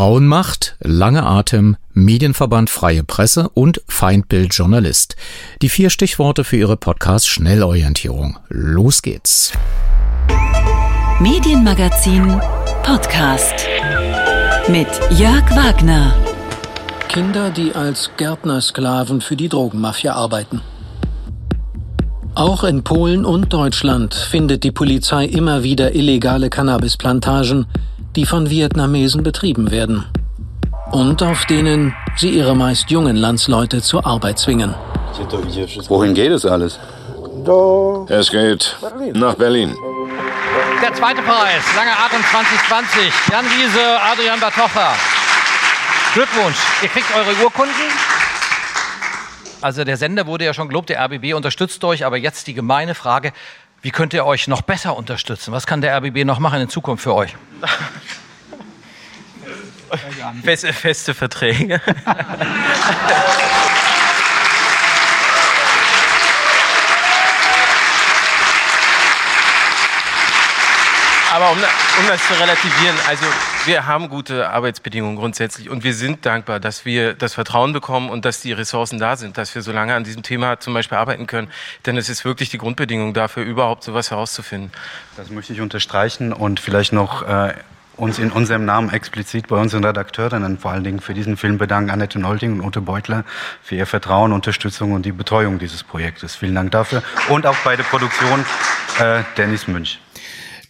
Frauenmacht, Lange Atem, Medienverband Freie Presse und Feindbild Journalist. Die vier Stichworte für Ihre Podcast Schnellorientierung. Los geht's. Medienmagazin Podcast mit Jörg Wagner. Kinder, die als Gärtnersklaven für die Drogenmafia arbeiten. Auch in Polen und Deutschland findet die Polizei immer wieder illegale Cannabisplantagen, die von Vietnamesen betrieben werden und auf denen sie ihre meist jungen Landsleute zur Arbeit zwingen. Wohin geht es alles? Es geht nach Berlin. Der zweite Preis, Lange Atem 2020. Jan Wiese, Adrian Batocha. Glückwunsch, ihr kriegt eure Urkunden. Also der Sender wurde ja schon gelobt, der RBB unterstützt euch, aber jetzt die gemeine Frage, wie könnt ihr euch noch besser unterstützen? Was kann der RBB noch machen in Zukunft für euch? Feste, feste Verträge. Aber um, um, das zu relativieren, also wir haben gute Arbeitsbedingungen grundsätzlich und wir sind dankbar, dass wir das Vertrauen bekommen und dass die Ressourcen da sind, dass wir so lange an diesem Thema zum Beispiel arbeiten können. Denn es ist wirklich die Grundbedingung dafür, überhaupt sowas herauszufinden. Das möchte ich unterstreichen und vielleicht noch äh, uns in unserem Namen explizit bei unseren Redakteurinnen vor allen Dingen für diesen Film bedanken, Annette Nolting und Ute Beutler, für ihr Vertrauen, Unterstützung und die Betreuung dieses Projektes. Vielen Dank dafür. Und auch bei der Produktion äh, Dennis Münch.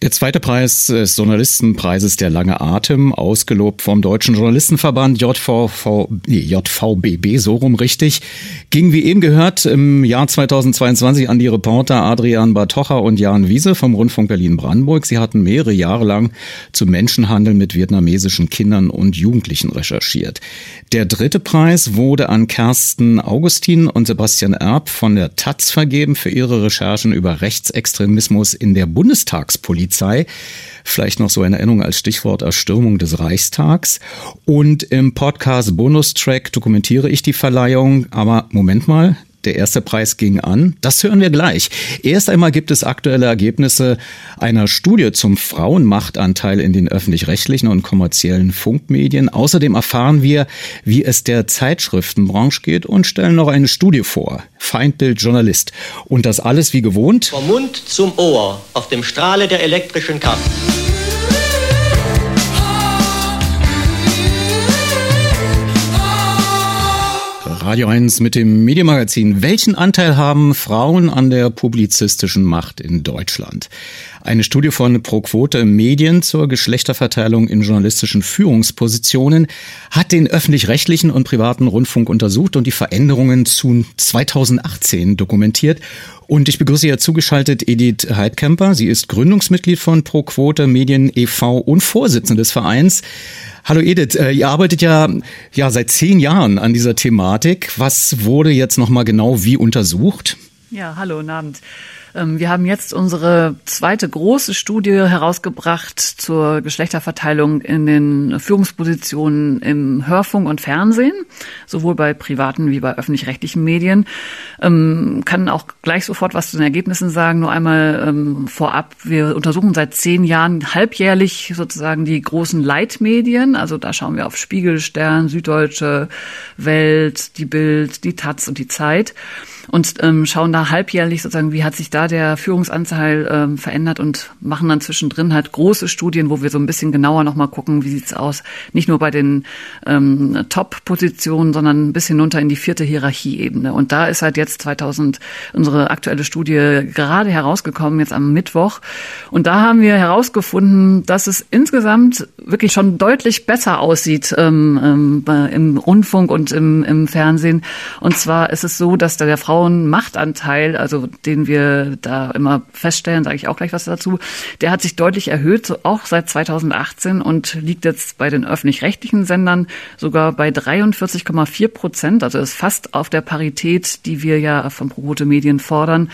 Der zweite Preis des Journalistenpreises Der lange Atem, ausgelobt vom Deutschen Journalistenverband JVV, nee, JVBB, so rum richtig, ging wie eben gehört im Jahr 2022 an die Reporter Adrian Bartocher und Jan Wiese vom Rundfunk Berlin-Brandenburg. Sie hatten mehrere Jahre lang zu Menschenhandel mit vietnamesischen Kindern und Jugendlichen recherchiert. Der dritte Preis wurde an Kersten Augustin und Sebastian Erb von der Taz vergeben für ihre Recherchen über Rechtsextremismus in der Bundestagspolitik. Polizei. Vielleicht noch so eine Erinnerung als Stichwort Erstürmung des Reichstags. Und im Podcast Bonustrack dokumentiere ich die Verleihung. Aber Moment mal, der erste Preis ging an. Das hören wir gleich. Erst einmal gibt es aktuelle Ergebnisse einer Studie zum Frauenmachtanteil in den öffentlich-rechtlichen und kommerziellen Funkmedien. Außerdem erfahren wir, wie es der Zeitschriftenbranche geht und stellen noch eine Studie vor. Feindbild Journalist. Und das alles wie gewohnt. Vom Mund zum Ohr auf dem Strahle der elektrischen Kraft. Radio 1 mit dem Medienmagazin. Welchen Anteil haben Frauen an der publizistischen Macht in Deutschland? Eine Studie von ProQuote Medien zur Geschlechterverteilung in journalistischen Führungspositionen hat den öffentlich-rechtlichen und privaten Rundfunk untersucht und die Veränderungen zu 2018 dokumentiert. Und ich begrüße hier zugeschaltet Edith Heidkemper. Sie ist Gründungsmitglied von ProQuote Medien e.V. und Vorsitzende des Vereins. Hallo Edith, äh, ihr arbeitet ja, ja seit zehn Jahren an dieser Thematik. Was wurde jetzt nochmal genau wie untersucht? Ja, hallo, guten Abend. Ähm, wir haben jetzt unsere zweite große Studie herausgebracht zur Geschlechterverteilung in den Führungspositionen im Hörfunk und Fernsehen, sowohl bei privaten wie bei öffentlich-rechtlichen Medien. Ähm, kann auch gleich sofort was zu den Ergebnissen sagen. Nur einmal ähm, vorab. Wir untersuchen seit zehn Jahren halbjährlich sozusagen die großen Leitmedien. Also da schauen wir auf Spiegel, Stern, Süddeutsche, Welt, die Bild, die Taz und die Zeit und ähm, schauen da halbjährlich sozusagen, wie hat sich da der Führungsanteil ähm, verändert und machen dann zwischendrin halt große Studien, wo wir so ein bisschen genauer nochmal gucken, wie sieht's aus, nicht nur bei den ähm, Top-Positionen, sondern ein bisschen runter in die vierte Hierarchieebene. Und da ist halt jetzt 2000 unsere aktuelle Studie gerade herausgekommen, jetzt am Mittwoch. Und da haben wir herausgefunden, dass es insgesamt wirklich schon deutlich besser aussieht ähm, ähm, im Rundfunk und im, im Fernsehen. Und zwar ist es so, dass da der Frau Frauenmachtanteil, also den wir da immer feststellen, sage ich auch gleich was dazu, der hat sich deutlich erhöht, so auch seit 2018 und liegt jetzt bei den öffentlich-rechtlichen Sendern sogar bei 43,4 Prozent. Also ist fast auf der Parität, die wir ja von Probote Medien fordern.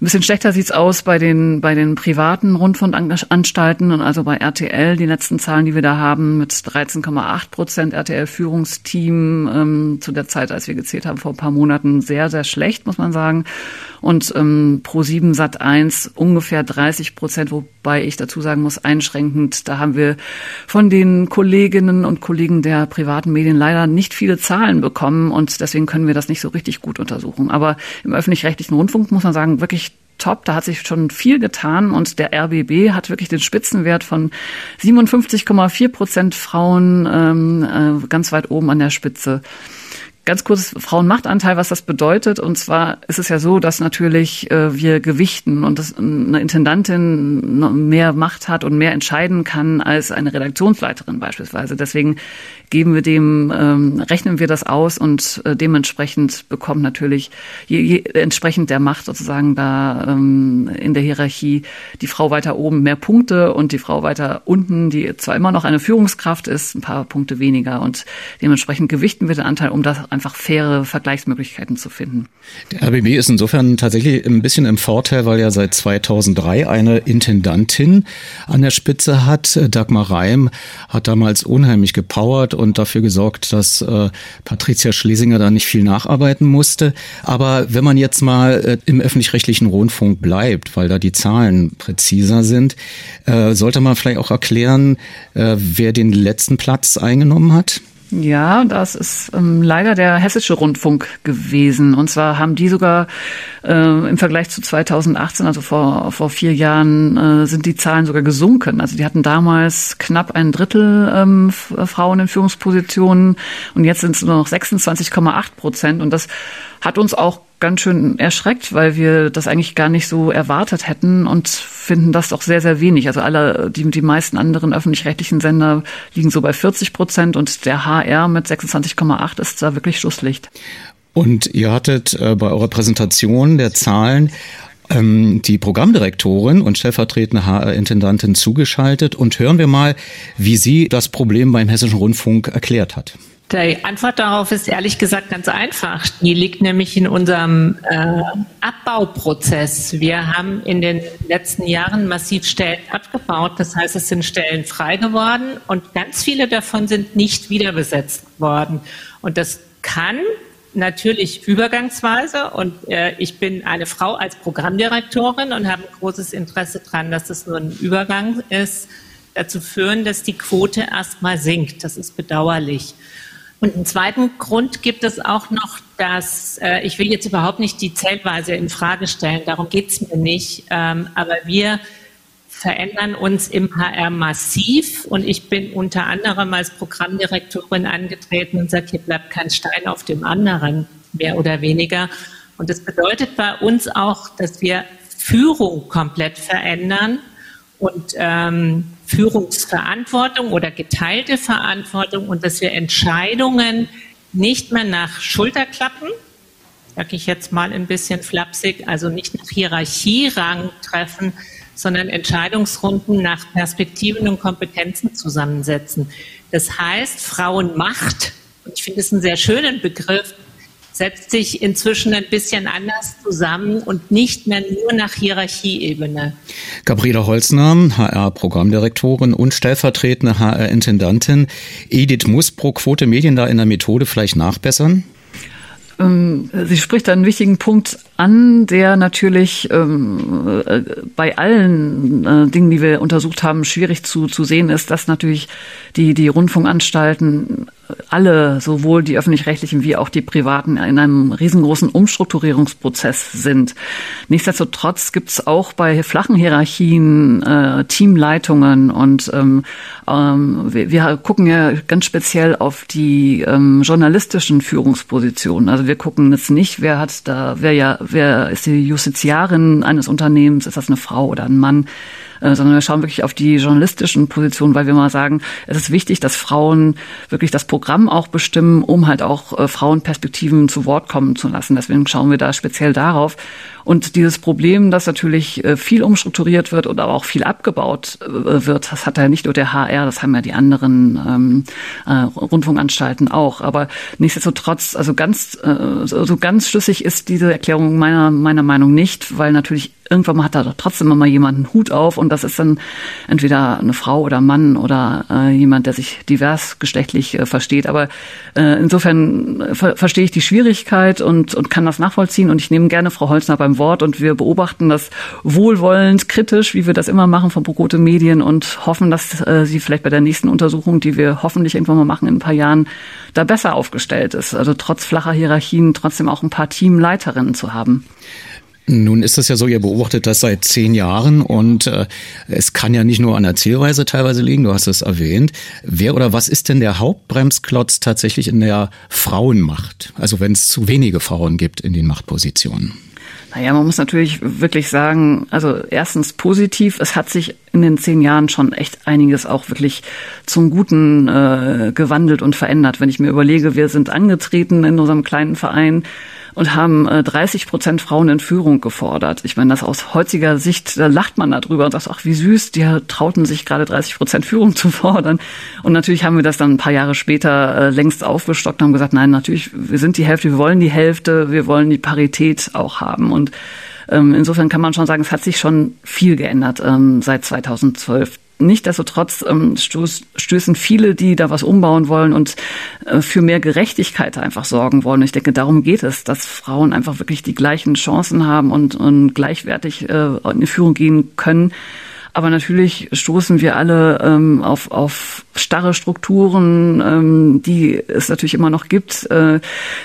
Ein bisschen schlechter sieht's aus bei den, bei den privaten Rundfunkanstalten und also bei RTL. Die letzten Zahlen, die wir da haben, mit 13,8 Prozent RTL-Führungsteam ähm, zu der Zeit, als wir gezählt haben, vor ein paar Monaten, sehr, sehr schlecht, muss man sagen. und ähm, pro 7 Sat 1 ungefähr 30 Prozent, wobei ich dazu sagen muss, einschränkend, da haben wir von den Kolleginnen und Kollegen der privaten Medien leider nicht viele Zahlen bekommen und deswegen können wir das nicht so richtig gut untersuchen. Aber im öffentlich-rechtlichen Rundfunk muss man sagen, wirklich top. Da hat sich schon viel getan und der RBB hat wirklich den Spitzenwert von 57,4 Prozent Frauen ähm, äh, ganz weit oben an der Spitze. Ganz kurz Frauenmachtanteil, was das bedeutet. Und zwar ist es ja so, dass natürlich äh, wir gewichten und dass eine Intendantin mehr Macht hat und mehr entscheiden kann als eine Redaktionsleiterin beispielsweise. Deswegen geben wir dem, ähm, rechnen wir das aus und äh, dementsprechend bekommt natürlich je, je, entsprechend der Macht sozusagen da ähm, in der Hierarchie die Frau weiter oben mehr Punkte und die Frau weiter unten, die zwar immer noch eine Führungskraft ist, ein paar Punkte weniger und dementsprechend gewichten wir den Anteil, um da einfach faire Vergleichsmöglichkeiten zu finden. Der RBB ist insofern tatsächlich ein bisschen im Vorteil, weil er seit 2003 eine Intendantin an der Spitze hat. Dagmar Reim hat damals unheimlich gepowert und dafür gesorgt, dass äh, Patricia Schlesinger da nicht viel nacharbeiten musste. Aber wenn man jetzt mal äh, im öffentlich-rechtlichen Rundfunk bleibt, weil da die Zahlen präziser sind, äh, sollte man vielleicht auch erklären, äh, wer den letzten Platz eingenommen hat? Ja, das ist ähm, leider der hessische Rundfunk gewesen. Und zwar haben die sogar äh, im Vergleich zu 2018, also vor, vor vier Jahren, äh, sind die Zahlen sogar gesunken. Also die hatten damals knapp ein Drittel ähm, Frauen in Führungspositionen und jetzt sind es nur noch 26,8 Prozent. Und das hat uns auch ganz schön erschreckt, weil wir das eigentlich gar nicht so erwartet hätten und finden das doch sehr, sehr wenig. Also alle, die, die meisten anderen öffentlich-rechtlichen Sender liegen so bei 40 Prozent und der HR mit 26,8 ist da wirklich Schlusslicht. Und ihr hattet äh, bei eurer Präsentation der Zahlen ähm, die Programmdirektorin und stellvertretende HR-Intendantin zugeschaltet und hören wir mal, wie sie das Problem beim Hessischen Rundfunk erklärt hat. Die Antwort darauf ist ehrlich gesagt ganz einfach. Die liegt nämlich in unserem äh, Abbauprozess. Wir haben in den letzten Jahren massiv Stellen abgebaut. Das heißt, es sind Stellen frei geworden und ganz viele davon sind nicht wieder besetzt worden. Und das kann natürlich übergangsweise und äh, ich bin eine Frau als Programmdirektorin und habe ein großes Interesse daran, dass es nur ein Übergang ist, dazu führen, dass die Quote erstmal sinkt. Das ist bedauerlich. Und einen zweiten Grund gibt es auch noch, dass äh, ich will jetzt überhaupt nicht die Zählweise in Frage stellen, darum geht es mir nicht, ähm, aber wir verändern uns im HR massiv und ich bin unter anderem als Programmdirektorin angetreten und sage, hier bleibt kein Stein auf dem anderen, mehr oder weniger. Und das bedeutet bei uns auch, dass wir Führung komplett verändern und ähm, Führungsverantwortung oder geteilte Verantwortung und dass wir Entscheidungen nicht mehr nach Schulterklappen, sage ich jetzt mal ein bisschen flapsig, also nicht nach Hierarchierang treffen, sondern Entscheidungsrunden nach Perspektiven und Kompetenzen zusammensetzen. Das heißt, Frauenmacht, und ich finde es einen sehr schönen Begriff, setzt sich inzwischen ein bisschen anders zusammen und nicht mehr nur nach Hierarchieebene. Gabriela Holzner, HR-Programmdirektorin und stellvertretende HR-Intendantin. Edith muss pro Quote Medien da in der Methode vielleicht nachbessern? Ähm, sie spricht einen wichtigen Punkt an, der natürlich ähm, äh, bei allen äh, Dingen, die wir untersucht haben, schwierig zu, zu sehen ist, dass natürlich die, die Rundfunkanstalten alle, sowohl die öffentlich-rechtlichen wie auch die privaten, in einem riesengroßen Umstrukturierungsprozess sind. Nichtsdestotrotz gibt es auch bei flachen Hierarchien äh, Teamleitungen und ähm, ähm, wir, wir, gucken ja ganz speziell auf die ähm, journalistischen Führungspositionen. Also wir gucken jetzt nicht, wer hat da, wer ja, wer ist die Justiziarin eines Unternehmens, ist das eine Frau oder ein Mann? Äh, sondern wir schauen wirklich auf die journalistischen Positionen, weil wir mal sagen, es ist wichtig, dass Frauen wirklich das Programm auch bestimmen, um halt auch äh, Frauenperspektiven zu Wort kommen zu lassen. Deswegen schauen wir da speziell darauf. Und dieses Problem, dass natürlich äh, viel umstrukturiert wird oder auch viel abgebaut wird, das hat ja nicht nur der HR, das haben ja die anderen ähm, äh, Rundfunkanstalten auch. Aber nichtsdestotrotz, also ganz, so ganz schlüssig ist diese Erklärung meiner, meiner Meinung nicht, weil natürlich irgendwann hat da trotzdem immer jemand einen Hut auf und das ist dann entweder eine Frau oder Mann oder äh, jemand, der sich divers geschlechtlich äh, versteht. Aber äh, insofern äh, ver verstehe ich die Schwierigkeit und, und kann das nachvollziehen und ich nehme gerne Frau Holzner beim Wort und wir beobachten das wohlwollend, kritisch, wie wir das immer machen von Prokote Medien und hoffen, dass äh, sie vielleicht bei der nächsten Untersuchung, die wir hoffentlich irgendwann mal machen in ein paar Jahren, da besser aufgestellt ist. Also trotz flacher Hierarchien trotzdem auch ein paar Teamleiterinnen zu haben. Nun ist es ja so, ihr beobachtet das seit zehn Jahren und äh, es kann ja nicht nur an der Zielweise teilweise liegen, du hast es erwähnt. Wer oder was ist denn der Hauptbremsklotz tatsächlich in der Frauenmacht? Also wenn es zu wenige Frauen gibt in den Machtpositionen? Naja, man muss natürlich wirklich sagen, also erstens positiv, es hat sich in den zehn Jahren schon echt einiges auch wirklich zum Guten äh, gewandelt und verändert. Wenn ich mir überlege, wir sind angetreten in unserem kleinen Verein und haben äh, 30 Prozent Frauen in Führung gefordert. Ich meine, das aus heutiger Sicht, da lacht man darüber und sagt, ach wie süß, die trauten sich gerade 30 Prozent Führung zu fordern. Und natürlich haben wir das dann ein paar Jahre später äh, längst aufgestockt und haben gesagt, nein, natürlich, wir sind die Hälfte, wir wollen die Hälfte, wir wollen die Parität auch haben. Und ähm, insofern kann man schon sagen, es hat sich schon viel geändert ähm, seit 2012. Nichtsdestotrotz ähm, stoß, stößen viele, die da was umbauen wollen und äh, für mehr Gerechtigkeit einfach sorgen wollen. Ich denke, darum geht es, dass Frauen einfach wirklich die gleichen Chancen haben und, und gleichwertig äh, in die Führung gehen können. Aber natürlich stoßen wir alle ähm, auf, auf starre Strukturen, ähm, die es natürlich immer noch gibt. Äh,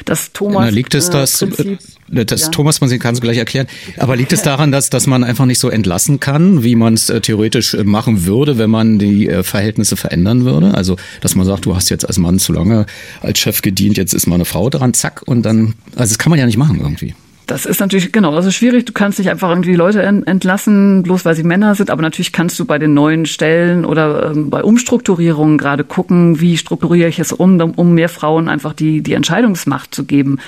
das Thomas. Na, liegt es äh, das, Prinzip, das ja. Thomas, man kann es gleich erklären. Aber liegt es daran, dass, dass man einfach nicht so entlassen kann, wie man es äh, theoretisch äh, machen würde, wenn man die äh, Verhältnisse verändern würde? Also, dass man sagt, du hast jetzt als Mann zu lange als Chef gedient, jetzt ist mal eine Frau dran, zack, und dann, also das kann man ja nicht machen irgendwie. Das ist natürlich, genau, das ist schwierig. Du kannst nicht einfach irgendwie Leute entlassen, bloß weil sie Männer sind. Aber natürlich kannst du bei den neuen Stellen oder ähm, bei Umstrukturierungen gerade gucken, wie strukturiere ich es um, um mehr Frauen einfach die, die Entscheidungsmacht zu geben.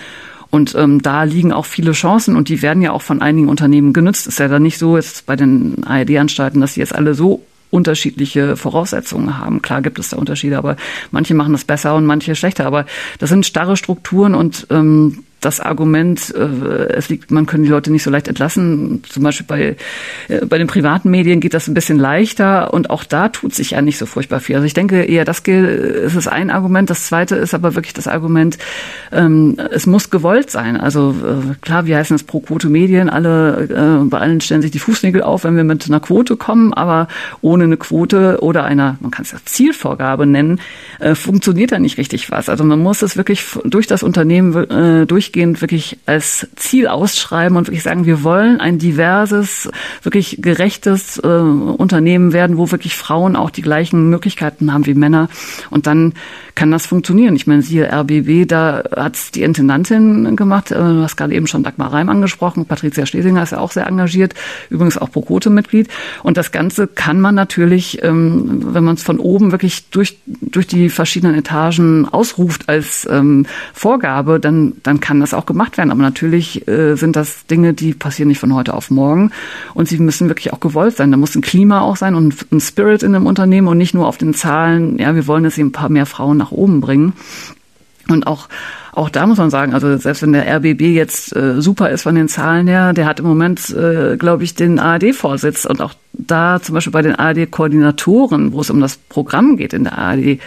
Und ähm, da liegen auch viele Chancen und die werden ja auch von einigen Unternehmen genutzt. Ist ja dann nicht so jetzt bei den ARD-Anstalten, dass sie jetzt alle so unterschiedliche Voraussetzungen haben. Klar gibt es da Unterschiede, aber manche machen das besser und manche schlechter. Aber das sind starre Strukturen und ähm, das Argument, äh, es liegt, man kann die Leute nicht so leicht entlassen. Zum Beispiel bei, äh, bei den privaten Medien geht das ein bisschen leichter und auch da tut sich ja nicht so furchtbar viel. Also ich denke eher, das gilt, es ist ein Argument. Das zweite ist aber wirklich das Argument, ähm, es muss gewollt sein. Also äh, klar, wir heißen es pro Quote Medien. Alle, äh, bei allen stellen sich die Fußnägel auf, wenn wir mit einer Quote kommen, aber ohne eine Quote oder einer, man kann es ja Zielvorgabe nennen, äh, funktioniert da nicht richtig was. Also man muss es wirklich durch das Unternehmen äh, durch durchgehend wirklich als Ziel ausschreiben und wirklich sagen, wir wollen ein diverses, wirklich gerechtes äh, Unternehmen werden, wo wirklich Frauen auch die gleichen Möglichkeiten haben wie Männer. Und dann kann das funktionieren. Ich meine, siehe RBB, da hat die Intendantin gemacht. Äh, du hast gerade eben schon Dagmar Reim angesprochen. Patricia Schlesinger ist ja auch sehr engagiert, übrigens auch Prokote-Mitglied. Und das Ganze kann man natürlich, ähm, wenn man es von oben wirklich durch, durch die verschiedenen Etagen ausruft als ähm, Vorgabe, dann, dann kann das auch gemacht werden. Aber natürlich äh, sind das Dinge, die passieren nicht von heute auf morgen. Und sie müssen wirklich auch gewollt sein. Da muss ein Klima auch sein und ein Spirit in einem Unternehmen und nicht nur auf den Zahlen, ja, wir wollen jetzt ein paar mehr Frauen nach oben bringen. Und auch auch da muss man sagen, also selbst wenn der RBB jetzt äh, super ist von den Zahlen her, der hat im Moment, äh, glaube ich, den ARD-Vorsitz und auch da zum Beispiel bei den ARD-Koordinatoren, wo es um das Programm geht in der ARD,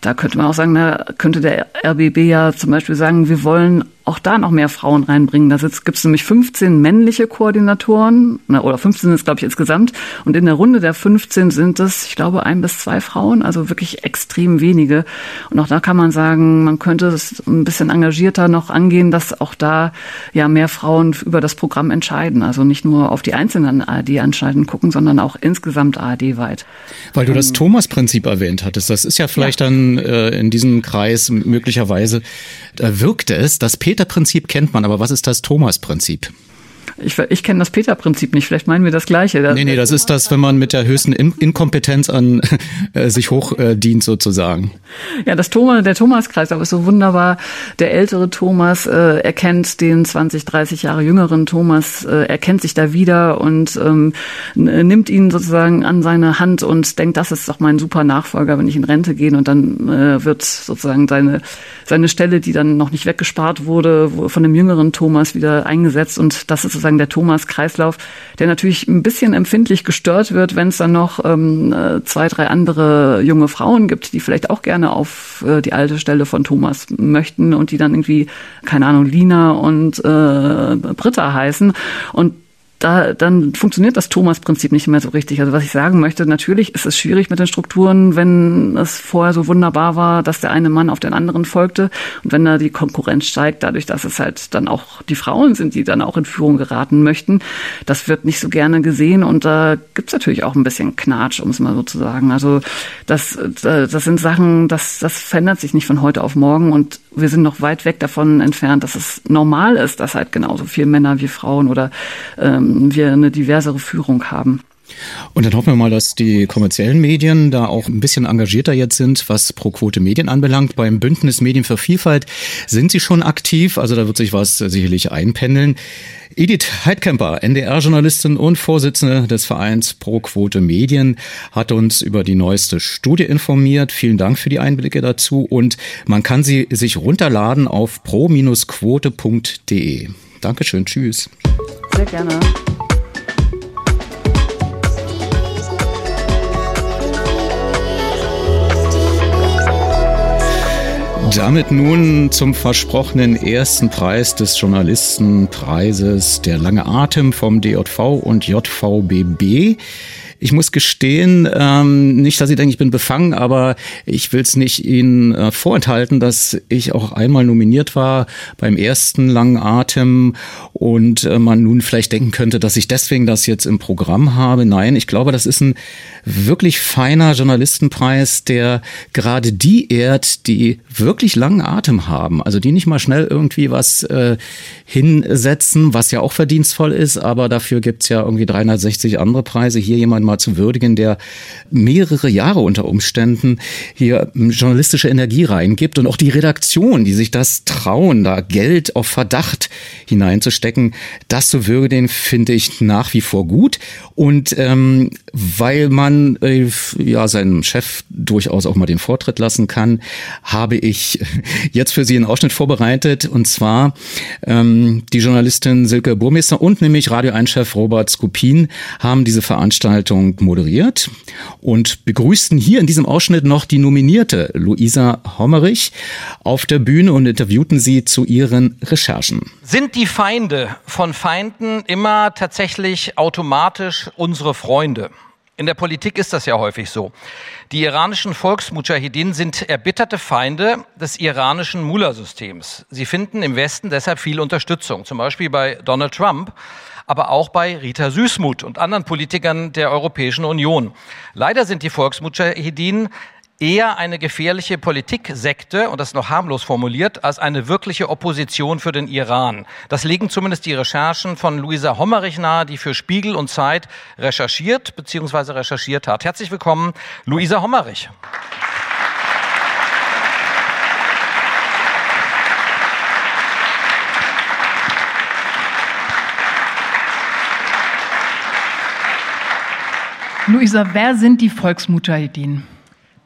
da könnte man auch sagen, da könnte der RBB ja zum Beispiel sagen, wir wollen auch da noch mehr Frauen reinbringen. Da gibt es nämlich 15 männliche Koordinatoren, oder 15 sind es, glaube ich, insgesamt. Und in der Runde der 15 sind es, ich glaube, ein bis zwei Frauen, also wirklich extrem wenige. Und auch da kann man sagen, man könnte es ein bisschen engagierter noch angehen, dass auch da ja mehr Frauen über das Programm entscheiden. Also nicht nur auf die einzelnen ARD-Anstalten gucken, sondern auch insgesamt ARD-weit. Weil du das ähm, Thomas-Prinzip erwähnt hattest, das ist ja vielleicht ja. dann äh, in diesem Kreis möglicherweise, da wirkte es, dass Peter Peter-Prinzip kennt man, aber was ist das Thomas-Prinzip? Ich, ich kenne das Peter-Prinzip nicht. Vielleicht meinen wir das Gleiche. nee, nee, das ist das, wenn man mit der höchsten In Inkompetenz an äh, sich hochdient äh, sozusagen. Ja, das Thomas, der Thomas-Kreis, aber ist so wunderbar. Der ältere Thomas äh, erkennt den 20, 30 Jahre jüngeren Thomas, äh, erkennt sich da wieder und ähm, nimmt ihn sozusagen an seine Hand und denkt, das ist doch mein super Nachfolger, wenn ich in Rente gehe. Und dann äh, wird sozusagen seine, seine Stelle, die dann noch nicht weggespart wurde, von dem jüngeren Thomas wieder eingesetzt. Und das ist sozusagen der Thomas-Kreislauf, der natürlich ein bisschen empfindlich gestört wird, wenn es dann noch ähm, äh, zwei, drei andere junge Frauen gibt, die vielleicht auch gerne auf äh, die alte Stelle von Thomas möchten und die dann irgendwie, keine Ahnung, Lina und äh, Britta heißen. Und da, dann funktioniert das Thomas-Prinzip nicht mehr so richtig. Also was ich sagen möchte, natürlich ist es schwierig mit den Strukturen, wenn es vorher so wunderbar war, dass der eine Mann auf den anderen folgte und wenn da die Konkurrenz steigt, dadurch, dass es halt dann auch die Frauen sind, die dann auch in Führung geraten möchten, das wird nicht so gerne gesehen und da gibt's natürlich auch ein bisschen Knatsch, um es mal so zu sagen. Also das, das sind Sachen, das, das verändert sich nicht von heute auf morgen und wir sind noch weit weg davon entfernt, dass es normal ist, dass halt genauso viele Männer wie Frauen oder ähm, wir eine diversere Führung haben. Und dann hoffen wir mal, dass die kommerziellen Medien da auch ein bisschen engagierter jetzt sind, was pro Quote Medien anbelangt. Beim Bündnis Medien für Vielfalt sind sie schon aktiv, also da wird sich was sicherlich einpendeln. Edith Heidkemper, NDR-Journalistin und Vorsitzende des Vereins Pro Quote Medien, hat uns über die neueste Studie informiert. Vielen Dank für die Einblicke dazu und man kann sie sich runterladen auf pro-quote.de. Dankeschön, tschüss. Sehr gerne. Damit nun zum versprochenen ersten Preis des Journalistenpreises Der lange Atem vom DJV und JVBB. Ich muss gestehen, ähm, nicht, dass Sie denken, ich bin befangen, aber ich will es nicht Ihnen äh, vorenthalten, dass ich auch einmal nominiert war beim ersten langen Atem und äh, man nun vielleicht denken könnte, dass ich deswegen das jetzt im Programm habe. Nein, ich glaube, das ist ein wirklich feiner Journalistenpreis, der gerade die ehrt, die wirklich langen Atem haben, also die nicht mal schnell irgendwie was äh, hinsetzen, was ja auch verdienstvoll ist, aber dafür gibt's ja irgendwie 360 andere Preise. Hier jemand mal zu würdigen, der mehrere Jahre unter Umständen hier journalistische Energie reingibt und auch die Redaktion, die sich das trauen, da Geld auf Verdacht hineinzustecken, das zu würdigen, finde ich nach wie vor gut. Und ähm, weil man äh, ja seinem Chef durchaus auch mal den Vortritt lassen kann, habe ich jetzt für Sie einen Ausschnitt vorbereitet und zwar ähm, die Journalistin Silke Burmeister und nämlich Radio 1-Chef Robert Skopin haben diese Veranstaltung Sendung moderiert und begrüßten hier in diesem Ausschnitt noch die nominierte Luisa Hommerich auf der Bühne und interviewten sie zu ihren Recherchen. Sind die Feinde von Feinden immer tatsächlich automatisch unsere Freunde? In der Politik ist das ja häufig so. Die iranischen Volksmujahideen sind erbitterte Feinde des iranischen Mullah-Systems. Sie finden im Westen deshalb viel Unterstützung, zum Beispiel bei Donald Trump aber auch bei Rita Süßmuth und anderen Politikern der Europäischen Union. Leider sind die Volksmujahedin eher eine gefährliche Politiksekte, und das ist noch harmlos formuliert, als eine wirkliche Opposition für den Iran. Das legen zumindest die Recherchen von Luisa Hommerich nahe, die für Spiegel und Zeit recherchiert bzw. recherchiert hat. Herzlich willkommen, Luisa Hommerich. Luisa, wer sind die Volksmujahideen?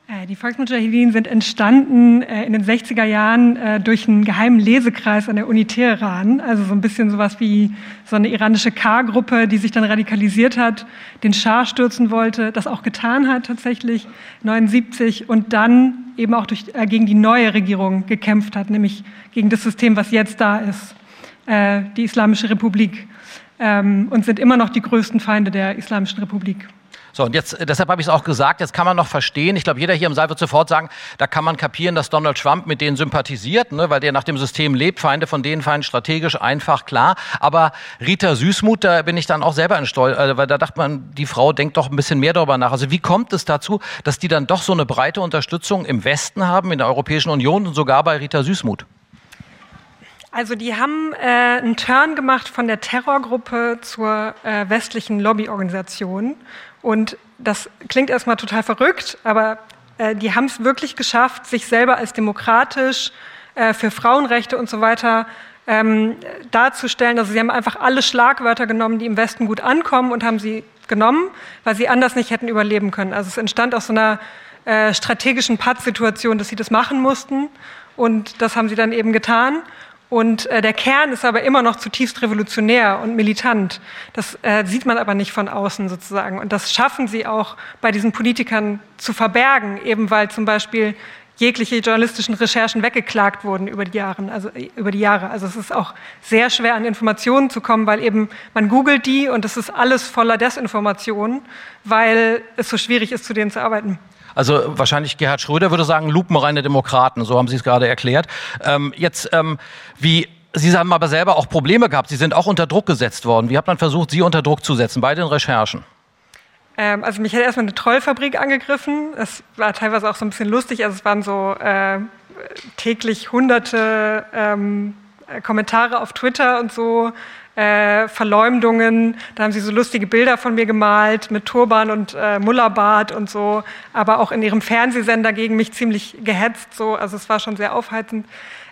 Äh, die Volksmujahideen sind entstanden äh, in den 60er Jahren äh, durch einen geheimen Lesekreis an der Uni Teheran. Also so ein bisschen sowas wie so eine iranische K-Gruppe, die sich dann radikalisiert hat, den Schah stürzen wollte, das auch getan hat tatsächlich, 79 und dann eben auch durch, gegen die neue Regierung gekämpft hat, nämlich gegen das System, was jetzt da ist, die Islamische Republik. Ähm, und sind immer noch die größten Feinde der Islamischen Republik. So, und jetzt, deshalb habe ich es auch gesagt, jetzt kann man noch verstehen, ich glaube, jeder hier im Saal wird sofort sagen, da kann man kapieren, dass Donald Trump mit denen sympathisiert, ne, weil der nach dem System lebt, Feinde von denen Feinde strategisch einfach klar. Aber Rita Süßmuth, da bin ich dann auch selber in Stolz, äh, weil da dachte man, die Frau denkt doch ein bisschen mehr darüber nach. Also wie kommt es dazu, dass die dann doch so eine breite Unterstützung im Westen haben, in der Europäischen Union und sogar bei Rita Süßmuth? Also die haben äh, einen Turn gemacht von der Terrorgruppe zur äh, westlichen Lobbyorganisation und das klingt erstmal total verrückt, aber äh, die haben es wirklich geschafft, sich selber als demokratisch äh, für Frauenrechte und so weiter ähm, darzustellen. Also sie haben einfach alle Schlagwörter genommen, die im Westen gut ankommen und haben sie genommen, weil sie anders nicht hätten überleben können. Also es entstand aus so einer äh, strategischen Pattsituation, dass sie das machen mussten und das haben sie dann eben getan. Und äh, der Kern ist aber immer noch zutiefst revolutionär und militant. Das äh, sieht man aber nicht von außen sozusagen. Und das schaffen sie auch bei diesen Politikern zu verbergen, eben weil zum Beispiel jegliche journalistischen Recherchen weggeklagt wurden über die Jahre. Also über die Jahre. Also es ist auch sehr schwer an Informationen zu kommen, weil eben man googelt die und es ist alles voller Desinformation, weil es so schwierig ist, zu denen zu arbeiten. Also wahrscheinlich Gerhard Schröder würde sagen, lupenreine Demokraten, so haben Sie es gerade erklärt. Ähm, jetzt, ähm, wie Sie haben aber selber auch Probleme gehabt. Sie sind auch unter Druck gesetzt worden. Wie hat man versucht, Sie unter Druck zu setzen bei den Recherchen? Ähm, also mich hat erstmal eine Trollfabrik angegriffen. Das war teilweise auch so ein bisschen lustig. Also es waren so äh, täglich hunderte ähm, Kommentare auf Twitter und so. Äh, Verleumdungen, da haben sie so lustige Bilder von mir gemalt mit Turban und äh, Mullerbart und so, aber auch in ihrem Fernsehsender gegen mich ziemlich gehetzt, so, also es war schon sehr aufheizend.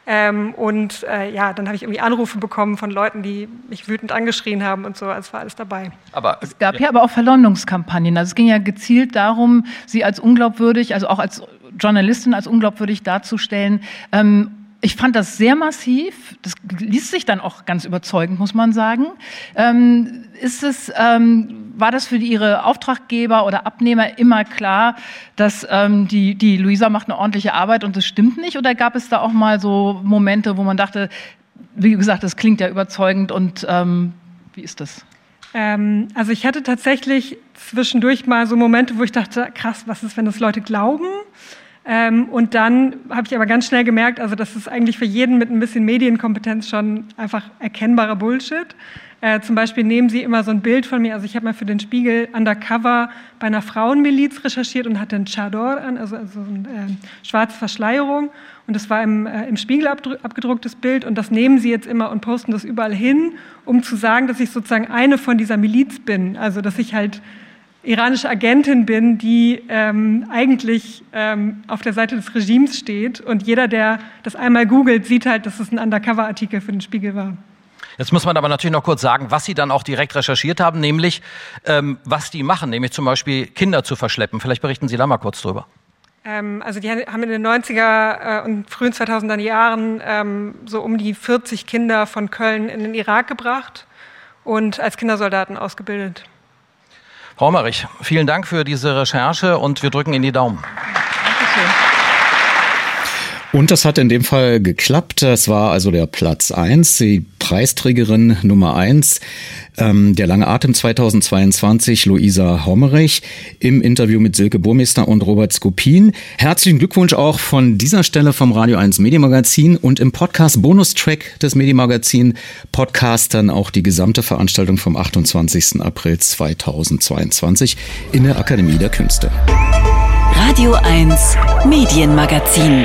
Ähm, und äh, ja, dann habe ich irgendwie Anrufe bekommen von Leuten, die mich wütend angeschrien haben und so. Also es war alles dabei. Aber es gab ja, ja aber auch Verleumdungskampagnen. Also es ging ja gezielt darum, sie als unglaubwürdig, also auch als Journalistin als unglaubwürdig darzustellen. Ähm, ich fand das sehr massiv. Das liest sich dann auch ganz überzeugend, muss man sagen. Ähm, ist es, ähm, war das für Ihre Auftraggeber oder Abnehmer immer klar, dass ähm, die, die Luisa macht eine ordentliche Arbeit und das stimmt nicht? Oder gab es da auch mal so Momente, wo man dachte, wie gesagt, das klingt ja überzeugend und ähm, wie ist das? Ähm, also ich hatte tatsächlich zwischendurch mal so Momente, wo ich dachte, krass, was ist, wenn das Leute glauben? Ähm, und dann habe ich aber ganz schnell gemerkt, also das ist eigentlich für jeden mit ein bisschen Medienkompetenz schon einfach erkennbarer Bullshit. Äh, zum Beispiel nehmen sie immer so ein Bild von mir. Also ich habe mal für den Spiegel undercover bei einer Frauenmiliz recherchiert und hatte einen Chador an, also, also eine äh, schwarze Verschleierung. Und das war im, äh, im Spiegel abgedrucktes Bild. Und das nehmen sie jetzt immer und posten das überall hin, um zu sagen, dass ich sozusagen eine von dieser Miliz bin. Also dass ich halt iranische Agentin bin, die ähm, eigentlich ähm, auf der Seite des Regimes steht. Und jeder, der das einmal googelt, sieht halt, dass es ein Undercover-Artikel für den Spiegel war. Jetzt muss man aber natürlich noch kurz sagen, was Sie dann auch direkt recherchiert haben, nämlich ähm, was die machen, nämlich zum Beispiel Kinder zu verschleppen. Vielleicht berichten Sie da mal kurz drüber. Ähm, also die haben in den 90er äh, und frühen 2000er Jahren ähm, so um die 40 Kinder von Köln in den Irak gebracht und als Kindersoldaten ausgebildet. Frau Merich, vielen Dank für diese Recherche und wir drücken Ihnen die Daumen. Dankeschön. Und das hat in dem Fall geklappt. Das war also der Platz eins, die Preisträgerin Nummer eins, ähm, der lange Atem 2022, Luisa Hommerich, im Interview mit Silke Burmester und Robert Skopin. Herzlichen Glückwunsch auch von dieser Stelle vom Radio 1 Medienmagazin und im Podcast Bonustrack des Medienmagazin Podcast dann auch die gesamte Veranstaltung vom 28. April 2022 in der Akademie der Künste. Radio 1 Medienmagazin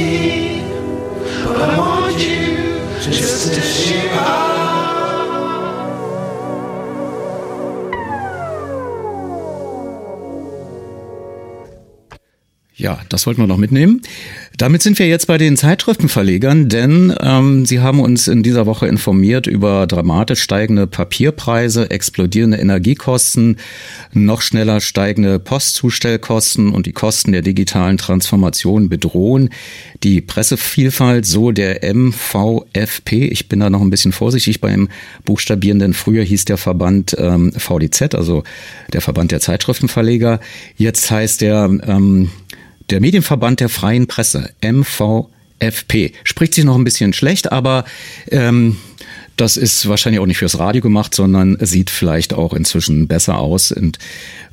Ja, das wollten wir noch mitnehmen. Damit sind wir jetzt bei den Zeitschriftenverlegern, denn ähm, sie haben uns in dieser Woche informiert über dramatisch steigende Papierpreise, explodierende Energiekosten, noch schneller steigende Postzustellkosten und die Kosten der digitalen Transformation bedrohen die Pressevielfalt, so der MVFP. Ich bin da noch ein bisschen vorsichtig beim Buchstabieren, denn früher hieß der Verband ähm, VDZ, also der Verband der Zeitschriftenverleger. Jetzt heißt der ähm, der Medienverband der freien Presse, MVFP, spricht sich noch ein bisschen schlecht, aber ähm, das ist wahrscheinlich auch nicht fürs Radio gemacht, sondern sieht vielleicht auch inzwischen besser aus. Und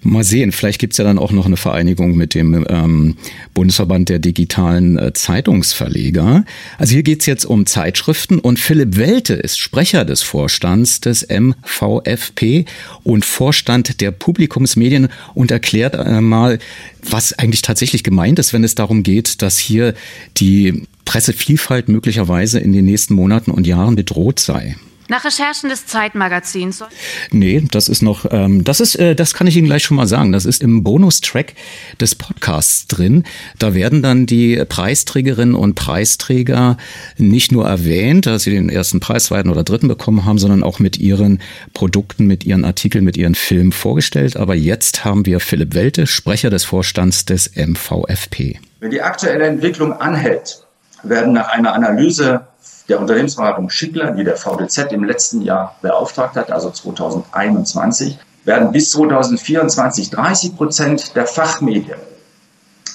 mal sehen, vielleicht gibt's ja dann auch noch eine Vereinigung mit dem ähm, Bundesverband der digitalen äh, Zeitungsverleger. Also hier geht's jetzt um Zeitschriften und Philipp Welte ist Sprecher des Vorstands des MVFP und Vorstand der Publikumsmedien und erklärt äh, mal, was eigentlich tatsächlich gemeint ist, wenn es darum geht, dass hier die Pressevielfalt möglicherweise in den nächsten Monaten und Jahren bedroht sei. Nach Recherchen des Zeitmagazins. Nee, das ist noch, ähm, das ist, äh, das kann ich Ihnen gleich schon mal sagen. Das ist im Bonustrack des Podcasts drin. Da werden dann die Preisträgerinnen und Preisträger nicht nur erwähnt, dass sie den ersten Preis, zweiten oder dritten bekommen haben, sondern auch mit ihren Produkten, mit ihren Artikeln, mit ihren Filmen vorgestellt. Aber jetzt haben wir Philipp Welte, Sprecher des Vorstands des MVFP. Wenn die aktuelle Entwicklung anhält, werden nach einer Analyse der Unternehmensberatung Schickler, die der VDZ im letzten Jahr beauftragt hat, also 2021, werden bis 2024 30 Prozent der Fachmedien,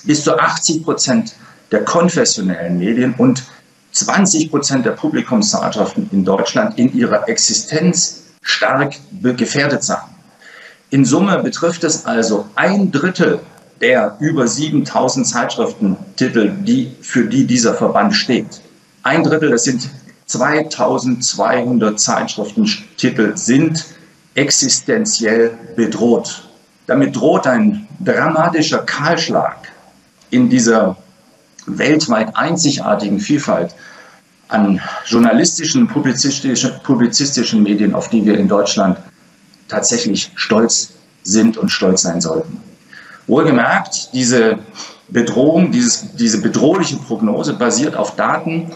bis zu 80 Prozent der konfessionellen Medien und 20 Prozent der Publikumszeitschriften in Deutschland in ihrer Existenz stark gefährdet sein. In Summe betrifft es also ein Drittel der über 7000 Zeitschriftentitel, die, für die dieser Verband steht. Ein Drittel, das sind 2200 Zeitschriftentitel, sind existenziell bedroht. Damit droht ein dramatischer Kahlschlag in dieser weltweit einzigartigen Vielfalt an journalistischen, publizistischen, publizistischen Medien, auf die wir in Deutschland tatsächlich stolz sind und stolz sein sollten. Wohlgemerkt, diese Bedrohung, dieses, diese bedrohliche Prognose basiert auf Daten,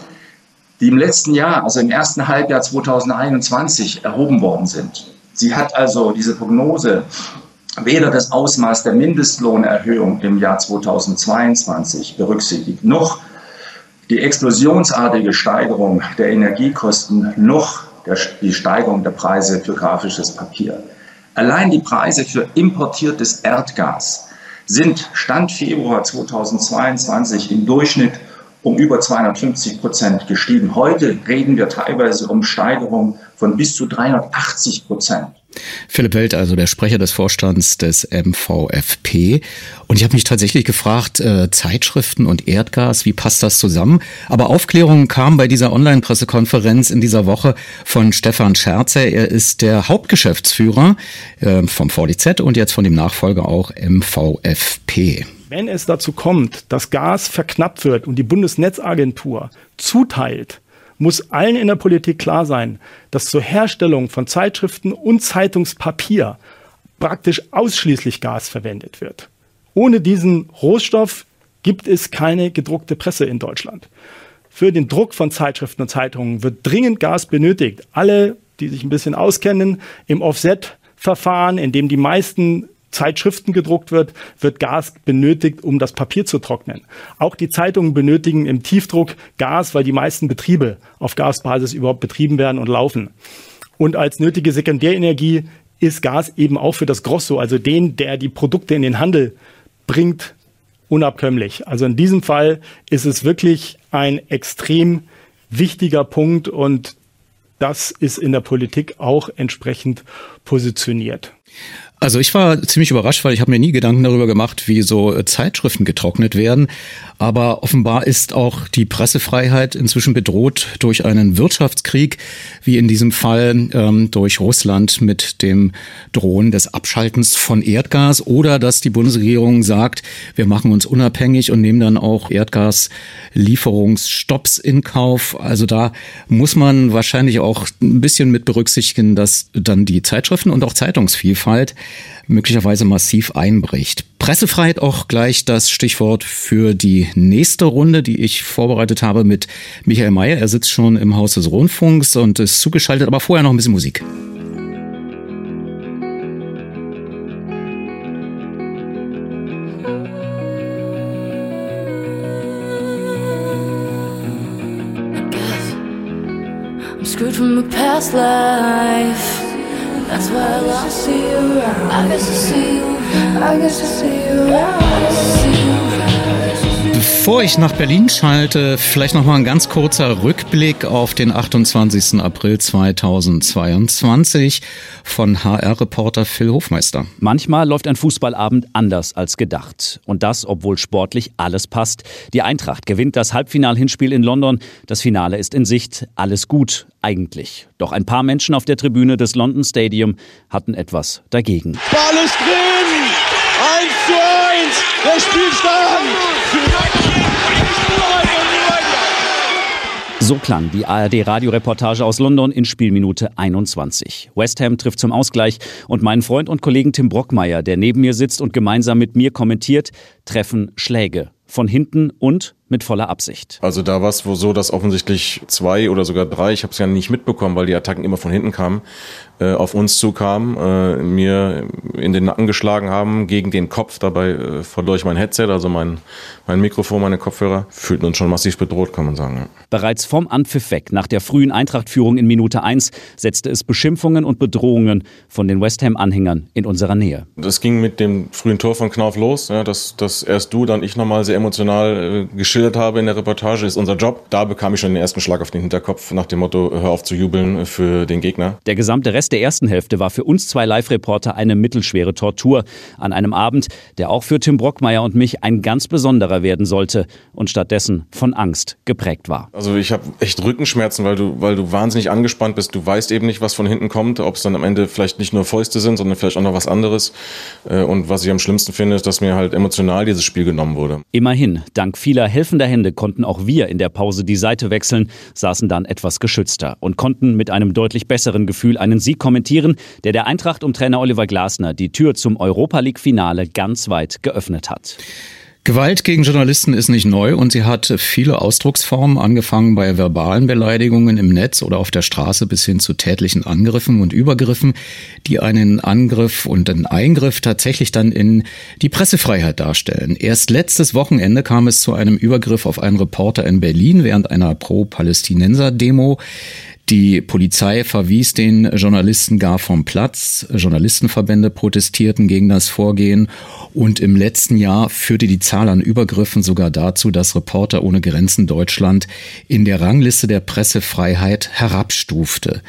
die im letzten Jahr, also im ersten Halbjahr 2021, erhoben worden sind. Sie hat also diese Prognose weder das Ausmaß der Mindestlohnerhöhung im Jahr 2022 berücksichtigt, noch die explosionsartige Steigerung der Energiekosten, noch der, die Steigerung der Preise für grafisches Papier. Allein die Preise für importiertes Erdgas sind Stand Februar 2022 im Durchschnitt um über 250 Prozent gestiegen. Heute reden wir teilweise um Steigerungen von bis zu 380 Prozent. Philipp Welt, also der Sprecher des Vorstands des MVFP. Und ich habe mich tatsächlich gefragt, äh, Zeitschriften und Erdgas, wie passt das zusammen? Aber Aufklärung kam bei dieser Online-Pressekonferenz in dieser Woche von Stefan Scherzer. Er ist der Hauptgeschäftsführer äh, vom VDZ und jetzt von dem Nachfolger auch MVFP. Wenn es dazu kommt, dass Gas verknappt wird und die Bundesnetzagentur zuteilt, muss allen in der Politik klar sein, dass zur Herstellung von Zeitschriften und Zeitungspapier praktisch ausschließlich Gas verwendet wird. Ohne diesen Rohstoff gibt es keine gedruckte Presse in Deutschland. Für den Druck von Zeitschriften und Zeitungen wird dringend Gas benötigt. Alle, die sich ein bisschen auskennen, im Offset-Verfahren, in dem die meisten Zeitschriften gedruckt wird, wird Gas benötigt, um das Papier zu trocknen. Auch die Zeitungen benötigen im Tiefdruck Gas, weil die meisten Betriebe auf Gasbasis überhaupt betrieben werden und laufen. Und als nötige Sekundärenergie ist Gas eben auch für das Grosso, also den, der die Produkte in den Handel bringt, unabkömmlich. Also in diesem Fall ist es wirklich ein extrem wichtiger Punkt und das ist in der Politik auch entsprechend positioniert. Also ich war ziemlich überrascht, weil ich habe mir nie Gedanken darüber gemacht, wie so äh, Zeitschriften getrocknet werden. Aber offenbar ist auch die Pressefreiheit inzwischen bedroht durch einen Wirtschaftskrieg, wie in diesem Fall ähm, durch Russland mit dem Drohen des Abschaltens von Erdgas oder dass die Bundesregierung sagt, wir machen uns unabhängig und nehmen dann auch Erdgaslieferungsstopps in Kauf. Also da muss man wahrscheinlich auch ein bisschen mit berücksichtigen, dass dann die Zeitschriften und auch Zeitungsvielfalt möglicherweise massiv einbricht. Pressefreiheit auch gleich das Stichwort für die nächste Runde, die ich vorbereitet habe mit Michael Mayer. Er sitzt schon im Haus des Rundfunks und ist zugeschaltet, aber vorher noch ein bisschen Musik. screwed from a past life That's why I lost you. I guess I see you. Bevor ich nach Berlin schalte, vielleicht noch mal ein ganz kurzer Rückblick auf den 28. April 2022 von HR-Reporter Phil Hofmeister. Manchmal läuft ein Fußballabend anders als gedacht. Und das, obwohl sportlich alles passt. Die Eintracht gewinnt das Halbfinal-Hinspiel in London. Das Finale ist in Sicht. Alles gut, eigentlich. Doch ein paar Menschen auf der Tribüne des London Stadium hatten etwas dagegen. Ball ist drin! 1 zu 1! Der Spielstand! So klang die ARD-Radioreportage aus London in Spielminute 21. West Ham trifft zum Ausgleich und mein Freund und Kollegen Tim Brockmeier, der neben mir sitzt und gemeinsam mit mir kommentiert, treffen Schläge. Von hinten und mit voller Absicht. Also da war es so, dass offensichtlich zwei oder sogar drei, ich habe es ja nicht mitbekommen, weil die Attacken immer von hinten kamen, äh, auf uns zukamen, äh, mir in den Nacken geschlagen haben, gegen den Kopf. Dabei äh, verlor ich mein Headset, also mein, mein Mikrofon, meine Kopfhörer. Fühlten uns schon massiv bedroht, kann man sagen. Ja. Bereits vom Anpfiff weg, nach der frühen Eintrachtführung in Minute 1, setzte es Beschimpfungen und Bedrohungen von den West Ham-Anhängern in unserer Nähe. Das ging mit dem frühen Tor von Knauf los, ja, dass, dass erst du, dann ich nochmal sehr emotional äh, geschildert habe in der Reportage, ist unser Job. Da bekam ich schon den ersten Schlag auf den Hinterkopf nach dem Motto, hör auf zu jubeln für den Gegner. Der gesamte Rest der ersten Hälfte war für uns zwei Live-Reporter eine mittelschwere Tortur. An einem Abend, der auch für Tim Brockmeier und mich ein ganz besonderer werden sollte und stattdessen von Angst geprägt war. Also ich habe echt Rückenschmerzen, weil du, weil du wahnsinnig angespannt bist. Du weißt eben nicht, was von hinten kommt, ob es dann am Ende vielleicht nicht nur Fäuste sind, sondern vielleicht auch noch was anderes. Äh, und was ich am schlimmsten finde, ist, dass mir halt emotional dieses Spiel genommen wurde. Immerhin, dank vieler helfender Hände konnten auch wir in der Pause die Seite wechseln, saßen dann etwas geschützter und konnten mit einem deutlich besseren Gefühl einen Sieg kommentieren, der der Eintracht um Trainer Oliver Glasner die Tür zum Europa League Finale ganz weit geöffnet hat. Gewalt gegen Journalisten ist nicht neu und sie hat viele Ausdrucksformen, angefangen bei verbalen Beleidigungen im Netz oder auf der Straße bis hin zu tätlichen Angriffen und Übergriffen, die einen Angriff und einen Eingriff tatsächlich dann in die Pressefreiheit darstellen. Erst letztes Wochenende kam es zu einem Übergriff auf einen Reporter in Berlin während einer Pro-Palästinenser-Demo. Die Polizei verwies den Journalisten gar vom Platz. Journalistenverbände protestierten gegen das Vorgehen. Und im letzten Jahr führte die Zahl an Übergriffen sogar dazu, dass Reporter ohne Grenzen Deutschland in der Rangliste der Pressefreiheit herabstufte.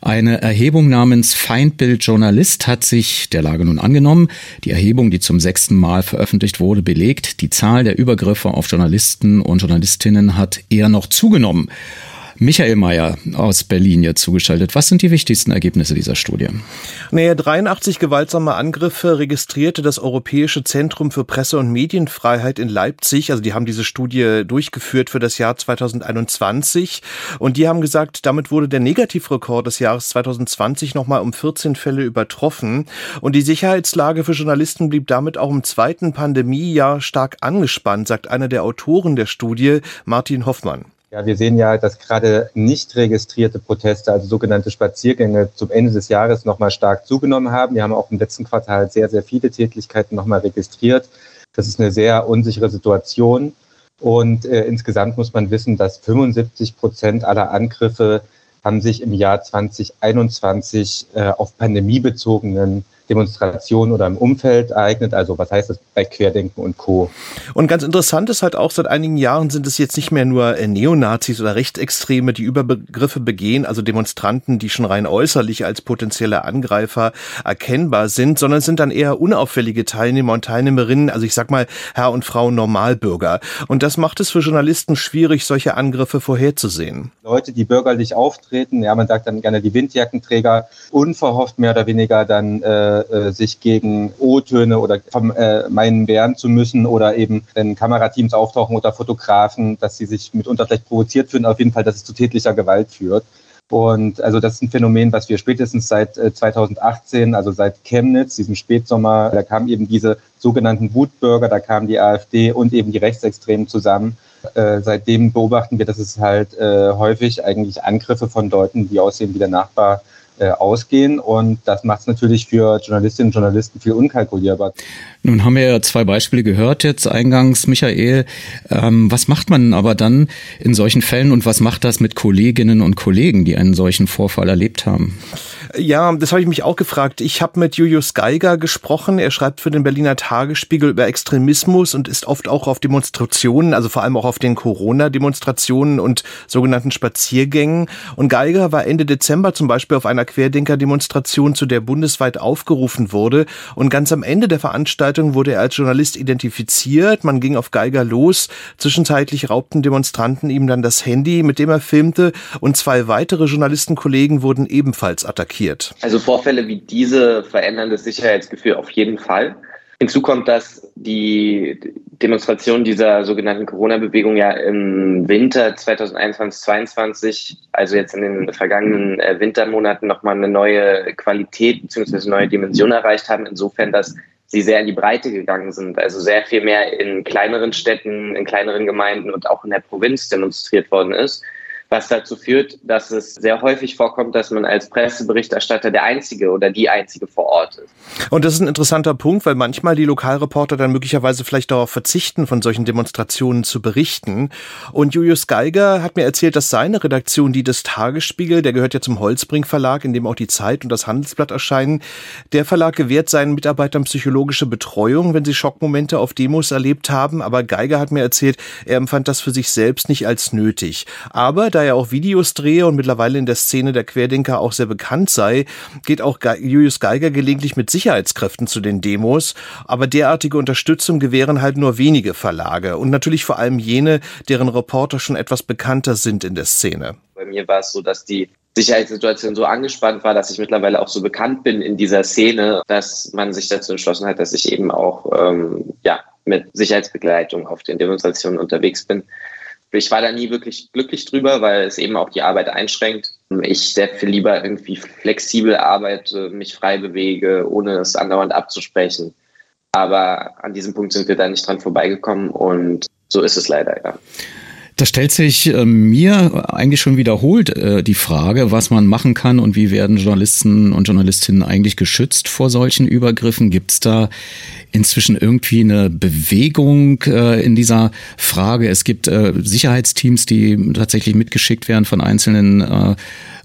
Eine Erhebung namens Feindbild Journalist hat sich der Lage nun angenommen. Die Erhebung, die zum sechsten Mal veröffentlicht wurde, belegt, die Zahl der Übergriffe auf Journalisten und Journalistinnen hat eher noch zugenommen. Michael Mayer aus Berlin jetzt zugeschaltet. Was sind die wichtigsten Ergebnisse dieser Studie? Naja, 83 gewaltsame Angriffe registrierte das Europäische Zentrum für Presse- und Medienfreiheit in Leipzig. Also die haben diese Studie durchgeführt für das Jahr 2021. Und die haben gesagt, damit wurde der Negativrekord des Jahres 2020 nochmal um 14 Fälle übertroffen. Und die Sicherheitslage für Journalisten blieb damit auch im zweiten Pandemiejahr stark angespannt, sagt einer der Autoren der Studie, Martin Hoffmann. Ja, wir sehen ja, dass gerade nicht registrierte Proteste, also sogenannte Spaziergänge, zum Ende des Jahres nochmal stark zugenommen haben. Wir haben auch im letzten Quartal sehr, sehr viele Tätigkeiten nochmal registriert. Das ist eine sehr unsichere Situation. Und äh, insgesamt muss man wissen, dass 75 Prozent aller Angriffe haben sich im Jahr 2021 äh, auf pandemiebezogenen Demonstrationen oder im Umfeld ereignet. Also was heißt das bei Querdenken und Co. Und ganz interessant ist halt auch, seit einigen Jahren sind es jetzt nicht mehr nur äh, Neonazis oder Rechtsextreme, die Überbegriffe begehen, also Demonstranten, die schon rein äußerlich als potenzielle Angreifer erkennbar sind, sondern sind dann eher unauffällige Teilnehmer und Teilnehmerinnen, also ich sag mal Herr und Frau Normalbürger. Und das macht es für Journalisten schwierig, solche Angriffe vorherzusehen. Leute, die bürgerlich auftreten, ja, man sagt dann gerne die Windjackenträger, unverhofft mehr oder weniger dann äh, äh, sich gegen O-Töne oder äh, wehren zu müssen oder eben, wenn Kamerateams auftauchen oder Fotografen, dass sie sich mitunter vielleicht provoziert fühlen, auf jeden Fall, dass es zu tätlicher Gewalt führt. Und also das ist ein Phänomen, was wir spätestens seit 2018, äh, also seit Chemnitz, diesem Spätsommer, da kamen eben diese sogenannten Wutbürger, da kamen die AfD und eben die Rechtsextremen zusammen. Äh, seitdem beobachten wir, dass es halt häufig eigentlich Angriffe von Leuten, die aussehen wie der Nachbar, äh, ausgehen. Und das macht es natürlich für Journalistinnen und Journalisten viel unkalkulierbar. Nun haben wir ja zwei Beispiele gehört jetzt eingangs, Michael. Ähm, was macht man aber dann in solchen Fällen und was macht das mit Kolleginnen und Kollegen, die einen solchen Vorfall erlebt haben? Ja, das habe ich mich auch gefragt. Ich habe mit Julius Geiger gesprochen. Er schreibt für den Berliner Tagesspiegel über Extremismus und ist oft auch auf Demonstrationen, also vor allem auch auf den Corona-Demonstrationen und sogenannten Spaziergängen. Und Geiger war Ende Dezember zum Beispiel auf einer Querdenker-Demonstration, zu der bundesweit aufgerufen wurde. Und ganz am Ende der Veranstaltung wurde er als Journalist identifiziert. Man ging auf Geiger los. Zwischenzeitlich raubten Demonstranten ihm dann das Handy, mit dem er filmte. Und zwei weitere Journalistenkollegen wurden ebenfalls attackiert. Also Vorfälle wie diese verändern das Sicherheitsgefühl auf jeden Fall. Hinzu kommt, dass die, Demonstrationen dieser sogenannten Corona-Bewegung ja im Winter 2021, 2022, also jetzt in den vergangenen äh, Wintermonaten nochmal eine neue Qualität bzw. neue Dimension erreicht haben, insofern, dass sie sehr in die Breite gegangen sind, also sehr viel mehr in kleineren Städten, in kleineren Gemeinden und auch in der Provinz demonstriert worden ist was dazu führt, dass es sehr häufig vorkommt, dass man als Presseberichterstatter der Einzige oder die Einzige vor Ort ist. Und das ist ein interessanter Punkt, weil manchmal die Lokalreporter dann möglicherweise vielleicht darauf verzichten, von solchen Demonstrationen zu berichten. Und Julius Geiger hat mir erzählt, dass seine Redaktion, die des Tagesspiegel, der gehört ja zum Holzbrink Verlag, in dem auch die Zeit und das Handelsblatt erscheinen, der Verlag gewährt seinen Mitarbeitern psychologische Betreuung, wenn sie Schockmomente auf Demos erlebt haben. Aber Geiger hat mir erzählt, er empfand das für sich selbst nicht als nötig. Aber da er auch Videos drehe und mittlerweile in der Szene der Querdenker auch sehr bekannt sei, geht auch Julius Geiger gelegentlich mit Sicherheitskräften zu den Demos. Aber derartige Unterstützung gewähren halt nur wenige Verlage und natürlich vor allem jene, deren Reporter schon etwas bekannter sind in der Szene. Bei mir war es so, dass die Sicherheitssituation so angespannt war, dass ich mittlerweile auch so bekannt bin in dieser Szene, dass man sich dazu entschlossen hat, dass ich eben auch ähm, ja, mit Sicherheitsbegleitung auf den Demonstrationen unterwegs bin ich war da nie wirklich glücklich drüber, weil es eben auch die Arbeit einschränkt. Ich sehr viel lieber irgendwie flexibel arbeite, mich frei bewege, ohne es andauernd abzusprechen. Aber an diesem Punkt sind wir da nicht dran vorbeigekommen und so ist es leider, ja. Da stellt sich äh, mir eigentlich schon wiederholt äh, die Frage, was man machen kann und wie werden Journalisten und Journalistinnen eigentlich geschützt vor solchen Übergriffen? Gibt es da inzwischen irgendwie eine Bewegung äh, in dieser Frage? Es gibt Sicherheitsteams, die tatsächlich mitgeschickt werden von einzelnen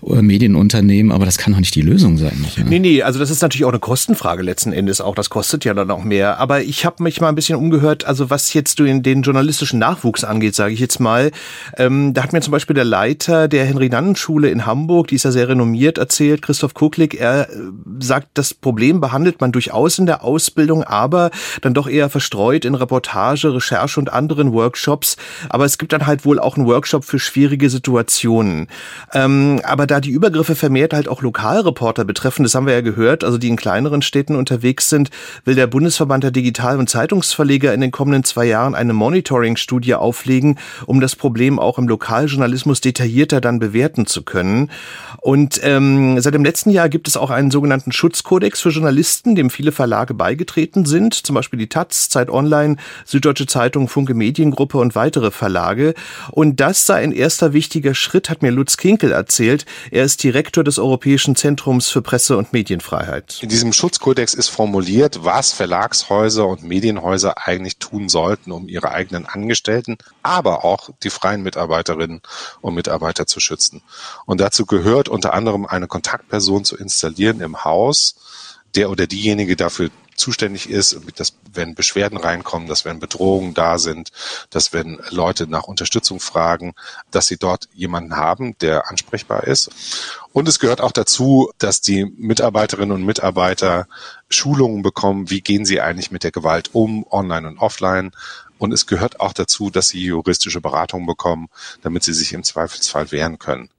Medienunternehmen, aber das kann doch nicht die Lösung sein. Nicht, ja? Nee, nee, also das ist natürlich auch eine Kostenfrage letzten Endes auch. Das kostet ja dann auch mehr. Aber ich habe mich mal ein bisschen umgehört, also was jetzt den, den journalistischen Nachwuchs angeht, sage ich jetzt mal. Ähm, da hat mir zum Beispiel der Leiter der Henry-Nannen-Schule in Hamburg, die ist ja sehr renommiert, erzählt, Christoph Kuklik, er äh, sagt, das Problem behandelt man durchaus in der Ausbildung, aber dann doch eher verstreut in Reportage, Recherche und anderen Workshops. Aber es gibt dann halt wohl auch einen Workshop für schwierige Situationen. Ähm, aber da die Übergriffe vermehrt halt auch Lokalreporter betreffen, das haben wir ja gehört, also die in kleineren Städten unterwegs sind, will der Bundesverband der Digital- und Zeitungsverleger in den kommenden zwei Jahren eine Monitoring-Studie auflegen, um das Problem auch im Lokaljournalismus detaillierter dann bewerten zu können. Und ähm, seit dem letzten Jahr gibt es auch einen sogenannten Schutzkodex für Journalisten, dem viele Verlage beigetreten sind, zum Beispiel die Taz, Zeit Online, Süddeutsche Zeitung, Funke Mediengruppe und weitere Verlage. Und das sei ein erster wichtiger Schritt, hat mir Lutz Kinkel erzählt. Er ist Direktor des Europäischen Zentrums für Presse- und Medienfreiheit. In diesem Schutzkodex ist formuliert, was Verlagshäuser und Medienhäuser eigentlich tun sollten, um ihre eigenen Angestellten, aber auch die freien Mitarbeiterinnen und Mitarbeiter zu schützen. Und dazu gehört unter anderem eine Kontaktperson zu installieren im Haus, der oder diejenige dafür zuständig ist, dass wenn Beschwerden reinkommen, dass wenn Bedrohungen da sind, dass wenn Leute nach Unterstützung fragen, dass sie dort jemanden haben, der ansprechbar ist. Und es gehört auch dazu, dass die Mitarbeiterinnen und Mitarbeiter Schulungen bekommen, wie gehen sie eigentlich mit der Gewalt um, online und offline. Und es gehört auch dazu, dass sie juristische Beratung bekommen, damit sie sich im Zweifelsfall wehren können.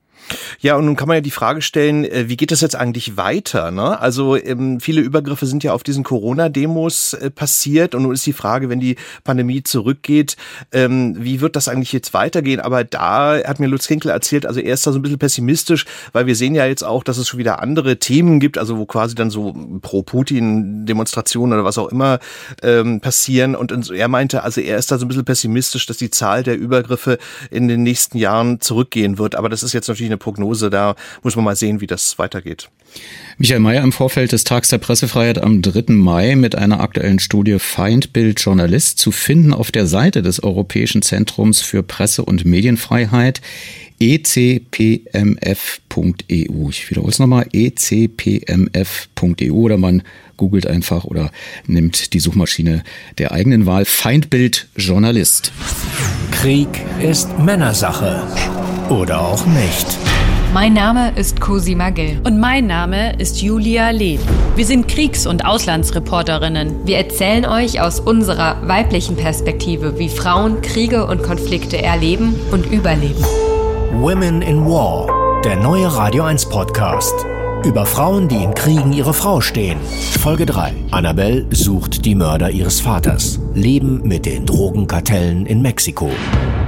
Ja, und nun kann man ja die Frage stellen, äh, wie geht das jetzt eigentlich weiter? Ne? Also ähm, viele Übergriffe sind ja auf diesen Corona-Demos äh, passiert und nun ist die Frage, wenn die Pandemie zurückgeht, ähm, wie wird das eigentlich jetzt weitergehen? Aber da hat mir Lutz Kinkel erzählt, also er ist da so ein bisschen pessimistisch, weil wir sehen ja jetzt auch, dass es schon wieder andere Themen gibt, also wo quasi dann so Pro-Putin-Demonstrationen oder was auch immer ähm, passieren. Und er meinte, also er ist da so ein bisschen pessimistisch, dass die Zahl der Übergriffe in den nächsten Jahren zurückgehen wird. Aber das ist jetzt natürlich eine Prognose. Da muss man mal sehen, wie das weitergeht. Michael Mayer im Vorfeld des Tags der Pressefreiheit am 3. Mai mit einer aktuellen Studie Feindbild Journalist zu finden auf der Seite des Europäischen Zentrums für Presse- und Medienfreiheit ecpmf.eu. Ich wiederhole es nochmal, ecpmf.eu oder man googelt einfach oder nimmt die Suchmaschine der eigenen Wahl Feindbild Journalist. Krieg ist Männersache oder auch nicht. Mein Name ist Cosima Gill. Und mein Name ist Julia Lehn. Wir sind Kriegs- und Auslandsreporterinnen. Wir erzählen euch aus unserer weiblichen Perspektive, wie Frauen Kriege und Konflikte erleben und überleben. Women in War, der neue Radio 1 Podcast. Über Frauen, die in Kriegen ihre Frau stehen. Folge 3. Annabelle sucht die Mörder ihres Vaters. Leben mit den Drogenkartellen in Mexiko.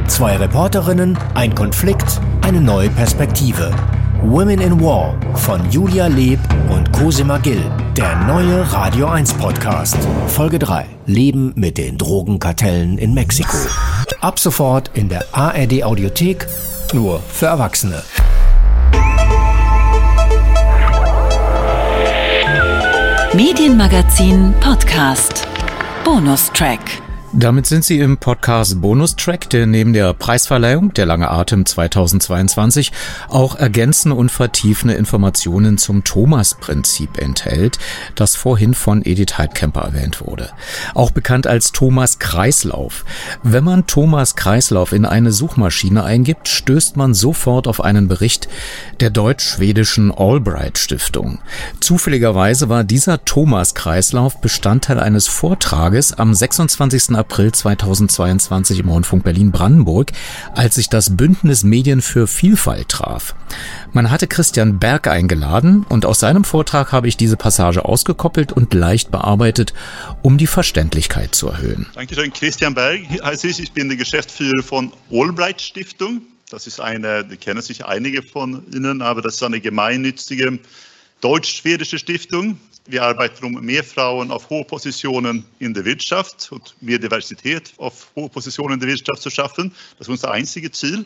Zwei Reporterinnen, ein Konflikt, eine neue Perspektive. Women in War von Julia Leb und Cosima Gill. Der neue Radio 1 Podcast. Folge 3. Leben mit den Drogenkartellen in Mexiko. Ab sofort in der ARD Audiothek. Nur für Erwachsene. Medienmagazin Podcast. Bonustrack. Damit sind Sie im Podcast Bonustrack, der neben der Preisverleihung der Lange Atem 2022 auch ergänzende und vertiefende Informationen zum Thomas-Prinzip enthält, das vorhin von Edith Heidkemper erwähnt wurde. Auch bekannt als Thomas Kreislauf. Wenn man Thomas Kreislauf in eine Suchmaschine eingibt, stößt man sofort auf einen Bericht der deutsch-schwedischen Albright Stiftung. Zufälligerweise war dieser Thomas Kreislauf Bestandteil eines Vortrages am 26. April 2022 im Rundfunk Berlin-Brandenburg, als sich das Bündnis Medien für Vielfalt traf. Man hatte Christian Berg eingeladen und aus seinem Vortrag habe ich diese Passage ausgekoppelt und leicht bearbeitet, um die Verständlichkeit zu erhöhen. Dankeschön. Christian Berg heiße ich. Ich bin der Geschäftsführer von Albright Stiftung. Das ist eine, die kennen sich einige von Ihnen, aber das ist eine gemeinnützige deutsch-schwedische Stiftung. Wir arbeiten um mehr Frauen auf hohe Positionen in der Wirtschaft und mehr Diversität auf hohe Positionen in der Wirtschaft zu schaffen. Das ist unser einziges Ziel.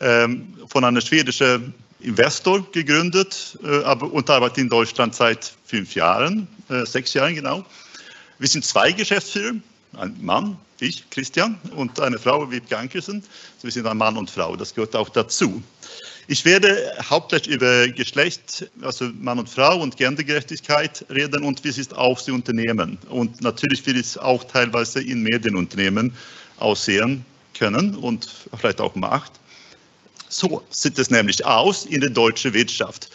Ähm, von einem schwedischen Investor gegründet, äh, und arbeite in Deutschland seit fünf Jahren, äh, sechs Jahren genau. Wir sind zwei Geschäftsführer, ein Mann, ich, Christian, und eine Frau, Wiebke Ankersen. wir sind ein Mann und Frau, das gehört auch dazu. Ich werde hauptsächlich über Geschlecht, also Mann und Frau und Gendergerechtigkeit reden und wie es ist auf die Unternehmen. Und natürlich wird es auch teilweise in Medienunternehmen aussehen können und vielleicht auch Macht. So sieht es nämlich aus in der deutschen Wirtschaft.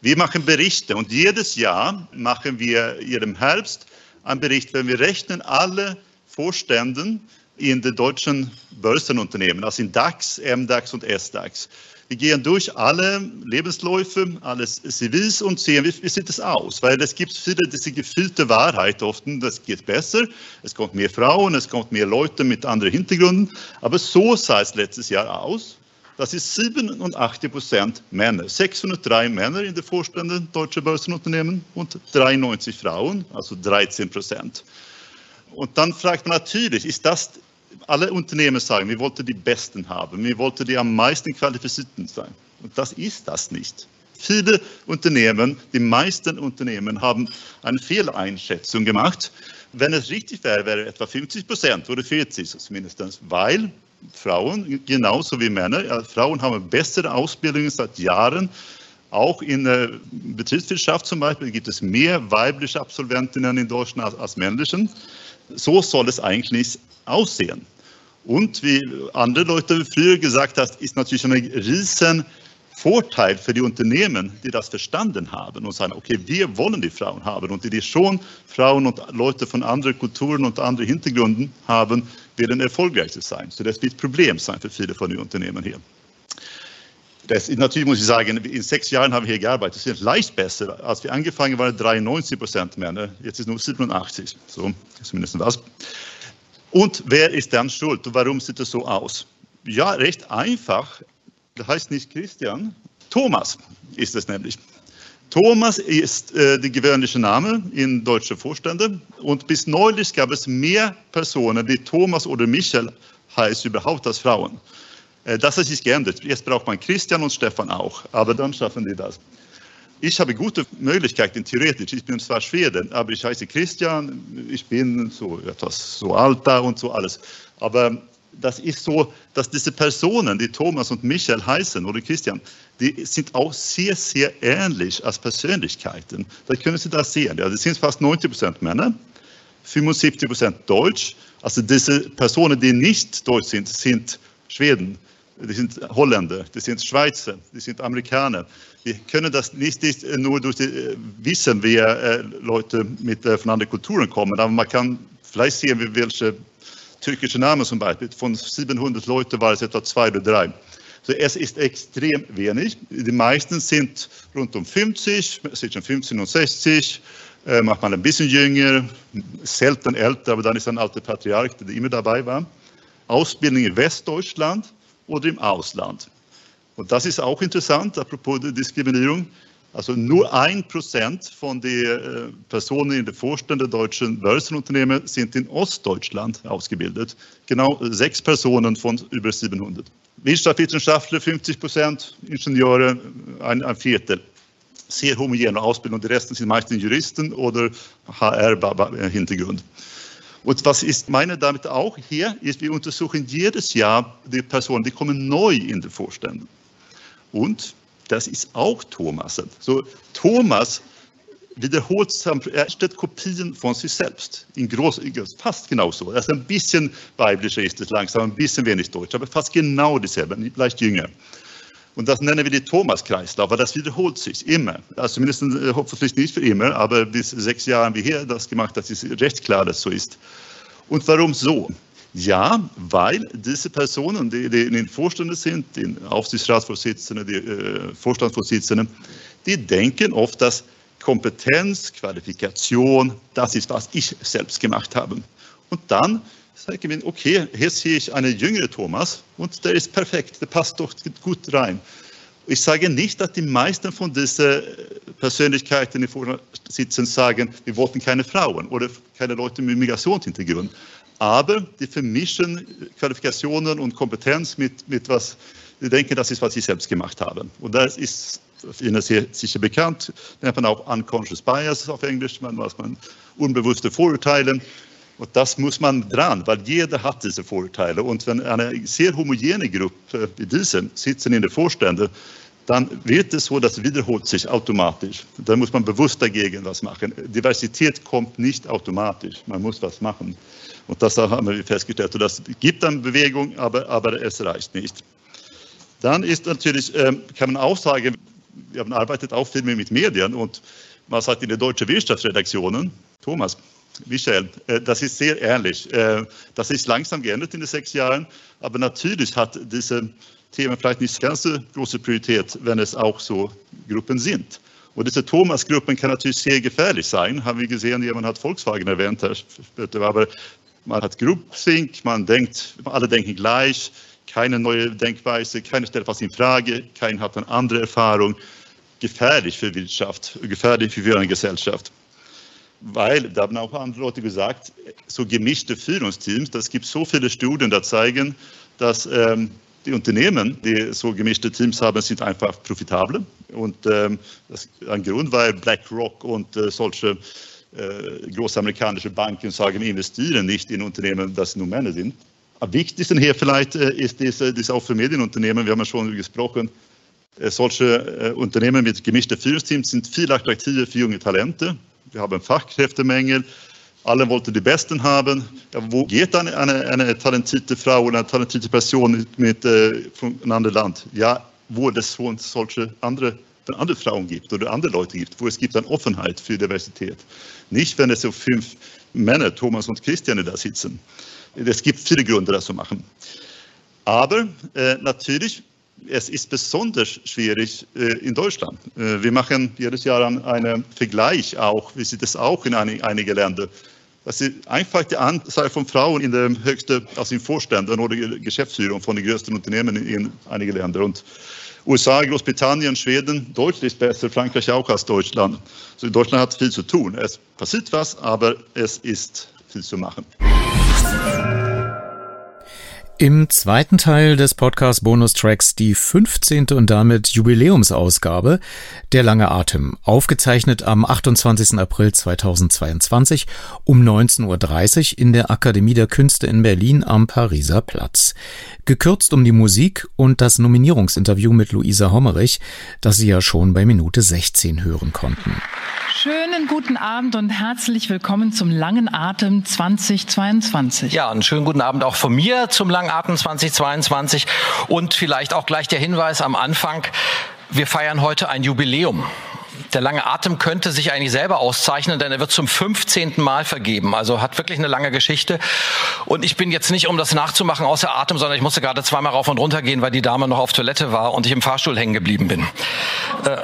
Wir machen Berichte und jedes Jahr machen wir im Herbst einen Bericht, wenn wir rechnen alle Vorständen in den deutschen Börsenunternehmen, also in DAX, MDAX und SDAX. Wir gehen durch alle Lebensläufe, alles CVs und sehen, wie, wie sieht es aus? Weil es gibt viele diese gefühlte Wahrheit oft, das geht besser, es kommt mehr Frauen, es kommt mehr Leute mit anderen Hintergründen, aber so sah es letztes Jahr aus. Das ist 87 Prozent Männer. 603 Männer in den Vorständen deutscher Börsenunternehmen und 93 Frauen, also 13 Prozent. Und dann fragt man natürlich, ist das alle Unternehmen sagen, wir wollten die Besten haben, wir wollten die am meisten qualifizierten sein. Und das ist das nicht. Viele Unternehmen, die meisten Unternehmen haben eine Fehleinschätzung gemacht. Wenn es richtig wäre, wäre etwa 50 Prozent oder 40 zumindest, weil Frauen genauso wie Männer, ja, Frauen haben bessere Ausbildungen seit Jahren. Auch in der Betriebswirtschaft zum Beispiel gibt es mehr weibliche Absolventinnen in Deutschland als, als männlichen. So soll es eigentlich aussehen. Und wie andere Leute früher gesagt haben, ist natürlich ein riesen Vorteil für die Unternehmen, die das verstanden haben und sagen, okay, wir wollen die Frauen haben und die, die schon Frauen und Leute von anderen Kulturen und anderen Hintergründen haben, werden erfolgreicher sein. So das wird ein Problem sein für viele von den Unternehmen hier. Das ist, natürlich muss ich sagen, in sechs Jahren haben wir hier gearbeitet. Das ist leicht besser. Als wir angefangen waren, 93 Prozent Männer. Jetzt ist nur 87. So, zumindest was. Und wer ist dann schuld? Warum sieht es so aus? Ja, recht einfach. Das heißt nicht Christian. Thomas ist es nämlich. Thomas ist äh, der gewöhnliche Name in deutschen Vorständen. Und bis neulich gab es mehr Personen, die Thomas oder Michael heißen überhaupt als Frauen. Äh, das hat sich geändert. Jetzt braucht man Christian und Stefan auch. Aber dann schaffen die das ich habe gute Möglichkeiten theoretisch. Ich bin zwar Schwede, aber ich heiße Christian, ich bin so etwas so alt da und so alles. Aber das ist so, dass diese Personen, die Thomas und Michael heißen oder Christian, die sind auch sehr, sehr ähnlich als Persönlichkeiten. Da können Sie das sehen. Ja, das sind fast 90 Prozent Männer, 75 Prozent Deutsch. Also diese Personen, die nicht Deutsch sind, sind Schweden die sind Holländer, die sind Schweizer, die sind Amerikaner. Wir können das nicht, nicht nur durch die, äh, wissen, wie äh, Leute mit, äh, von anderen Kulturen kommen, aber man kann vielleicht sehen, welche türkische Namen zum Beispiel. Von 700 Leuten war es etwa zwei oder drei. So, es ist extrem wenig. Die meisten sind rund um 50, zwischen 15 und 60, äh, manchmal ein bisschen jünger, selten älter, aber dann ist ein alter Patriarch, der immer dabei war. Ausbildung in Westdeutschland oder im Ausland. Und das ist auch interessant, apropos Diskriminierung. Also nur ein Prozent von den äh, Personen in den Vorständen der deutschen Börsenunternehmen sind in Ostdeutschland ausgebildet. Genau sechs Personen von über 700. Wirtschaftswissenschaftler 50 Prozent, Ingenieure ein, ein Viertel. Sehr homogene Ausbildung. Die Resten sind meistens Juristen oder HR-Hintergrund. Und was ist meine damit auch hier, ist, wir untersuchen jedes Jahr die Personen, die kommen neu in die Vorstände. Und das ist auch Thomas. So, Thomas wiederholt, er stellt Kopien von sich selbst. In groß, fast genauso. Also ein bisschen weiblicher ist es langsam, ein bisschen wenig deutsch, aber fast genau dieselbe, leicht jünger. Und das nennen wir die Thomas-Kreislauf, weil das wiederholt sich immer. Also zumindest äh, hoffentlich nicht für immer, aber bis sechs Jahren wie hier das gemacht, das ist recht klar, dass so ist. Und warum so? Ja, weil diese Personen, die, die in den Vorständen sind, die Aufsichtsratsvorsitzenden, die äh, Vorstandsvorsitzenden, die denken oft, dass Kompetenz, Qualifikation, das ist, was ich selbst gemacht habe. Und dann sage mir, okay, hier sehe ich einen jüngeren Thomas und der ist perfekt, der passt doch gut rein. Ich sage nicht, dass die meisten von diesen Persönlichkeiten, die vorne sitzen, sagen, wir wollten keine Frauen oder keine Leute mit Migrationshintergrund. Aber die vermischen Qualifikationen und Kompetenz mit, mit was, die denken, das ist, was sie selbst gemacht haben. Und das ist Ihnen sehr sicher bekannt, nennt man auch unconscious bias auf Englisch, was man unbewusste Vorurteile. Und das muss man dran, weil jeder hat diese Vorurteile. Und wenn eine sehr homogene Gruppe wie diese sitzen in den Vorständen, dann wird es so, das wiederholt sich automatisch. Da muss man bewusst dagegen was machen. Diversität kommt nicht automatisch, man muss was machen. Und das haben wir festgestellt. Und das gibt dann Bewegung, aber, aber es reicht nicht. Dann ist natürlich, ähm, kann man auch sagen, wir haben arbeitet auch viel mit Medien und man sagt in der deutschen Wirtschaftsredaktionen, Thomas, Michael, äh, das ist sehr ehrlich. Äh, das ist langsam geändert in den sechs Jahren, aber natürlich hat diese Themen vielleicht nicht ganz so große Priorität, wenn es auch so Gruppen sind. Und diese Thomas-Gruppen kann natürlich sehr gefährlich sein, haben wir gesehen, jemand hat Volkswagen erwähnt, aber man hat Groupthink, man denkt, alle denken gleich, keine neue Denkweise, keiner stellt was in Frage, keiner hat eine andere Erfahrung. Gefährlich für Wirtschaft, gefährlich für eine Gesellschaft. Weil, da haben auch andere Leute gesagt, so gemischte Führungsteams, das gibt so viele Studien, die zeigen, dass ähm, die Unternehmen, die so gemischte Teams haben, sind einfach profitabel. Und ähm, das ein Grund, weil BlackRock und äh, solche äh, große amerikanische Banken sagen, investieren nicht in Unternehmen, das nur Männer sind. Am wichtigsten hier vielleicht äh, ist diese, diese auch für Medienunternehmen, wir haben ja schon gesprochen, äh, solche Unternehmen mit gemischten Führungsteams sind viel attraktiver für junge Talente. Wir haben Fachkräftemängel, alle wollten die Besten haben. Ja, wo geht eine, eine, eine talentierte Frau oder eine talentierte Person mit, äh, von einem anderen Land? Ja, wo es solche andere andere Frauen gibt oder andere Leute gibt, wo es gibt eine Offenheit für Diversität. Nicht, wenn es so fünf Männer, Thomas und Christiane, da sitzen. Es gibt viele Gründe, das zu machen. Aber äh, natürlich, es ist besonders schwierig äh, in Deutschland. Äh, wir machen jedes Jahr einen Vergleich auch, wie sieht es auch in ein, einigen Ländern. Das ist einfach die Anzahl von Frauen in der höchsten, also in Vorständen oder Geschäftsführung von den größten Unternehmen in einigen Ländern. Und USA, Großbritannien, Schweden deutlich besser, Frankreich auch als Deutschland. Also Deutschland hat viel zu tun. Es passiert was, aber es ist viel zu machen. Im zweiten Teil des Podcast Bonustracks die 15. und damit Jubiläumsausgabe Der lange Atem, aufgezeichnet am 28. April 2022 um 19.30 Uhr in der Akademie der Künste in Berlin am Pariser Platz. Gekürzt um die Musik und das Nominierungsinterview mit Luisa Hommerich, das Sie ja schon bei Minute 16 hören konnten. Schönen guten Abend und herzlich willkommen zum Langen Atem 2022. Ja, einen schönen guten Abend auch von mir zum Langen Atem 2022 und vielleicht auch gleich der Hinweis am Anfang. Wir feiern heute ein Jubiläum. Der lange Atem könnte sich eigentlich selber auszeichnen, denn er wird zum 15. Mal vergeben. Also hat wirklich eine lange Geschichte. Und ich bin jetzt nicht, um das nachzumachen, außer Atem, sondern ich musste gerade zweimal rauf und runter gehen, weil die Dame noch auf Toilette war und ich im Fahrstuhl hängen geblieben bin. Äh,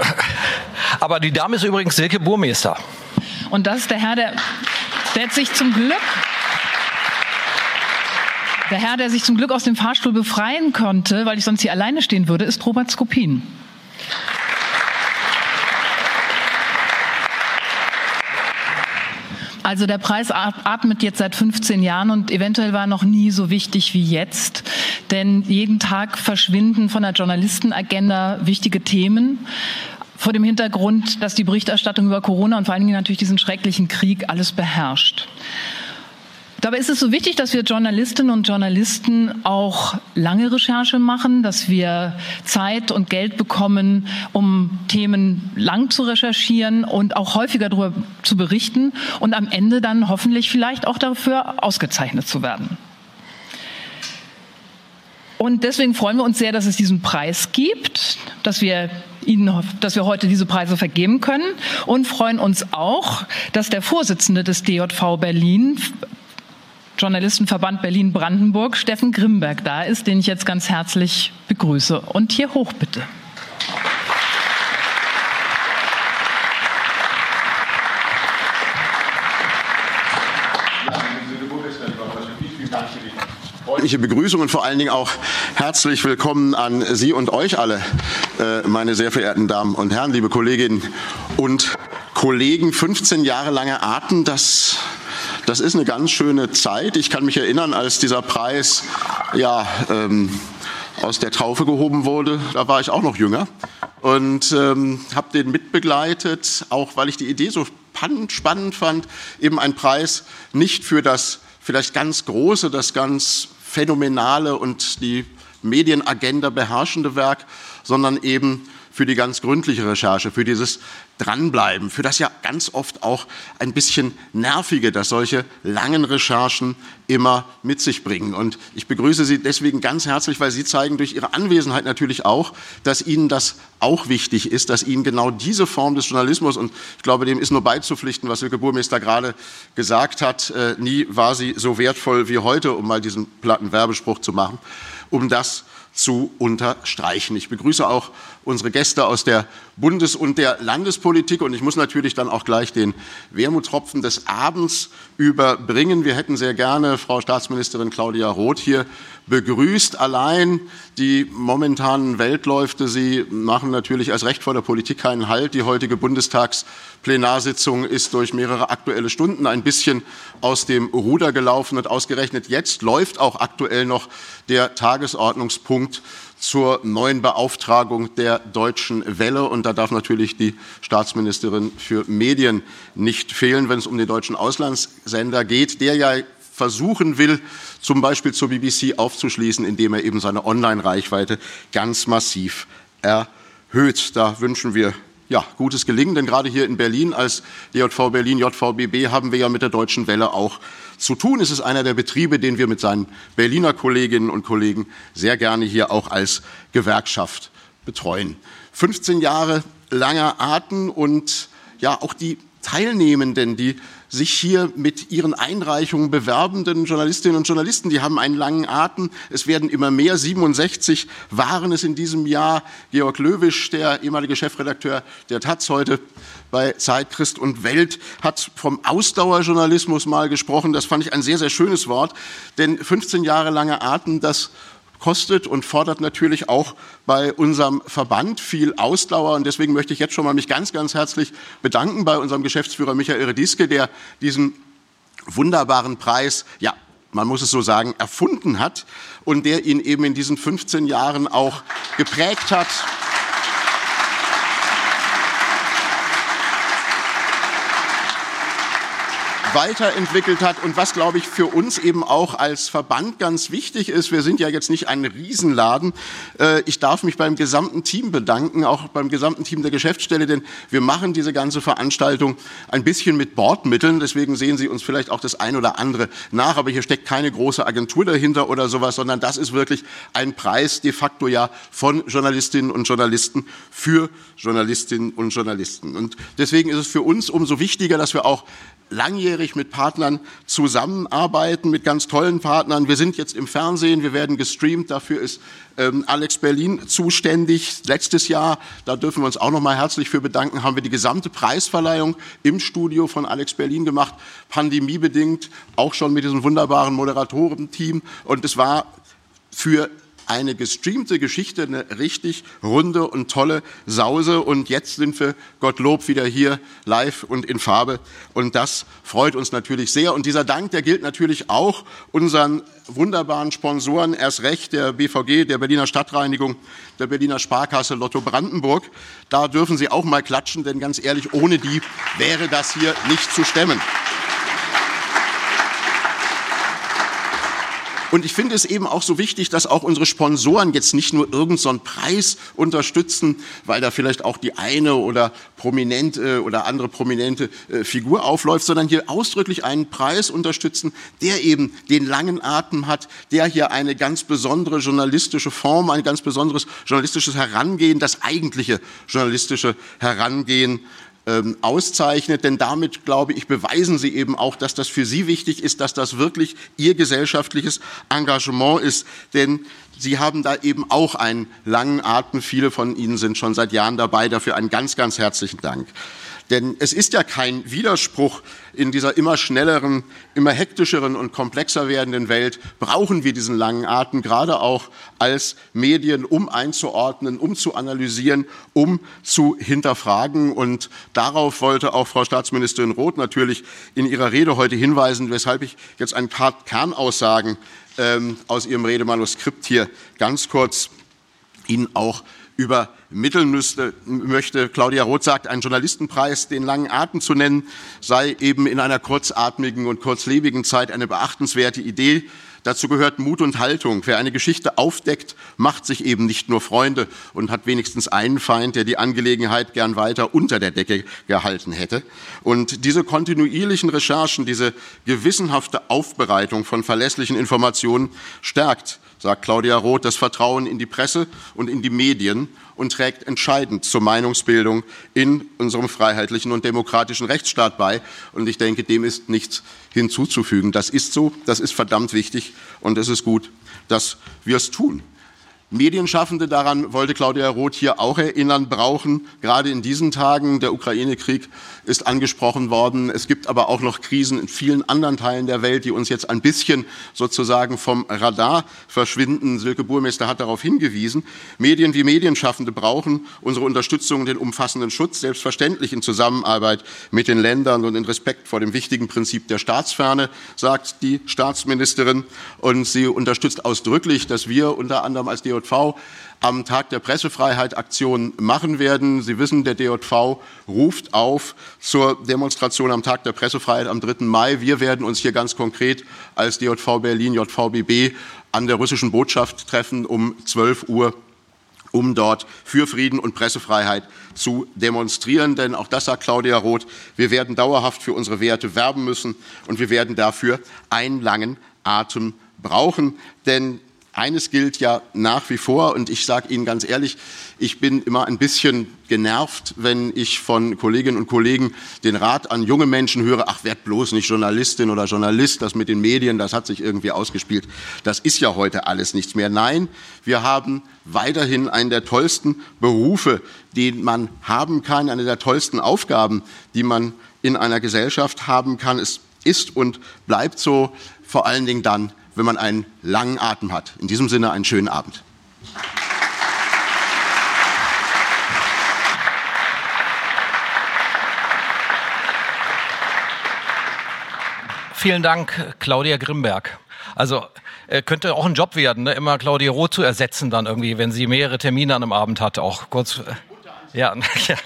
aber die Dame ist übrigens Silke Burmeister. Und das ist der Herr, der, der hat sich zum Glück der Herr, der sich zum Glück aus dem Fahrstuhl befreien konnte, weil ich sonst hier alleine stehen würde, ist Robert Skopin. Also der Preis atmet jetzt seit 15 Jahren und eventuell war noch nie so wichtig wie jetzt. Denn jeden Tag verschwinden von der Journalistenagenda wichtige Themen vor dem Hintergrund, dass die Berichterstattung über Corona und vor allen Dingen natürlich diesen schrecklichen Krieg alles beherrscht. Dabei ist es so wichtig, dass wir Journalistinnen und Journalisten auch lange Recherche machen, dass wir Zeit und Geld bekommen, um Themen lang zu recherchieren und auch häufiger darüber zu berichten und am Ende dann hoffentlich vielleicht auch dafür ausgezeichnet zu werden. Und deswegen freuen wir uns sehr, dass es diesen Preis gibt, dass wir Ihnen, dass wir heute diese Preise vergeben können und freuen uns auch, dass der Vorsitzende des DJV Berlin, Journalistenverband Berlin-Brandenburg, Steffen Grimberg, da ist, den ich jetzt ganz herzlich begrüße. Und hier hoch bitte. freundliche Begrüßung und vor allen Dingen auch herzlich willkommen an Sie und euch alle, äh, meine sehr verehrten Damen und Herren, liebe Kolleginnen und Kollegen. 15 Jahre lange Atem, das das ist eine ganz schöne Zeit. Ich kann mich erinnern, als dieser Preis ja, ähm, aus der Taufe gehoben wurde, da war ich auch noch jünger und ähm, habe den mitbegleitet, auch weil ich die Idee so spannend fand, eben ein Preis nicht für das vielleicht ganz große, das ganz phänomenale und die Medienagenda beherrschende Werk, sondern eben für die ganz gründliche Recherche, für dieses Dranbleiben, für das ja ganz oft auch ein bisschen nervige, dass solche langen Recherchen immer mit sich bringen. Und ich begrüße Sie deswegen ganz herzlich, weil Sie zeigen durch Ihre Anwesenheit natürlich auch, dass Ihnen das auch wichtig ist, dass Ihnen genau diese Form des Journalismus, und ich glaube, dem ist nur beizupflichten, was Silke Burmeister gerade gesagt hat, äh, nie war sie so wertvoll wie heute, um mal diesen platten Werbespruch zu machen, um das zu unterstreichen. Ich begrüße auch unsere Gäste aus der Bundes- und der Landespolitik und ich muss natürlich dann auch gleich den Wermutstropfen des Abends überbringen. Wir hätten sehr gerne Frau Staatsministerin Claudia Roth hier begrüßt. Allein die momentanen Weltläufe, sie machen natürlich als Recht vor der Politik keinen Halt. Die heutige Bundestagsplenarsitzung ist durch mehrere aktuelle Stunden ein bisschen aus dem Ruder gelaufen und ausgerechnet jetzt läuft auch aktuell noch der Tagesordnungspunkt zur neuen Beauftragung der Deutschen Welle. Und da darf natürlich die Staatsministerin für Medien nicht fehlen, wenn es um den deutschen Auslandssender geht, der ja versuchen will, zum Beispiel zur BBC aufzuschließen, indem er eben seine Online-Reichweite ganz massiv erhöht. Da wünschen wir ja, gutes Gelingen, denn gerade hier in Berlin als DJV Berlin, JVBB haben wir ja mit der Deutschen Welle auch zu tun. Es ist einer der Betriebe, den wir mit seinen Berliner Kolleginnen und Kollegen sehr gerne hier auch als Gewerkschaft betreuen. 15 Jahre langer Atem und ja, auch die Teilnehmenden, die sich hier mit ihren Einreichungen bewerbenden Journalistinnen und Journalisten. Die haben einen langen Atem. Es werden immer mehr. 67 waren es in diesem Jahr. Georg Löwisch, der ehemalige Chefredakteur der Taz heute bei Zeit, Christ und Welt, hat vom Ausdauerjournalismus mal gesprochen. Das fand ich ein sehr, sehr schönes Wort. Denn 15 Jahre lange Atem, das kostet und fordert natürlich auch bei unserem Verband viel Ausdauer. Und deswegen möchte ich jetzt schon mal mich ganz, ganz herzlich bedanken bei unserem Geschäftsführer Michael Rediske, der diesen wunderbaren Preis, ja, man muss es so sagen, erfunden hat und der ihn eben in diesen 15 Jahren auch geprägt hat. Weiterentwickelt hat und was, glaube ich, für uns eben auch als Verband ganz wichtig ist. Wir sind ja jetzt nicht ein Riesenladen. Äh, ich darf mich beim gesamten Team bedanken, auch beim gesamten Team der Geschäftsstelle, denn wir machen diese ganze Veranstaltung ein bisschen mit Bordmitteln. Deswegen sehen Sie uns vielleicht auch das ein oder andere nach. Aber hier steckt keine große Agentur dahinter oder sowas, sondern das ist wirklich ein Preis de facto ja von Journalistinnen und Journalisten für Journalistinnen und Journalisten. Und deswegen ist es für uns umso wichtiger, dass wir auch langjährig mit Partnern zusammenarbeiten, mit ganz tollen Partnern. Wir sind jetzt im Fernsehen, wir werden gestreamt, dafür ist ähm, Alex Berlin zuständig. Letztes Jahr, da dürfen wir uns auch noch mal herzlich für bedanken, haben wir die gesamte Preisverleihung im Studio von Alex Berlin gemacht, pandemiebedingt, auch schon mit diesem wunderbaren Moderatorenteam. Und es war für eine gestreamte Geschichte, eine richtig runde und tolle Sause. Und jetzt sind wir, Gottlob, wieder hier live und in Farbe. Und das freut uns natürlich sehr. Und dieser Dank, der gilt natürlich auch unseren wunderbaren Sponsoren, erst recht der BVG, der Berliner Stadtreinigung, der Berliner Sparkasse Lotto Brandenburg. Da dürfen Sie auch mal klatschen, denn ganz ehrlich, ohne die wäre das hier nicht zu stemmen. Und ich finde es eben auch so wichtig, dass auch unsere Sponsoren jetzt nicht nur irgendeinen so Preis unterstützen, weil da vielleicht auch die eine oder prominente oder andere prominente äh, Figur aufläuft, sondern hier ausdrücklich einen Preis unterstützen, der eben den langen Atem hat, der hier eine ganz besondere journalistische Form, ein ganz besonderes journalistisches Herangehen, das eigentliche journalistische Herangehen ähm, auszeichnet. Denn damit, glaube ich, beweisen Sie eben auch, dass das für Sie wichtig ist, dass das wirklich Ihr gesellschaftliches Engagement ist. Denn Sie haben da eben auch einen langen Atem. Viele von Ihnen sind schon seit Jahren dabei. Dafür einen ganz, ganz herzlichen Dank. Denn es ist ja kein Widerspruch in dieser immer schnelleren, immer hektischeren und komplexer werdenden Welt brauchen wir diesen langen Atem, gerade auch als Medien, um einzuordnen, um zu analysieren, um zu hinterfragen. Und darauf wollte auch Frau Staatsministerin Roth natürlich in ihrer Rede heute hinweisen, weshalb ich jetzt ein paar Kernaussagen ähm, aus ihrem Redemanuskript hier ganz kurz Ihnen auch übermitteln müsste, möchte. Claudia Roth sagt, einen Journalistenpreis, den langen Atem zu nennen, sei eben in einer kurzatmigen und kurzlebigen Zeit eine beachtenswerte Idee. Dazu gehört Mut und Haltung. Wer eine Geschichte aufdeckt, macht sich eben nicht nur Freunde und hat wenigstens einen Feind, der die Angelegenheit gern weiter unter der Decke gehalten hätte. Und diese kontinuierlichen Recherchen, diese gewissenhafte Aufbereitung von verlässlichen Informationen stärkt sagt Claudia Roth, das Vertrauen in die Presse und in die Medien und trägt entscheidend zur Meinungsbildung in unserem freiheitlichen und demokratischen Rechtsstaat bei. Und ich denke, dem ist nichts hinzuzufügen. Das ist so, das ist verdammt wichtig und es ist gut, dass wir es tun. Medienschaffende, daran wollte Claudia Roth hier auch erinnern, brauchen gerade in diesen Tagen, der Ukraine-Krieg ist angesprochen worden, es gibt aber auch noch Krisen in vielen anderen Teilen der Welt, die uns jetzt ein bisschen sozusagen vom Radar verschwinden. Silke Burmeister hat darauf hingewiesen. Medien wie Medienschaffende brauchen unsere Unterstützung und den umfassenden Schutz, selbstverständlich in Zusammenarbeit mit den Ländern und in Respekt vor dem wichtigen Prinzip der Staatsferne, sagt die Staatsministerin. Und sie unterstützt ausdrücklich, dass wir unter anderem als DOT DJV am Tag der Pressefreiheit Aktion machen werden. Sie wissen, der DJV ruft auf zur Demonstration am Tag der Pressefreiheit am 3. Mai. Wir werden uns hier ganz konkret als DJV Berlin, JVBB an der russischen Botschaft treffen um 12 Uhr um dort für Frieden und Pressefreiheit zu demonstrieren. Denn auch das sagt Claudia Roth, wir werden dauerhaft für unsere Werte werben müssen und wir werden dafür einen langen Atem brauchen. Denn eines gilt ja nach wie vor, und ich sage Ihnen ganz ehrlich, ich bin immer ein bisschen genervt, wenn ich von Kolleginnen und Kollegen den Rat an junge Menschen höre, ach, werd bloß nicht Journalistin oder Journalist, das mit den Medien, das hat sich irgendwie ausgespielt. Das ist ja heute alles nichts mehr. Nein, wir haben weiterhin einen der tollsten Berufe, den man haben kann, eine der tollsten Aufgaben, die man in einer Gesellschaft haben kann. Es ist und bleibt so, vor allen Dingen dann, wenn man einen langen Atem hat. In diesem Sinne einen schönen Abend. Vielen Dank, Claudia Grimberg. Also äh, könnte auch ein Job werden, ne? immer Claudia Roth zu ersetzen dann irgendwie, wenn sie mehrere Termine an einem Abend hat, auch kurz. Äh, ja, ja.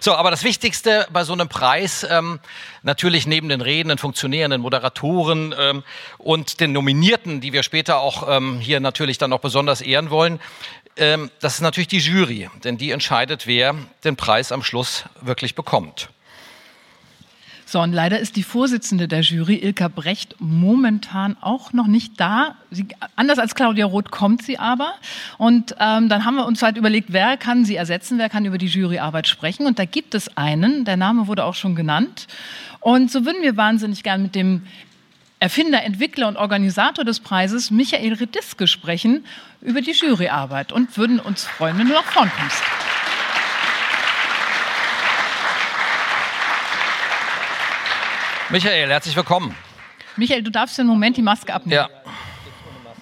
So, aber das Wichtigste bei so einem Preis, ähm, natürlich neben den redenden Funktionären, den Moderatoren ähm, und den Nominierten, die wir später auch ähm, hier natürlich dann noch besonders ehren wollen, ähm, das ist natürlich die Jury, denn die entscheidet, wer den Preis am Schluss wirklich bekommt. So, und leider ist die Vorsitzende der Jury, Ilka Brecht, momentan auch noch nicht da. Sie, anders als Claudia Roth kommt sie aber. Und ähm, dann haben wir uns halt überlegt, wer kann sie ersetzen, wer kann über die Juryarbeit sprechen. Und da gibt es einen, der Name wurde auch schon genannt. Und so würden wir wahnsinnig gern mit dem Erfinder, Entwickler und Organisator des Preises, Michael Rediske, sprechen über die Juryarbeit und würden uns freuen, wenn du nach vorn kommst. Michael, herzlich willkommen. Michael, du darfst im Moment die Maske abnehmen.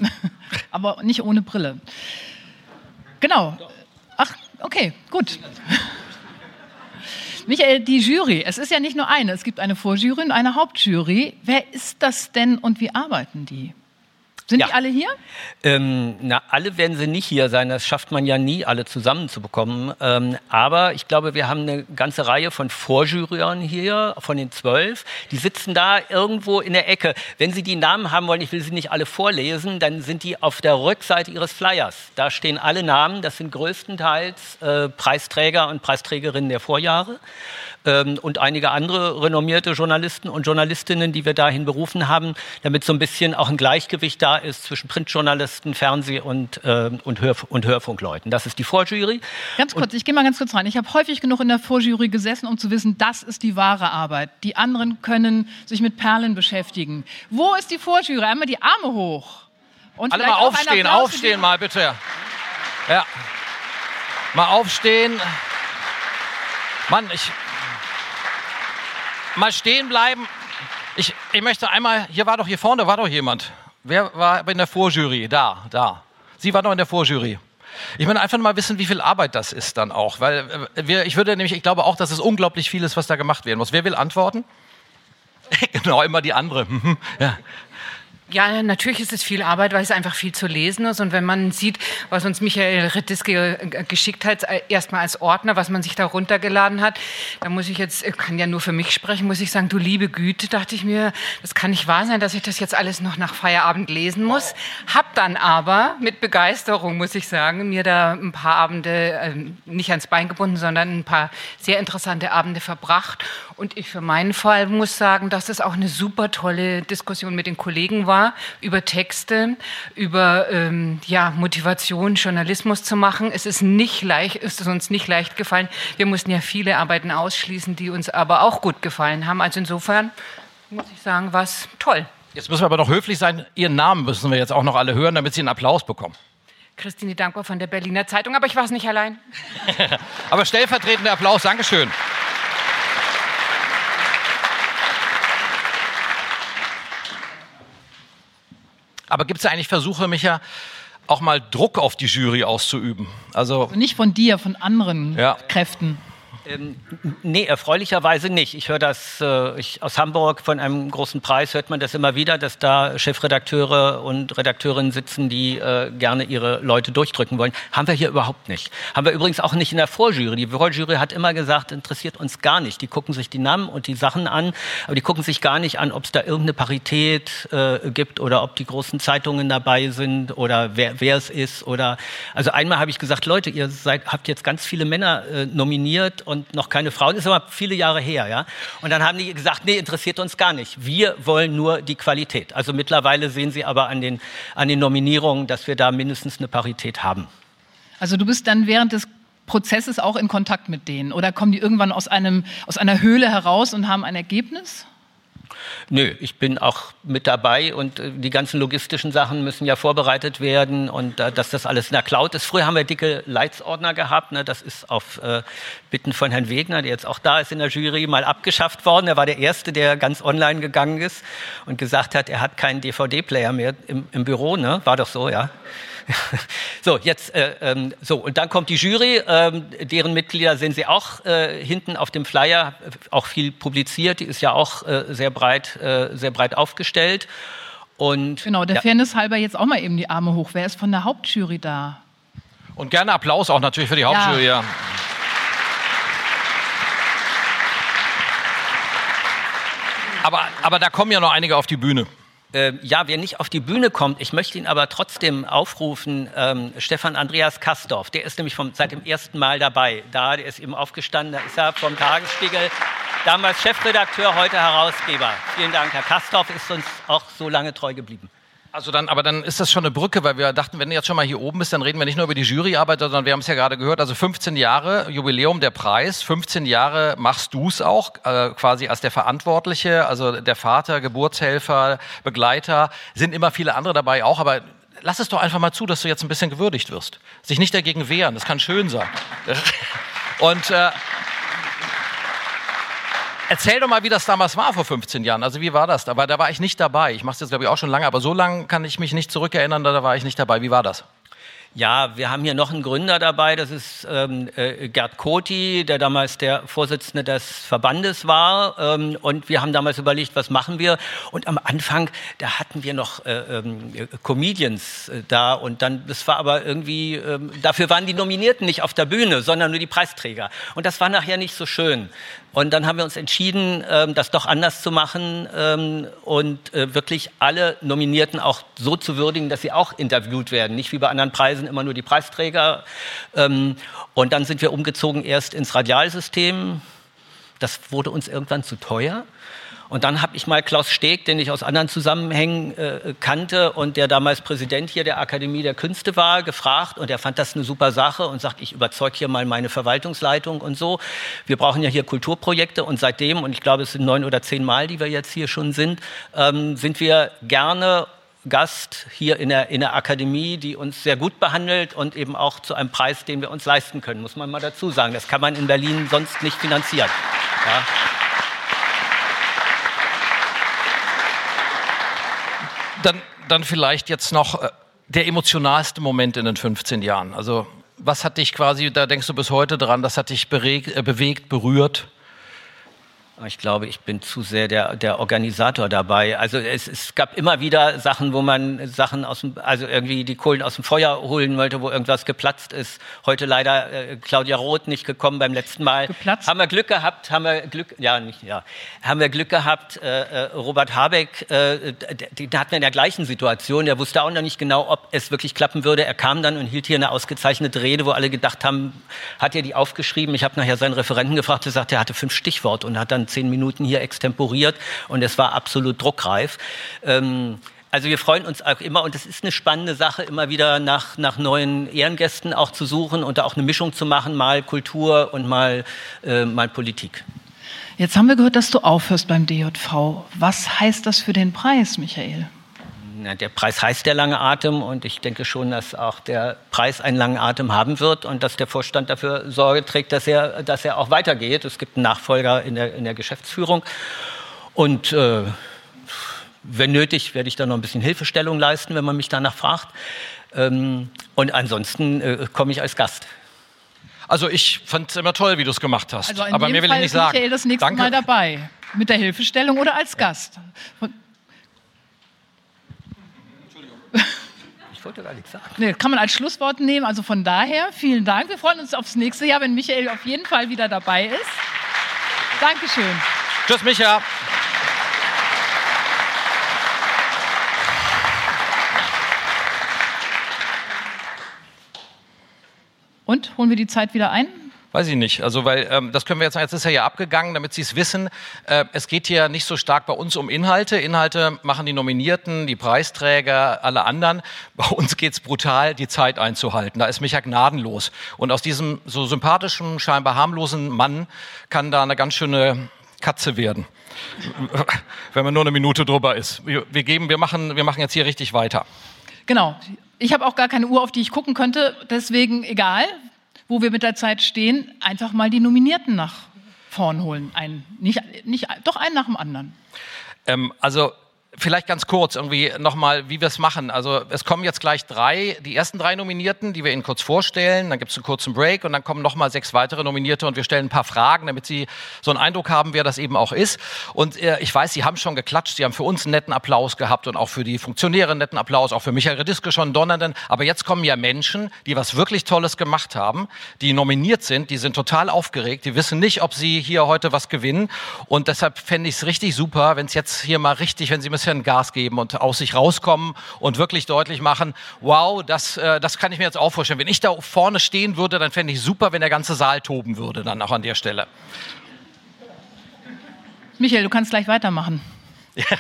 Ja. Aber nicht ohne Brille. Genau. Ach, okay, gut. Michael, die Jury, es ist ja nicht nur eine, es gibt eine Vorjury und eine Hauptjury. Wer ist das denn und wie arbeiten die? Sind Ja. die alle hier? Ähm, na, alle werden sie nicht hier sein. Das schafft man ja nie, alle zusammenzubekommen. Ähm, aber ich glaube, wir haben eine ganze Reihe von Vorjuryern hier, von den zwölf. Die sitzen da irgendwo in der Ecke. Wenn Sie die Namen haben wollen, ich will sie nicht alle vorlesen, dann sind die auf der Rückseite Ihres Flyers. Da stehen alle Namen. Das sind größtenteils äh, Preisträger und Preisträgerinnen der Vorjahre. Ähm, und einige andere renommierte Journalisten und Journalistinnen, die wir dahin berufen haben, damit so ein bisschen auch ein Gleichgewicht da ist zwischen Printjournalisten, Fernseh- und, ähm, und, Hörf und Hörfunkleuten. Das ist die Vorjury. Ganz kurz, ich gehe mal ganz kurz rein. Ich habe häufig genug in der Vorjury gesessen, um zu wissen, das ist die wahre Arbeit. Die anderen können sich mit Perlen beschäftigen. Wo ist die Vorjury? Einmal die Arme hoch. Und Alle mal aufstehen, aufstehen mal bitte. Ja. Mal aufstehen. Mann, ich. Mal stehen bleiben. Ich, ich möchte einmal, hier war doch, hier vorne war doch jemand. Wer war in der Vorjury? Da, da. Sie war doch in der Vorjury. Ich möchte einfach mal wissen, wie viel Arbeit das ist dann auch. Weil äh, wir, ich würde nämlich, ich glaube auch, dass es unglaublich viel ist, was da gemacht werden muss. Wer will antworten? genau, immer die andere. Ja. Ja, natürlich ist es viel Arbeit, weil es einfach viel zu lesen ist. Und wenn man sieht, was uns Michael Rittiske äh, geschickt hat, äh, erstmal als Ordner, was man sich da runtergeladen hat, da muss ich jetzt, äh, kann ja nur für mich sprechen, muss ich sagen, du liebe Güte, dachte ich mir, das kann nicht wahr sein, dass ich das jetzt alles noch nach Feierabend lesen muss. Hab dann aber mit Begeisterung, muss ich sagen, mir da ein paar Abende ähm, nicht ans Bein gebunden, sondern ein paar sehr interessante Abende verbracht. Und ich für meinen Fall muss sagen, dass es auch eine super tolle Diskussion mit den Kollegen war, über Texte, über ähm, ja, Motivation, Journalismus zu machen. Es ist nicht leicht, ist es uns nicht leicht gefallen. Wir mussten ja viele Arbeiten ausschließen, die uns aber auch gut gefallen haben. Also insofern muss ich sagen, war es toll. Jetzt müssen wir aber noch höflich sein. Ihren Namen müssen wir jetzt auch noch alle hören, damit Sie einen Applaus bekommen. Christine Dankbar von der Berliner Zeitung, aber ich war es nicht allein. aber stellvertretender Applaus, Dankeschön. Aber gibt es eigentlich Versuche, Micha, auch mal Druck auf die Jury auszuüben? Also Nicht von dir, von anderen Ja. Kräften. Ähm, nee, erfreulicherweise nicht. Ich höre das äh, ich, aus Hamburg von einem großen Preis, hört man das immer wieder, dass da Chefredakteure und Redakteurinnen sitzen, die äh, gerne ihre Leute durchdrücken wollen. Haben wir hier überhaupt nicht. Haben wir übrigens auch nicht in der Vorjury. Die Vorjury hat immer gesagt, interessiert uns gar nicht. Die gucken sich die Namen und die Sachen an, aber die gucken sich gar nicht an, ob es da irgendeine Parität äh, gibt oder ob die großen Zeitungen dabei sind oder wer, wer es ist. Oder also einmal habe ich gesagt, Leute, ihr seid, habt jetzt ganz viele Männer äh, nominiert und noch keine Frauen. Das ist aber viele Jahre her, ja. Und dann haben die gesagt, nee, interessiert uns gar nicht. Wir wollen nur die Qualität. Also mittlerweile sehen Sie aber an den, an den Nominierungen, dass wir da mindestens eine Parität haben. Also du bist dann während des Prozesses auch in Kontakt mit denen? Oder kommen die irgendwann aus, einem, aus einer Höhle heraus und haben ein Ergebnis? Nö, ich bin auch mit dabei und äh, die ganzen logistischen Sachen müssen ja vorbereitet werden und äh, dass das alles in der Cloud ist. Früher haben wir dicke Leitsordner gehabt, ne, das ist auf äh, Bitten von Herrn Wegner, der jetzt auch da ist in der Jury, mal abgeschafft worden. Er war der Erste, der ganz online gegangen ist und gesagt hat, er hat keinen DVD-Player mehr im, im Büro, ne? war doch so, ja. so, jetzt, äh, ähm, so, und dann kommt die Jury, ähm, deren Mitglieder sehen Sie auch äh, hinten auf dem Flyer, äh, auch viel publiziert, die ist ja auch äh, sehr breit, äh, sehr breit aufgestellt. Und, genau, der ja. Fairness halber jetzt auch mal eben die Arme hoch. Wer ist von der Hauptjury da? Und gerne Applaus auch natürlich für die Hauptjury, ja. ja. Aber, aber da kommen ja noch einige auf die Bühne. Ähm, ja, wer nicht auf die Bühne kommt, ich möchte ihn aber trotzdem aufrufen, ähm, Stefan Andreas Kastorf, der ist nämlich vom, seit dem ersten Mal dabei. Da, der ist eben aufgestanden, da ist er vom Tagesspiegel, damals Chefredakteur, heute Herausgeber. Vielen Dank, Herr Kastorf ist uns auch so lange treu geblieben. Also dann, aber dann ist das schon eine Brücke, weil wir dachten, wenn du jetzt schon mal hier oben bist, dann reden wir nicht nur über die Juryarbeit, sondern wir haben es ja gerade gehört, also 15 Jahre Jubiläum der Preis, 15 Jahre machst du es auch, äh, quasi als der Verantwortliche, also der Vater, Geburtshelfer, Begleiter, sind immer viele andere dabei auch, aber lass es doch einfach mal zu, dass du jetzt ein bisschen gewürdigt wirst. Sich nicht dagegen wehren, das kann schön sein. Und äh, Erzähl doch mal, wie das damals war vor 15 Jahren. Also wie war das? Aber da war ich nicht dabei. Ich mache es jetzt, glaube ich, auch schon lange, aber so lange kann ich mich nicht zurückerinnern, da war ich nicht dabei. Wie war das? Ja, wir haben hier noch einen Gründer dabei, das ist ähm, äh, Gerd Koti, der damals der Vorsitzende des Verbandes war. Ähm, und wir haben damals überlegt, was machen wir? Und am Anfang, da hatten wir noch äh, ähm, Comedians äh, da und dann, das war aber irgendwie, ähm, dafür waren die Nominierten nicht auf der Bühne, sondern nur die Preisträger. Und das war nachher nicht so schön. Und dann haben wir uns entschieden, ähm, das doch anders zu machen ähm, und äh, wirklich alle Nominierten auch so zu würdigen, dass sie auch interviewt werden. Nicht wie bei anderen Preisen immer nur die Preisträger. Ähm, und dann sind wir umgezogen erst ins Radialsystem. Das wurde uns irgendwann zu teuer. Und dann habe ich mal Klaus Steg, den ich aus anderen Zusammenhängen äh, kannte und der damals Präsident hier der Akademie der Künste war, gefragt und er fand das eine super Sache und sagt, ich überzeuge hier mal meine Verwaltungsleitung und so. Wir brauchen ja hier Kulturprojekte und seitdem, und ich glaube, es sind neun oder zehn Mal, die wir jetzt hier schon sind, ähm, sind wir gerne Gast hier in der, in der Akademie, die uns sehr gut behandelt und eben auch zu einem Preis, den wir uns leisten können, muss man mal dazu sagen. Das kann man in Berlin sonst nicht finanzieren. Ja. Dann, vielleicht jetzt noch äh, der emotionalste Moment in den 15 Jahren. Also was hat dich quasi, da denkst du bis heute dran, das hat dich beregt, äh, bewegt, berührt? Ich glaube, ich bin zu sehr der, der Organisator dabei. Also es, es gab immer wieder Sachen, wo man Sachen aus dem, also irgendwie die Kohlen aus dem Feuer holen wollte, wo irgendwas geplatzt ist. Heute leider äh, Claudia Roth nicht gekommen beim letzten Mal. Geplatzt? Haben wir Glück gehabt, haben wir Glück, ja, nicht, ja. Haben wir Glück gehabt, äh, äh Robert Habeck, äh, da hatten wir in der gleichen Situation. Der wusste auch noch nicht genau, ob es wirklich klappen würde. Er kam dann und hielt hier eine ausgezeichnete Rede, wo alle gedacht haben, hat er die aufgeschrieben? Ich habe nachher seinen Referenten gefragt, der sagte, er hatte fünf Stichworte und hat dann zehn Minuten hier extemporiert und es war absolut druckreif. Ähm, also wir freuen uns auch immer und es ist eine spannende Sache, immer wieder nach, nach neuen Ehrengästen auch zu suchen und da auch eine Mischung zu machen, mal Kultur und mal, äh, mal Politik. Jetzt haben wir gehört, dass du aufhörst beim DJV. Was heißt das für den Preis, Michael? Der Preis heißt der lange Atem und ich denke schon, dass auch der Preis einen langen Atem haben wird und dass der Vorstand dafür Sorge trägt, dass er, dass er auch weitergeht. Es gibt einen Nachfolger in der, in der Geschäftsführung und äh, wenn nötig, werde ich da noch ein bisschen Hilfestellung leisten, wenn man mich danach fragt. Ähm, und ansonsten äh, komme ich als Gast. Also ich fand es immer toll, wie du es gemacht hast. Also Aber mir will Fall ich nicht sagen. Michael das nächste Danke. Mal dabei. Mit der Hilfestellung oder als Gast. Ich wollte gar nichts sagen. Nee, kann man als Schlusswort nehmen. Also von daher, vielen Dank. Wir freuen uns aufs nächste Jahr, wenn Michael auf jeden Fall wieder dabei ist. Dankeschön. Tschüss, Micha. Und holen wir die Zeit wieder ein? Weiß ich nicht. Also, weil ähm, das können wir jetzt, jetzt ist er ja abgegangen, damit Sie es wissen. Äh, es geht hier nicht so stark bei uns um Inhalte. Inhalte machen die Nominierten, die Preisträger, alle anderen. Bei uns geht's brutal, die Zeit einzuhalten. Da ist Micha gnadenlos. Und aus diesem so sympathischen, scheinbar harmlosen Mann kann da eine ganz schöne Katze werden. Wenn man nur eine Minute drüber ist. Wir, wir geben, wir machen, wir machen jetzt hier richtig weiter. Genau. Ich habe auch gar keine Uhr, auf die ich gucken könnte. Deswegen egal wo wir mit der Zeit stehen, einfach mal die Nominierten nach vorn holen. Ein, nicht, nicht, doch einen nach dem anderen. Ähm, also Vielleicht ganz kurz irgendwie nochmal, wie wir es machen. Also es kommen jetzt gleich drei, die ersten drei Nominierten, die wir Ihnen kurz vorstellen. Dann gibt es einen kurzen Break und dann kommen nochmal sechs weitere Nominierte und wir stellen ein paar Fragen, damit Sie so einen Eindruck haben, wer das eben auch ist. Und äh, ich weiß, Sie haben schon geklatscht, Sie haben für uns einen netten Applaus gehabt und auch für die Funktionäre einen netten Applaus, auch für Michael Rediske schon einen donnernden. Aber jetzt kommen ja Menschen, die was wirklich Tolles gemacht haben, die nominiert sind, die sind total aufgeregt, die wissen nicht, ob sie hier heute was gewinnen. Und deshalb fände ich es richtig super, wenn es jetzt hier mal richtig, wenn Sie ein bisschen Gas geben und aus sich rauskommen und wirklich deutlich machen, wow, das, äh, das kann ich mir jetzt auch vorstellen. Wenn ich da vorne stehen würde, dann fände ich super, wenn der ganze Saal toben würde, dann auch an der Stelle. Michael, du kannst gleich weitermachen. Ja.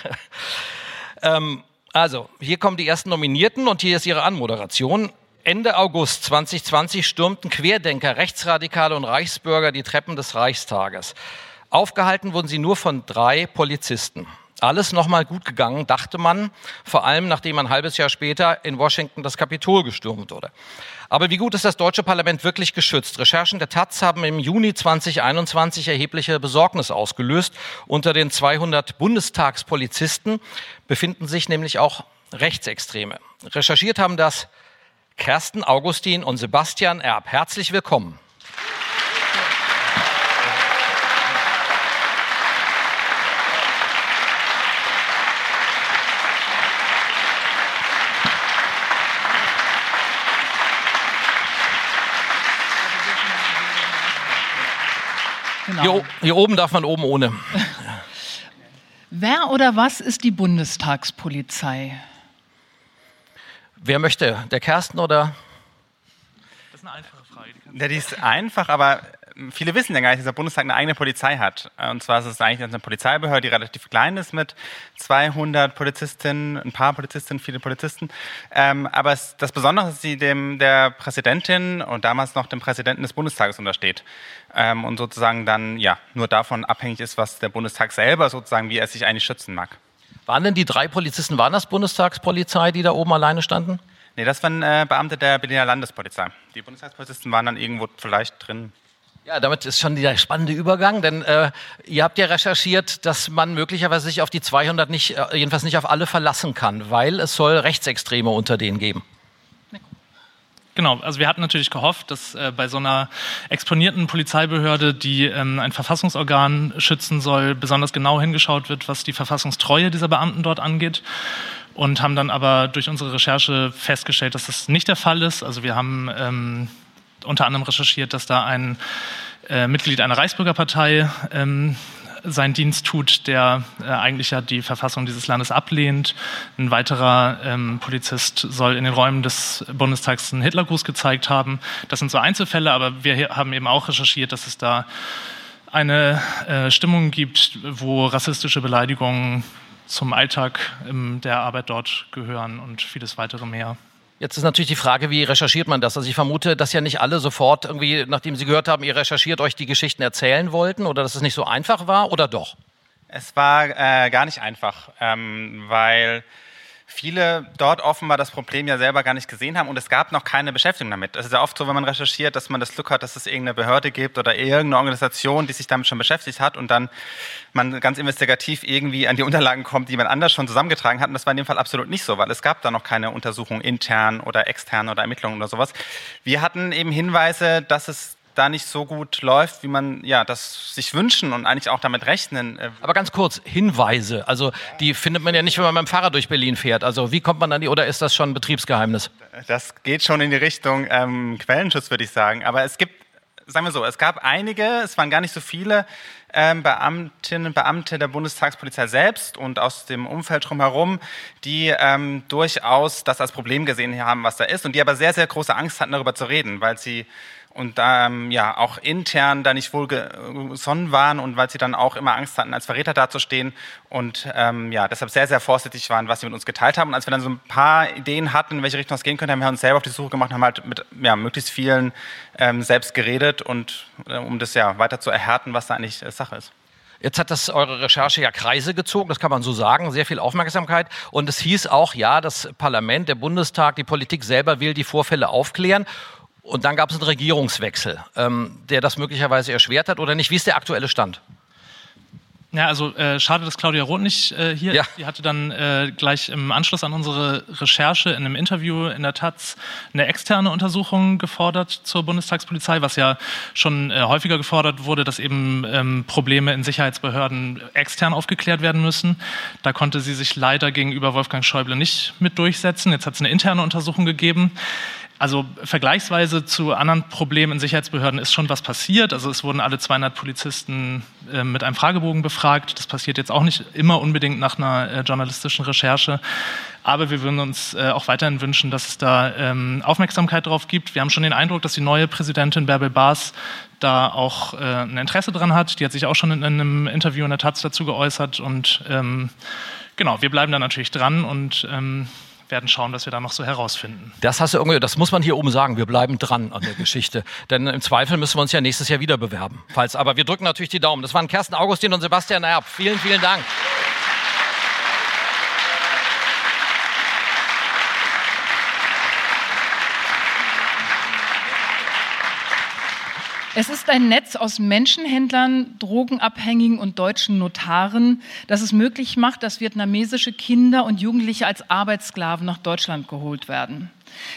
Ähm, also, hier kommen die ersten Nominierten und hier ist ihre Anmoderation. Ende August 2020 stürmten Querdenker, Rechtsradikale und Reichsbürger die Treppen des Reichstages. Aufgehalten wurden sie nur von drei Polizisten. Alles nochmal gut gegangen, dachte man, vor allem nachdem ein halbes Jahr später in Washington das Kapitol gestürmt wurde. Aber wie gut ist das deutsche Parlament wirklich geschützt? Recherchen der Taz haben im Juni 2021 erhebliche Besorgnis ausgelöst. Unter den 200 Bundestagspolizisten befinden sich nämlich auch Rechtsextreme. Recherchiert haben das Kersten Augustin und Sebastian Erb. Herzlich willkommen. Genau. Hier, hier oben darf man oben ohne. Wer oder was ist die Bundestagspolizei? Wer möchte? Der Kersten oder? Das ist eine einfache Frage. Die, ja, die ist einfach, aber viele wissen ja gar nicht, dass der Bundestag eine eigene Polizei hat. Und zwar ist es eigentlich eine Polizeibehörde, die relativ klein ist mit 200 Polizistinnen, ein paar Polizistinnen, viele Polizisten. Ähm, aber es, das Besondere ist, dass sie dem der Präsidentin und damals noch dem Präsidenten des Bundestages untersteht. Ähm, und sozusagen dann ja nur davon abhängig ist, was der Bundestag selber sozusagen, wie er sich eigentlich schützen mag. Waren denn die drei Polizisten, waren das Bundestagspolizei, die da oben alleine standen? Nee, das waren äh, Beamte der Berliner Landespolizei. Die Bundestagspolizisten waren dann irgendwo vielleicht drin. Ja, damit ist schon der spannende Übergang, denn äh, ihr habt ja recherchiert, dass man möglicherweise sich auf die 200 nicht, äh, jedenfalls nicht auf alle verlassen kann, weil es soll Rechtsextreme unter denen geben. Genau, also wir hatten natürlich gehofft, dass äh, bei so einer exponierten Polizeibehörde, die ähm, ein Verfassungsorgan schützen soll, besonders genau hingeschaut wird, was die Verfassungstreue dieser Beamten dort angeht. Und haben dann aber durch unsere Recherche festgestellt, dass das nicht der Fall ist. Also wir haben ähm, unter anderem recherchiert, dass da ein äh, Mitglied einer Reichsbürgerpartei ähm, seinen Dienst tut, der äh, eigentlich ja die Verfassung dieses Landes ablehnt. Ein weiterer ähm, Polizist soll in den Räumen des Bundestags einen Hitlergruß gezeigt haben. Das sind so Einzelfälle, aber wir haben eben auch recherchiert, dass es da eine äh, Stimmung gibt, wo rassistische Beleidigungen zum Alltag ähm, der Arbeit dort gehören und vieles weitere mehr. Jetzt ist natürlich die Frage, wie recherchiert man das? Also ich vermute, dass ja nicht alle sofort irgendwie, nachdem sie gehört haben, ihr recherchiert, euch die Geschichten erzählen wollten oder dass es nicht so einfach war oder doch? Es war äh, gar nicht einfach, ähm, weil viele dort offenbar das Problem ja selber gar nicht gesehen haben und es gab noch keine Beschäftigung damit. Es ist ja oft so, wenn man recherchiert, dass man das Glück hat, dass es irgendeine Behörde gibt oder irgendeine Organisation, die sich damit schon beschäftigt hat und dann man ganz investigativ irgendwie an die Unterlagen kommt, die man anders schon zusammengetragen hat. Und das war in dem Fall absolut nicht so, weil es gab da noch keine Untersuchung intern oder extern oder Ermittlungen oder sowas. Wir hatten eben Hinweise, dass es da nicht so gut läuft, wie man ja das sich wünschen und eigentlich auch damit rechnen. Äh, Aber ganz kurz Hinweise, also die findet man ja nicht, wenn man mit dem Fahrrad durch Berlin fährt. Also wie kommt man an die oder ist das schon ein Betriebsgeheimnis? Das geht schon in die Richtung ähm, Quellenschutz, würde ich sagen. Aber es gibt, sagen wir so, es gab einige, es waren gar nicht so viele ähm, Beamtinnen und Beamte der Bundestagspolizei selbst und aus dem Umfeld drumherum, die ähm, durchaus das als Problem gesehen haben, was da ist und die aber sehr, sehr große Angst hatten, darüber zu reden, weil sie und ähm, ja auch intern da nicht wohl gesonnen waren und weil sie dann auch immer Angst hatten, als Verräter dazustehen und ähm, ja deshalb sehr, sehr vorsichtig waren, was sie mit uns geteilt haben. Und als wir dann so ein paar Ideen hatten, in welche Richtung es gehen könnte, haben wir uns selber auf die Suche gemacht und haben halt mit ja, möglichst vielen ähm, selbst geredet und äh, um das ja weiter zu erhärten, was da eigentlich äh, Sache ist. Jetzt hat das eure Recherche ja Kreise gezogen, das kann man so sagen, sehr viel Aufmerksamkeit. Und es hieß auch, ja, das Parlament, der Bundestag, die Politik selber will die Vorfälle aufklären. Und dann gab es einen Regierungswechsel, ähm, der das möglicherweise erschwert hat oder nicht. Wie ist der aktuelle Stand? Ja, also äh, schade, dass Claudia Roth nicht äh, hier ja. ist. Die hatte dann äh, gleich im Anschluss an unsere Recherche in einem Interview in der Taz eine externe Untersuchung gefordert zur Bundestagspolizei, was ja schon äh, häufiger gefordert wurde, dass eben ähm, Probleme in Sicherheitsbehörden extern aufgeklärt werden müssen. Da konnte sie sich leider gegenüber Wolfgang Schäuble nicht mit durchsetzen. Jetzt hat es eine interne Untersuchung gegeben. Also vergleichsweise zu anderen Problemen in Sicherheitsbehörden ist schon was passiert. Also es wurden alle 200 Polizisten äh, mit einem Fragebogen befragt. Das passiert jetzt auch nicht immer unbedingt nach einer äh, journalistischen Recherche. Aber wir würden uns äh, auch weiterhin wünschen, dass es da ähm, Aufmerksamkeit drauf gibt. Wir haben schon den Eindruck, dass die neue Präsidentin Bärbel Baas da auch äh, ein Interesse dran hat. Die hat sich auch schon in, in einem Interview in der Taz dazu geäußert. Und ähm, genau, wir bleiben da natürlich dran und ähm, werden schauen, was wir da noch so herausfinden. Das hast du irgendwie, das muss man hier oben sagen. Wir bleiben dran an der Geschichte. Denn im Zweifel müssen wir uns ja nächstes Jahr wieder bewerben. Falls, aber wir drücken natürlich die Daumen. Das waren Kersten Augustin und Sebastian Erb. Vielen, vielen Dank. Es ist ein Netz aus Menschenhändlern, Drogenabhängigen und deutschen Notaren, das es möglich macht, dass vietnamesische Kinder und Jugendliche als Arbeitssklaven nach Deutschland geholt werden.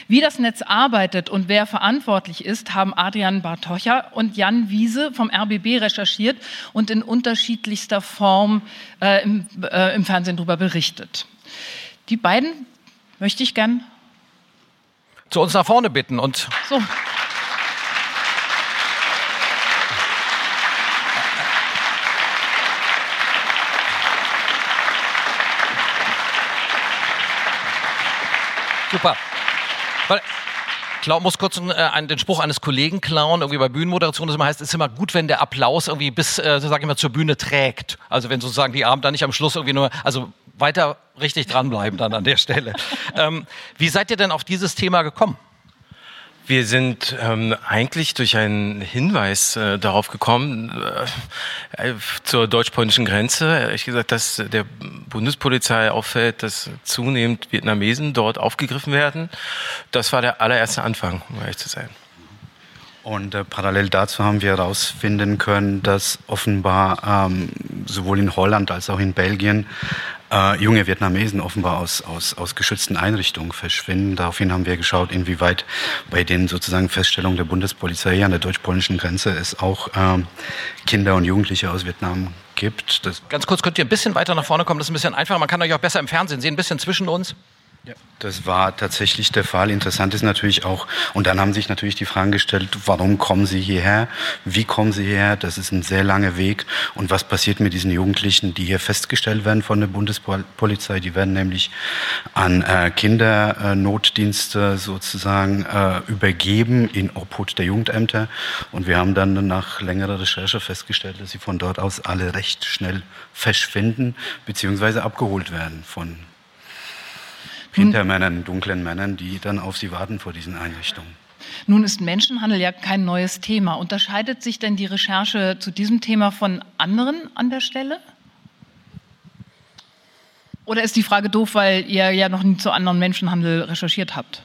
Wie das Netz arbeitet und wer verantwortlich ist, haben Adrian Bartocha und Jan Wiese vom RBB recherchiert und in unterschiedlichster Form äh, im, äh, im Fernsehen darüber berichtet. Die beiden möchte ich gern zu uns nach vorne bitten und so. Super. Weil, Klau muss kurz einen, äh, den Spruch eines Kollegen klauen, irgendwie bei Bühnenmoderation, das immer heißt, es ist immer gut, wenn der Applaus irgendwie bis, äh, sag ich mal, zur Bühne trägt. Also wenn sozusagen die Abend dann nicht am Schluss irgendwie nur, also weiter richtig dranbleiben dann an der Stelle. ähm, wie seid ihr denn auf dieses Thema gekommen? Wir sind ähm, eigentlich durch einen Hinweis äh, darauf gekommen, äh, zur deutsch-polnischen Grenze, ehrlich gesagt, dass der Bundespolizei auffällt, dass zunehmend Vietnamesen dort aufgegriffen werden. Das war der allererste Anfang, um ehrlich zu sein. Und äh, parallel dazu haben wir herausfinden können, dass offenbar ähm, sowohl in Holland als auch in Belgien äh, junge Vietnamesen offenbar aus, aus, aus geschützten Einrichtungen verschwinden. Daraufhin haben wir geschaut, inwieweit bei den sozusagen Feststellungen der Bundespolizei an der deutsch-polnischen Grenze es auch ähm, Kinder und Jugendliche aus Vietnam gibt. Das Ganz kurz, könnt ihr ein bisschen weiter nach vorne kommen? Das ist ein bisschen einfacher. Man kann euch auch besser im Fernsehen sehen, ein bisschen zwischen uns. Ja. Das war tatsächlich der Fall. Interessant ist natürlich auch, und dann haben sich natürlich die Fragen gestellt, warum kommen sie hierher? Wie kommen sie hierher? Das ist ein sehr langer Weg. Und was passiert mit diesen Jugendlichen, die hier festgestellt werden von der Bundespolizei? Die werden nämlich an äh, Kindernotdienste sozusagen äh, übergeben in Obhut der Jugendämter. Und wir haben dann nach längerer Recherche festgestellt, dass sie von dort aus alle recht schnell verschwinden beziehungsweise abgeholt werden von Hintermännern, dunklen Männern, die dann auf sie warten vor diesen Einrichtungen. Nun ist Menschenhandel ja kein neues Thema. Unterscheidet sich denn die Recherche zu diesem Thema von anderen an der Stelle? Oder ist die Frage doof, weil ihr ja noch nie zu anderen Menschenhandel recherchiert habt?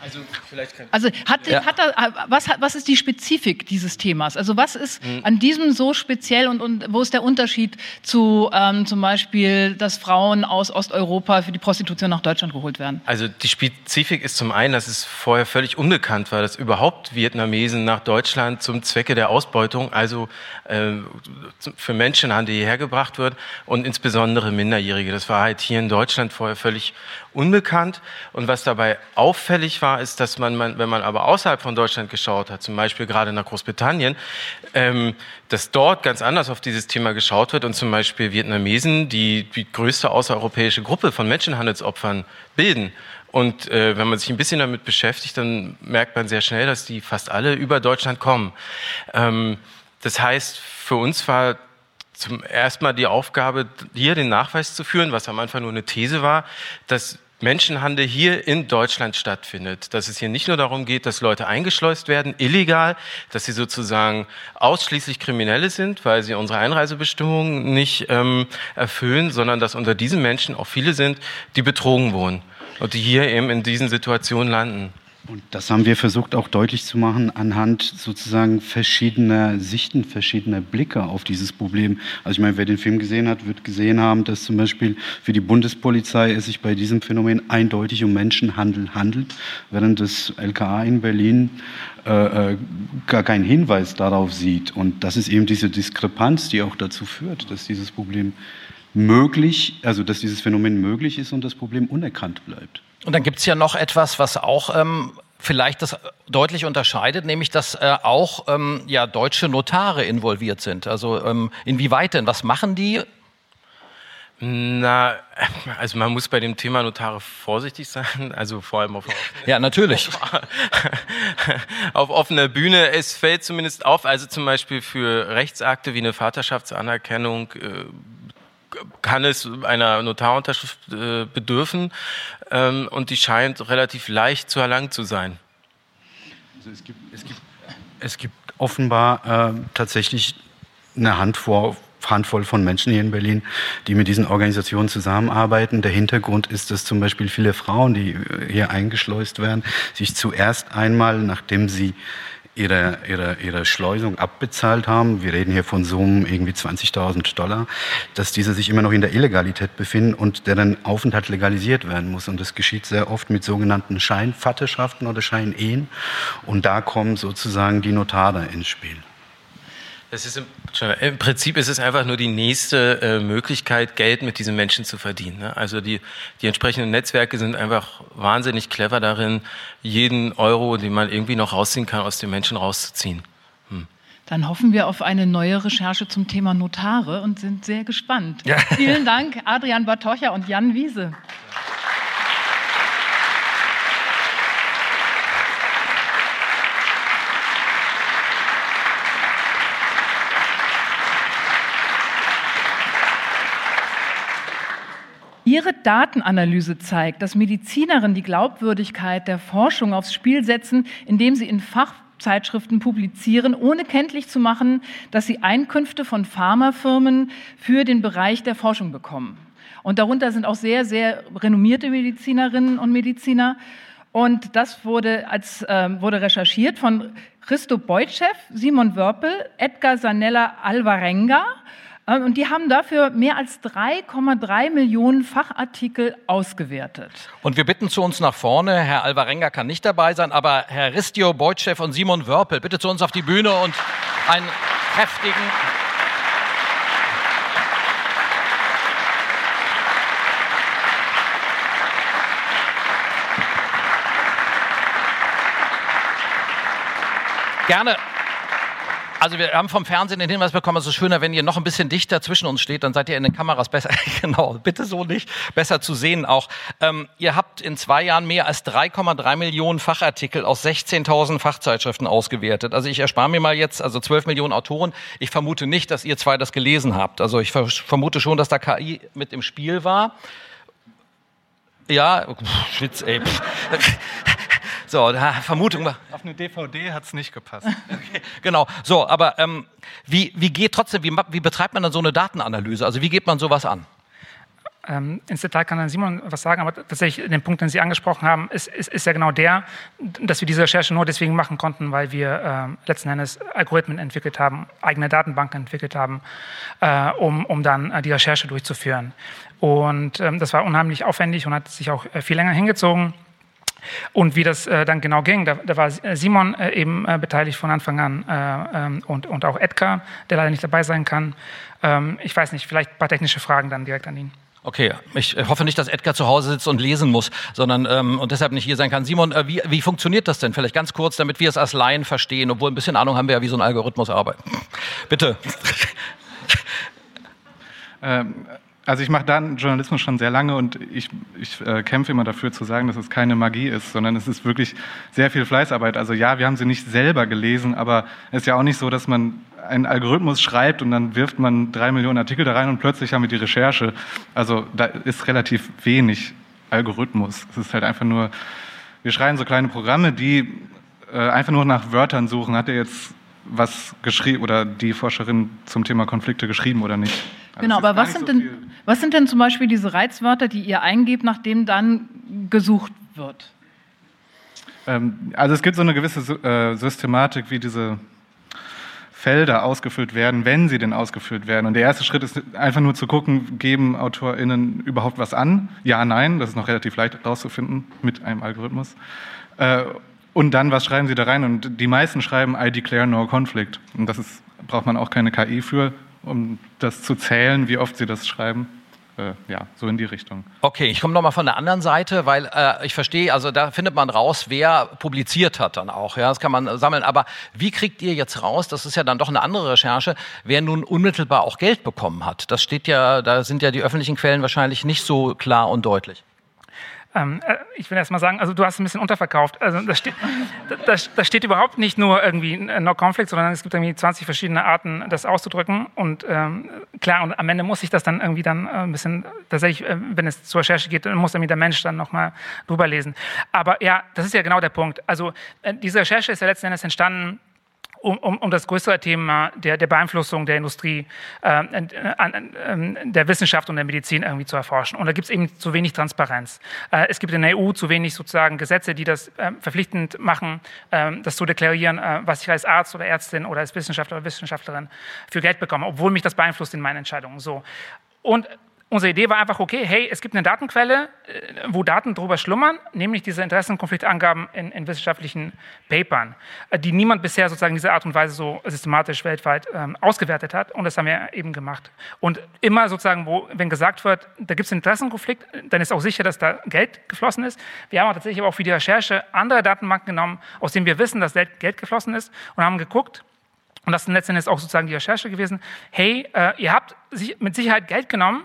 Also, vielleicht kann also hat, ja. hat er, was, was ist die Spezifik dieses Themas? Also was ist mhm. an diesem so speziell und, und wo ist der Unterschied zu ähm, zum Beispiel, dass Frauen aus Osteuropa für die Prostitution nach Deutschland geholt werden? Also die Spezifik ist zum einen, dass es vorher völlig unbekannt war, dass überhaupt Vietnamesen nach Deutschland zum Zwecke der Ausbeutung, also äh, für Menschenhandel hierher gebracht wird und insbesondere Minderjährige. Das war halt hier in Deutschland vorher völlig unbekannt. Und was dabei auffällig war, ist, dass man, man wenn man aber außerhalb von Deutschland geschaut hat, zum Beispiel gerade nach Großbritannien, ähm, dass dort ganz anders auf dieses Thema geschaut wird und zum Beispiel Vietnamesen die, die größte außereuropäische Gruppe von Menschenhandelsopfern bilden. Und äh, wenn man sich ein bisschen damit beschäftigt, dann merkt man sehr schnell, dass die fast alle über Deutschland kommen. Ähm, das heißt, für uns war zum ersten Mal die Aufgabe, hier den Nachweis zu führen, was am Anfang nur eine These war, dass Menschenhandel hier in Deutschland stattfindet. Dass es hier nicht nur darum geht, dass Leute eingeschleust werden, illegal, dass sie sozusagen ausschließlich Kriminelle sind, weil sie unsere Einreisebestimmungen nicht ähm, erfüllen, sondern dass unter diesen Menschen auch viele sind, die betrogen wurden und die hier eben in diesen Situationen landen. Und das haben wir versucht auch deutlich zu machen anhand sozusagen verschiedener Sichten, verschiedener Blicke auf dieses Problem. Also ich meine, wer den Film gesehen hat, wird gesehen haben, dass zum Beispiel für die Bundespolizei es sich bei diesem Phänomen eindeutig um Menschenhandel handelt, während das LKA in Berlin äh, äh, gar keinen Hinweis darauf sieht. Und das ist eben diese Diskrepanz, die auch dazu führt, dass dieses Problem möglich, also dass dieses Phänomen möglich ist und das Problem unerkannt bleibt. Und dann gibt es ja noch etwas, was auch ähm, vielleicht das deutlich unterscheidet, nämlich dass äh, auch ähm, ja, deutsche Notare involviert sind. Also ähm, inwieweit denn? Was machen die? Na, also man muss bei dem Thema Notare vorsichtig sein, also vor allem auf ja natürlich auf offener Bühne. Es fällt zumindest auf, also zum Beispiel für Rechtsakte wie eine Vaterschaftsanerkennung äh, kann es einer Notarunterschrift äh, bedürfen ähm, und die scheint relativ leicht zu erlangen zu sein. Also es, gibt, es, gibt, es gibt offenbar äh, tatsächlich eine Handvoll, Handvoll von Menschen hier in Berlin, die mit diesen Organisationen zusammenarbeiten. Der Hintergrund ist, dass zum Beispiel viele Frauen, die hier eingeschleust werden, sich zuerst einmal, nachdem sie ihre, ihre, ihre Schleusung abbezahlt haben, wir reden hier von Summen irgendwie 20.000 Dollar, dass diese sich immer noch in der Illegalität befinden und deren Aufenthalt legalisiert werden muss. Und das geschieht sehr oft mit sogenannten Scheinvaterschaften oder Scheinehen. Und da kommen sozusagen die Notare ins Spiel. Das ist im, im, Prinzip ist es einfach nur die nächste äh, Möglichkeit, Geld mit diesen Menschen zu verdienen. Ne? Also die, die entsprechenden Netzwerke sind einfach wahnsinnig clever darin, jeden Euro, den man irgendwie noch rausziehen kann, aus den Menschen rauszuziehen. Hm. Dann hoffen wir auf eine neue Recherche zum Thema Notare und sind sehr gespannt. Ja. Vielen Dank, Adrian Bartocha und Jan Wiese. Ihre Datenanalyse zeigt, dass Medizinerinnen die Glaubwürdigkeit der Forschung aufs Spiel setzen, indem sie in Fachzeitschriften publizieren, ohne kenntlich zu machen, dass sie Einkünfte von Pharmafirmen für den Bereich der Forschung bekommen. Und darunter sind auch sehr, sehr renommierte Medizinerinnen und Mediziner. Und das wurde, als, äh, wurde recherchiert von Christo Beutschew, Simon Wörpel, Edgar Sanella Alvarenga und die haben dafür mehr als 3,3 Millionen Fachartikel ausgewertet. Und wir bitten zu uns nach vorne. Herr Alvarenga kann nicht dabei sein, aber Herr Ristio Beutschew und Simon Wörpel, bitte zu uns auf die Bühne und einen kräftigen Gerne also wir haben vom Fernsehen den Hinweis bekommen, es ist schöner, wenn ihr noch ein bisschen dichter zwischen uns steht, dann seid ihr in den Kameras besser, genau, bitte so nicht, besser zu sehen auch. Ähm, ihr habt in zwei Jahren mehr als 3,3 Millionen Fachartikel aus 16.000 Fachzeitschriften ausgewertet. Also ich erspare mir mal jetzt, also 12 Millionen Autoren. Ich vermute nicht, dass ihr zwei das gelesen habt. Also ich vermute schon, dass da KI mit im Spiel war. Ja, Schwitz, ey. So, Vermutung. Auf eine DVD hat es nicht gepasst. Okay, genau. So, aber ähm, wie, wie geht trotzdem, wie, wie betreibt man dann so eine Datenanalyse? Also wie geht man sowas an? Ähm, ins Detail kann dann Simon was sagen, aber tatsächlich den Punkt, den Sie angesprochen haben, ist, ist, ist ja genau der, dass wir diese Recherche nur deswegen machen konnten, weil wir äh, letzten Endes Algorithmen entwickelt haben, eigene Datenbanken entwickelt haben, äh, um, um dann äh, die Recherche durchzuführen. Und ähm, das war unheimlich aufwendig und hat sich auch äh, viel länger hingezogen. Und wie das äh, dann genau ging, da, da war Simon äh, eben äh, beteiligt von Anfang an äh, ähm, und, und auch Edgar, der leider nicht dabei sein kann. Ähm, ich weiß nicht, vielleicht ein paar technische Fragen dann direkt an ihn. Okay, ich hoffe nicht, dass Edgar zu Hause sitzt und lesen muss, sondern ähm, und deshalb nicht hier sein kann. Simon, äh, wie, wie funktioniert das denn? Vielleicht ganz kurz, damit wir es als Laien verstehen, obwohl ein bisschen Ahnung haben wir ja, wie so ein Algorithmus arbeitet. Bitte. ähm, also ich mache Datenjournalismus schon sehr lange und ich, ich äh, kämpfe immer dafür zu sagen, dass es keine Magie ist, sondern es ist wirklich sehr viel Fleißarbeit. Also ja, wir haben sie nicht selber gelesen, aber es ist ja auch nicht so, dass man einen Algorithmus schreibt und dann wirft man drei Millionen Artikel da rein und plötzlich haben wir die Recherche. Also da ist relativ wenig Algorithmus. Es ist halt einfach nur, wir schreiben so kleine Programme, die äh, einfach nur nach Wörtern suchen. Hat er jetzt was geschrieben oder die Forscherin zum Thema Konflikte geschrieben oder nicht? Also genau, aber was sind, so denn, was sind denn zum Beispiel diese Reizwörter, die ihr eingebt, nachdem dann gesucht wird? Ähm, also es gibt so eine gewisse äh, Systematik, wie diese Felder ausgefüllt werden, wenn sie denn ausgefüllt werden. Und der erste Schritt ist einfach nur zu gucken, geben AutorInnen überhaupt was an? Ja, nein, das ist noch relativ leicht herauszufinden mit einem Algorithmus. Äh, und dann, was schreiben sie da rein? Und die meisten schreiben, I declare no conflict. Und das ist, braucht man auch keine KI für, um das zu zählen, wie oft sie das schreiben äh, ja, so in die Richtung. Okay, ich komme nochmal von der anderen Seite, weil äh, ich verstehe, also da findet man raus, wer publiziert hat dann auch. Ja, das kann man sammeln. Aber wie kriegt ihr jetzt raus, das ist ja dann doch eine andere Recherche, wer nun unmittelbar auch Geld bekommen hat? Das steht ja, da sind ja die öffentlichen Quellen wahrscheinlich nicht so klar und deutlich. Ähm, äh, ich will erst mal sagen, also du hast ein bisschen unterverkauft. Also da steht, da, da steht überhaupt nicht nur irgendwie No Conflict, sondern es gibt irgendwie 20 verschiedene Arten, das auszudrücken. Und ähm, klar, und am Ende muss ich das dann irgendwie dann äh, ein bisschen, tatsächlich, äh, wenn es zur Recherche geht, muss irgendwie der Mensch dann nochmal drüber lesen. Aber ja, das ist ja genau der Punkt. Also äh, diese Recherche ist ja letzten Endes entstanden um, um, um das größere Thema der, der Beeinflussung der Industrie, äh, an, äh, der Wissenschaft und der Medizin irgendwie zu erforschen. Und da gibt es eben zu wenig Transparenz. Äh, es gibt in der EU zu wenig sozusagen Gesetze, die das äh, verpflichtend machen, ähm, das zu deklarieren, äh, was ich als Arzt oder Ärztin oder als Wissenschaftler oder Wissenschaftlerin für Geld bekomme, obwohl mich das beeinflusst in meinen Entscheidungen. So. Und Unsere Idee war einfach, okay, hey, es gibt eine Datenquelle, äh, wo Daten drüber schlummern, nämlich diese Interessenkonfliktangaben in, in wissenschaftlichen Papern, äh, die niemand bisher sozusagen in dieser Art und Weise so systematisch weltweit ähm, ausgewertet hat. Und das haben wir eben gemacht. Und immer sozusagen, wo, wenn gesagt wird, da gibt es einen Interessenkonflikt, dann ist auch sicher, dass da Geld geflossen ist. Wir haben tatsächlich aber auch für die Recherche andere Datenbanken genommen, aus denen wir wissen, dass Geld geflossen ist und haben geguckt, und das ist letztendlich auch sozusagen die Recherche gewesen, hey, äh, ihr habt mit Sicherheit Geld genommen,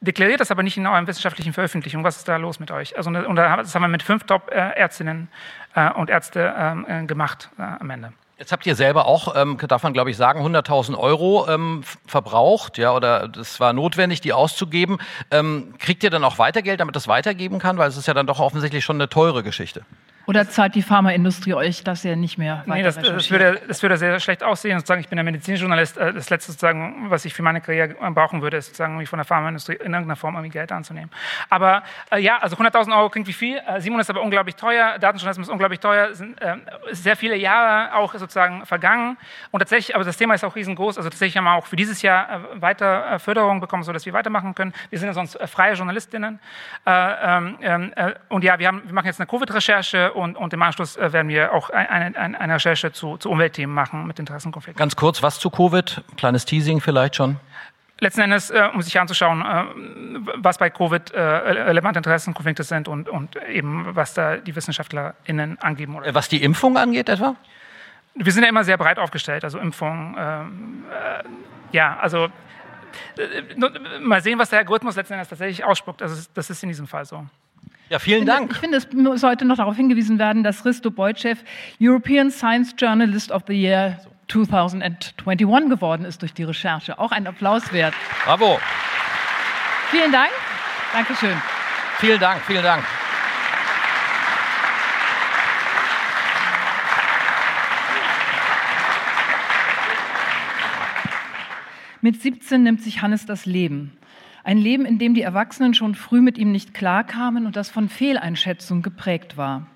deklariert das aber nicht in euren wissenschaftlichen Veröffentlichungen. Was ist da los mit euch? Also, und das haben wir mit fünf Top-Ärztinnen äh, und Ärzte ähm, äh, gemacht äh, am Ende. Jetzt habt ihr selber auch, ähm, darf man glaube ich sagen, 100.000 Euro ähm, verbraucht, ja, oder das war notwendig, die auszugeben. Ähm, kriegt ihr dann auch Weitergeld, damit das weitergeben kann? Weil es ist ja dann doch offensichtlich schon eine teure Geschichte. Oder zahlt die Pharmaindustrie euch das ja nicht mehr weiter Nee, das, das, würde, das würde sehr schlecht aussehen. Sozusagen, ich bin ein Medizinjournalist. Äh, das Letzte, sozusagen, was ich für meine Karriere brauchen würde, ist sozusagen, mich von der Pharmaindustrie in irgendeiner Form irgendwie Geld anzunehmen. Aber äh, ja, also 100.000 Euro klingt wie viel. Äh, Simon ist aber unglaublich teuer. Datenjournalismus ist unglaublich teuer. Sind äh, sehr viele Jahre auch sozusagen vergangen. Und tatsächlich, aber das Thema ist auch riesengroß. Also tatsächlich haben wir auch für dieses Jahr äh, weiter äh, Förderung bekommen, sodass wir weitermachen können. Wir sind ja sonst freie Journalistinnen. Ähm, ähm, und ja, wir, haben, wir machen jetzt eine Covid-Recherche und, und im Anschluss äh, werden wir auch eine, eine, eine Recherche zu, zu, Umweltthemen machen mit Interessenkonflikten. Ganz kurz, was zu Covid? Kleines Teasing vielleicht schon? Letzten Endes, äh, um sich anzuschauen, äh, was bei Covid äh, relevante Interessenkonflikte sind und, und eben, was da die WissenschaftlerInnen angeben. Oder was die Impfung angeht etwa? Wir sind ja immer sehr breit aufgestellt, also Impfung, ähm, äh, ja, also äh, mal sehen, was der Algorithmus letzten Endes tatsächlich ausspuckt. Also das ist in diesem Fall so. Ja, vielen Dank. Ich finde, es sollte noch darauf hingewiesen werden, dass Risto Boychev European Science Journalist of the Year 2021 geworden ist durch die Recherche. Auch ein Applaus wert. Bravo. Vielen Dank. Dankeschön. Vielen Dank, vielen Dank. Mit 17 nimmt sich Hannes das Leben. Ein Leben, in dem die Erwachsenen schon früh mit ihm nicht klarkamen und das von Fehleinschätzung geprägt war.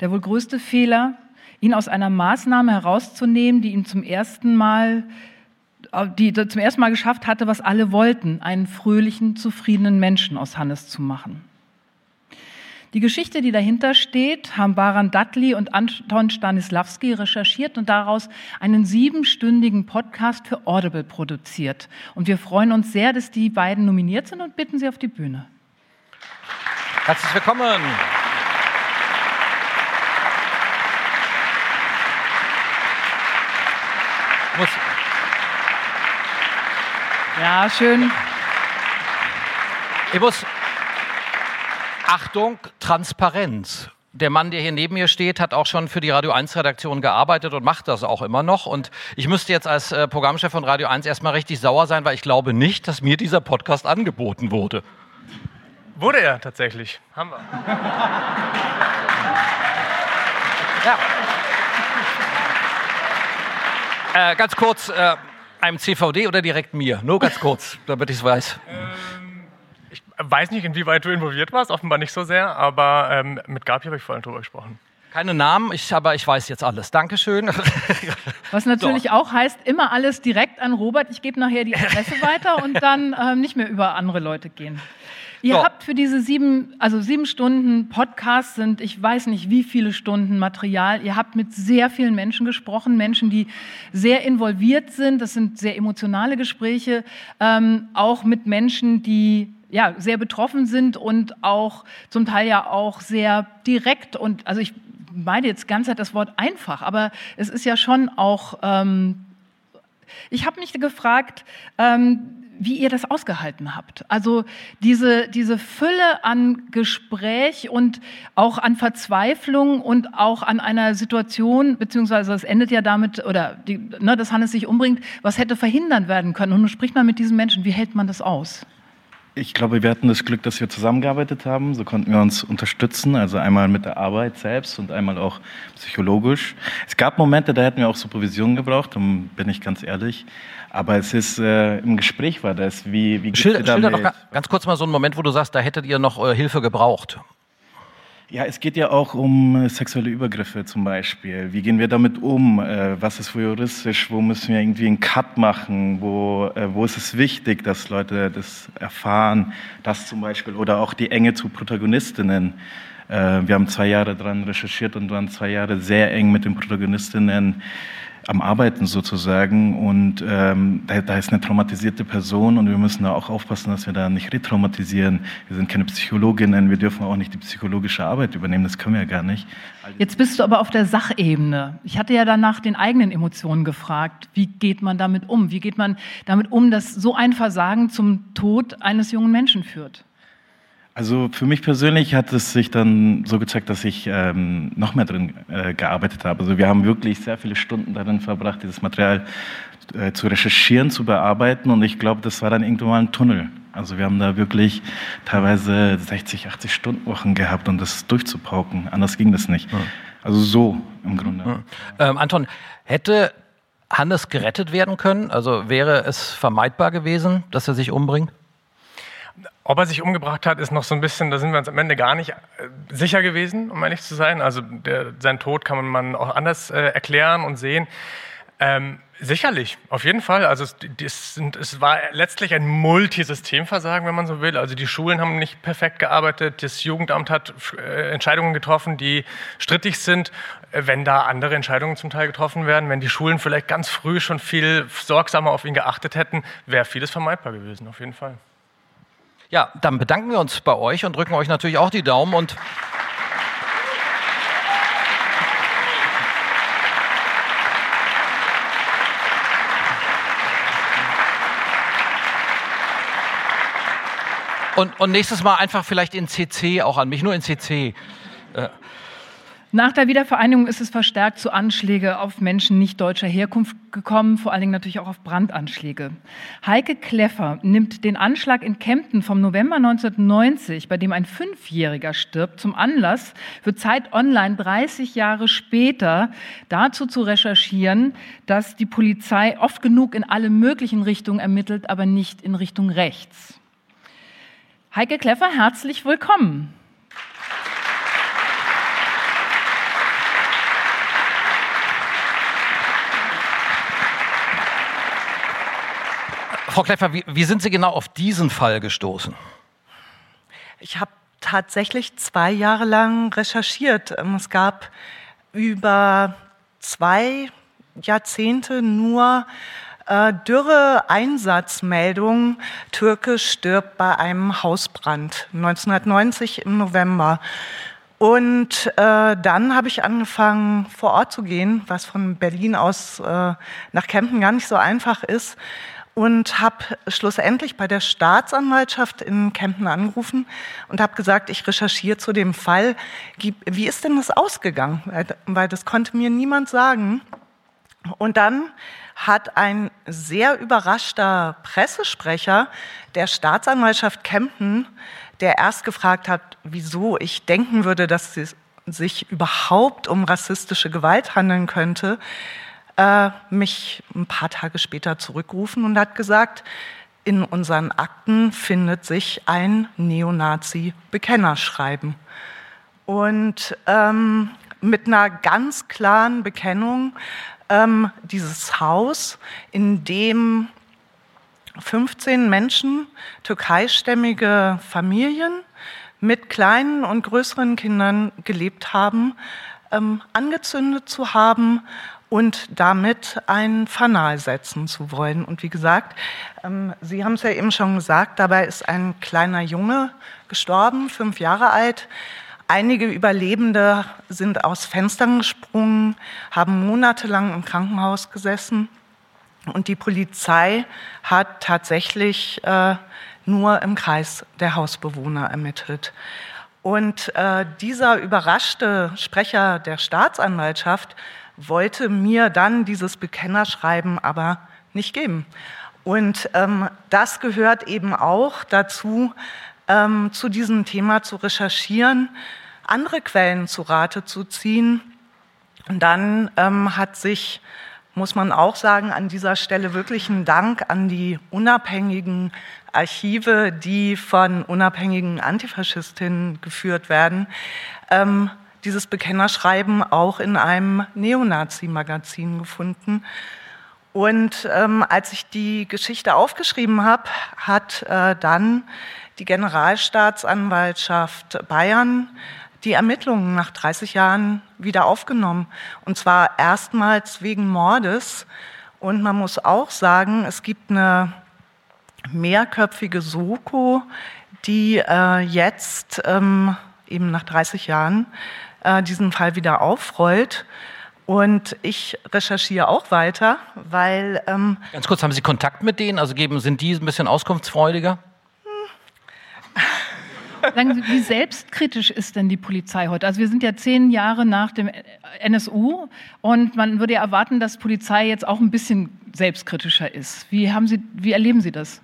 Der wohl größte Fehler, ihn aus einer Maßnahme herauszunehmen, die ihm zum ersten Mal die zum ersten Mal geschafft hatte, was alle wollten, einen fröhlichen, zufriedenen Menschen aus Hannes zu machen. Die Geschichte, die dahinter steht, haben Baran Dudley und Anton Stanislawski recherchiert und daraus einen siebenstündigen Podcast für Audible produziert. Und wir freuen uns sehr, dass die beiden nominiert sind und bitten Sie auf die Bühne. Herzlich willkommen. Muss ja, schön. Ich muss, Achtung, Transparenz. Der Mann, der hier neben mir steht, hat auch schon für die Radio 1 Redaktion gearbeitet und macht das auch immer noch. Und ich müsste jetzt als äh, Programmchef von Radio 1 erstmal richtig sauer sein, weil ich glaube nicht, dass mir dieser Podcast angeboten wurde. Wurde er tatsächlich. Haben wir. ja. Äh, ganz kurz, äh, einem CVD oder direkt mir? Nur ganz kurz, damit ich es weiß. Ähm weiß nicht, inwieweit du involviert warst, offenbar nicht so sehr, aber ähm, mit Gabi habe ich vorhin drüber gesprochen. Keine Namen, ich, aber ich weiß jetzt alles. Dankeschön. Was natürlich so. auch heißt, immer alles direkt an Robert. Ich gebe nachher die Adresse weiter und dann ähm, nicht mehr über andere Leute gehen. Ihr so. habt für diese sieben, also sieben Stunden Podcast sind, ich weiß nicht wie viele Stunden Material. Ihr habt mit sehr vielen Menschen gesprochen, Menschen, die sehr involviert sind. Das sind sehr emotionale Gespräche, ähm, auch mit Menschen, die ja sehr betroffen sind und auch zum Teil ja auch sehr direkt und also ich meine jetzt ganz Zeit das Wort einfach, aber es ist ja schon auch. Ähm, ich habe mich gefragt. Ähm, wie ihr das ausgehalten habt. Also diese, diese Fülle an Gespräch und auch an Verzweiflung und auch an einer Situation, beziehungsweise es endet ja damit, oder die, ne, dass Hannes sich umbringt, was hätte verhindern werden können. Und nun spricht man mit diesen Menschen, wie hält man das aus? Ich glaube, wir hatten das Glück, dass wir zusammengearbeitet haben. So konnten wir uns unterstützen, also einmal mit der Arbeit selbst und einmal auch psychologisch. Es gab Momente, da hätten wir auch Supervision gebraucht, dann bin ich ganz ehrlich. Aber es ist äh, im Gespräch war das. Wie, wie Schilder, schilder doch ganz kurz mal so einen Moment, wo du sagst, da hättet ihr noch äh, Hilfe gebraucht. Ja, es geht ja auch um äh, sexuelle Übergriffe zum Beispiel. Wie gehen wir damit um? Äh, was ist juristisch? Wo müssen wir irgendwie einen Cut machen? Wo, äh, wo ist es wichtig, dass Leute das erfahren? Das zum Beispiel. Oder auch die Enge zu Protagonistinnen. Wir haben zwei Jahre dran recherchiert und waren zwei Jahre sehr eng mit den Protagonistinnen am Arbeiten sozusagen. Und ähm, da, da, ist eine traumatisierte Person und wir müssen da auch aufpassen, dass wir da nicht retraumatisieren. Wir sind keine Psychologinnen, wir dürfen auch nicht die psychologische Arbeit übernehmen, das können wir ja gar nicht. Jetzt bist du aber auf der Sachebene. Ich hatte ja danach den eigenen Emotionen gefragt. Wie geht man damit um? Wie geht man damit um, dass so ein Versagen zum Tod eines jungen Menschen führt? Also für mich persönlich hat es sich dann so gezeigt, dass ich ähm, noch mehr drin äh, gearbeitet habe. Also wir haben wirklich sehr viele Stunden darin verbracht, dieses Material äh, zu recherchieren, zu bearbeiten und ich glaube, das war dann irgendwann mal ein Tunnel. Also wir haben da wirklich teilweise 60, 80 Stunden Wochen gehabt, um das durchzupauken. Anders ging das nicht. Ja. Also so im Grunde. Ja. Ähm, Anton, hätte Hannes gerettet werden können? Also wäre es vermeidbar gewesen, dass er sich umbringt? Ob er sich umgebracht hat, ist noch so ein bisschen, da sind wir uns am Ende gar nicht äh, sicher gewesen, um ehrlich zu sein. Also der, sein Tod kann man auch anders äh, erklären und sehen. Ähm, sicherlich, auf jeden Fall. Also es, es, sind, es, war letztlich ein Multisystemversagen, wenn man so will. Also die Schulen haben nicht perfekt gearbeitet, das Jugendamt hat äh, Entscheidungen getroffen, die strittig sind. Äh, wenn da andere Entscheidungen zum Teil getroffen werden, wenn die Schulen vielleicht ganz früh schon viel sorgsamer auf ihn geachtet hätten, wäre vieles vermeidbar gewesen, auf jeden Fall. Ja, dann bedanken wir uns bei euch und drücken euch natürlich auch die Daumen und Und, und, nächstes Mal einfach vielleicht in CC auch an mich, nur in CC. Nach der Wiedervereinigung ist es verstärkt zu Anschläge auf Menschen nicht deutscher Herkunft gekommen, vor allen Dingen natürlich auch auf Brandanschläge. Heike Kleffer nimmt den Anschlag in Kempten vom November 1990, bei dem ein Fünfjähriger stirbt, zum Anlass für Zeit Online 30 Jahre später dazu zu recherchieren, dass die Polizei oft genug in alle möglichen Richtungen ermittelt, aber nicht in Richtung rechts. Heike Kleffer, herzlich willkommen. Frau Kleffer, wie, wie sind Sie genau auf diesen Fall gestoßen? Ich habe tatsächlich zwei Jahre lang recherchiert. Ähm, es gab über zwei Jahrzehnte nur äh, dürre Einsatzmeldungen. Türke stirbt bei einem Hausbrand 1990 im November. Und äh, dann habe ich angefangen, vor Ort zu gehen, was von Berlin aus äh, nach Kempten gar nicht so einfach ist und habe schlussendlich bei der Staatsanwaltschaft in Kempten angerufen und habe gesagt, ich recherchiere zu dem Fall. Wie ist denn das ausgegangen? Weil das konnte mir niemand sagen. Und dann hat ein sehr überraschter Pressesprecher der Staatsanwaltschaft Kempten, der erst gefragt hat, wieso ich denken würde, dass es sich überhaupt um rassistische Gewalt handeln könnte, äh, mich ein paar Tage später zurückgerufen und hat gesagt, in unseren Akten findet sich ein Neonazi-Bekennerschreiben. Und ähm, mit einer ganz klaren Bekennung ähm, dieses Haus, in dem 15 Menschen, türkeistämmige Familien mit kleinen und größeren Kindern gelebt haben, ähm, angezündet zu haben und damit ein Fanal setzen zu wollen. Und wie gesagt, ähm, Sie haben es ja eben schon gesagt, dabei ist ein kleiner Junge gestorben, fünf Jahre alt. Einige Überlebende sind aus Fenstern gesprungen, haben monatelang im Krankenhaus gesessen. Und die Polizei hat tatsächlich äh, nur im Kreis der Hausbewohner ermittelt. Und äh, dieser überraschte Sprecher der Staatsanwaltschaft wollte mir dann dieses Bekennerschreiben aber nicht geben. Und ähm, das gehört eben auch dazu, ähm, zu diesem Thema zu recherchieren, andere Quellen zu Rate zu ziehen. Und dann ähm, hat sich muss man auch sagen, an dieser Stelle wirklich einen Dank an die unabhängigen Archive, die von unabhängigen Antifaschistinnen geführt werden. Ähm, dieses Bekennerschreiben auch in einem Neonazi-Magazin gefunden. Und ähm, als ich die Geschichte aufgeschrieben habe, hat äh, dann die Generalstaatsanwaltschaft Bayern die Ermittlungen nach 30 Jahren wieder aufgenommen. Und zwar erstmals wegen Mordes. Und man muss auch sagen, es gibt eine mehrköpfige Soko, die äh, jetzt ähm, eben nach 30 Jahren äh, diesen Fall wieder aufrollt. Und ich recherchiere auch weiter, weil. Ähm, Ganz kurz, haben Sie Kontakt mit denen? Also geben, sind die ein bisschen auskunftsfreudiger? Sagen Sie, wie selbstkritisch ist denn die Polizei heute? Also wir sind ja zehn Jahre nach dem NSU und man würde ja erwarten, dass Polizei jetzt auch ein bisschen selbstkritischer ist. Wie, haben Sie, wie erleben Sie das?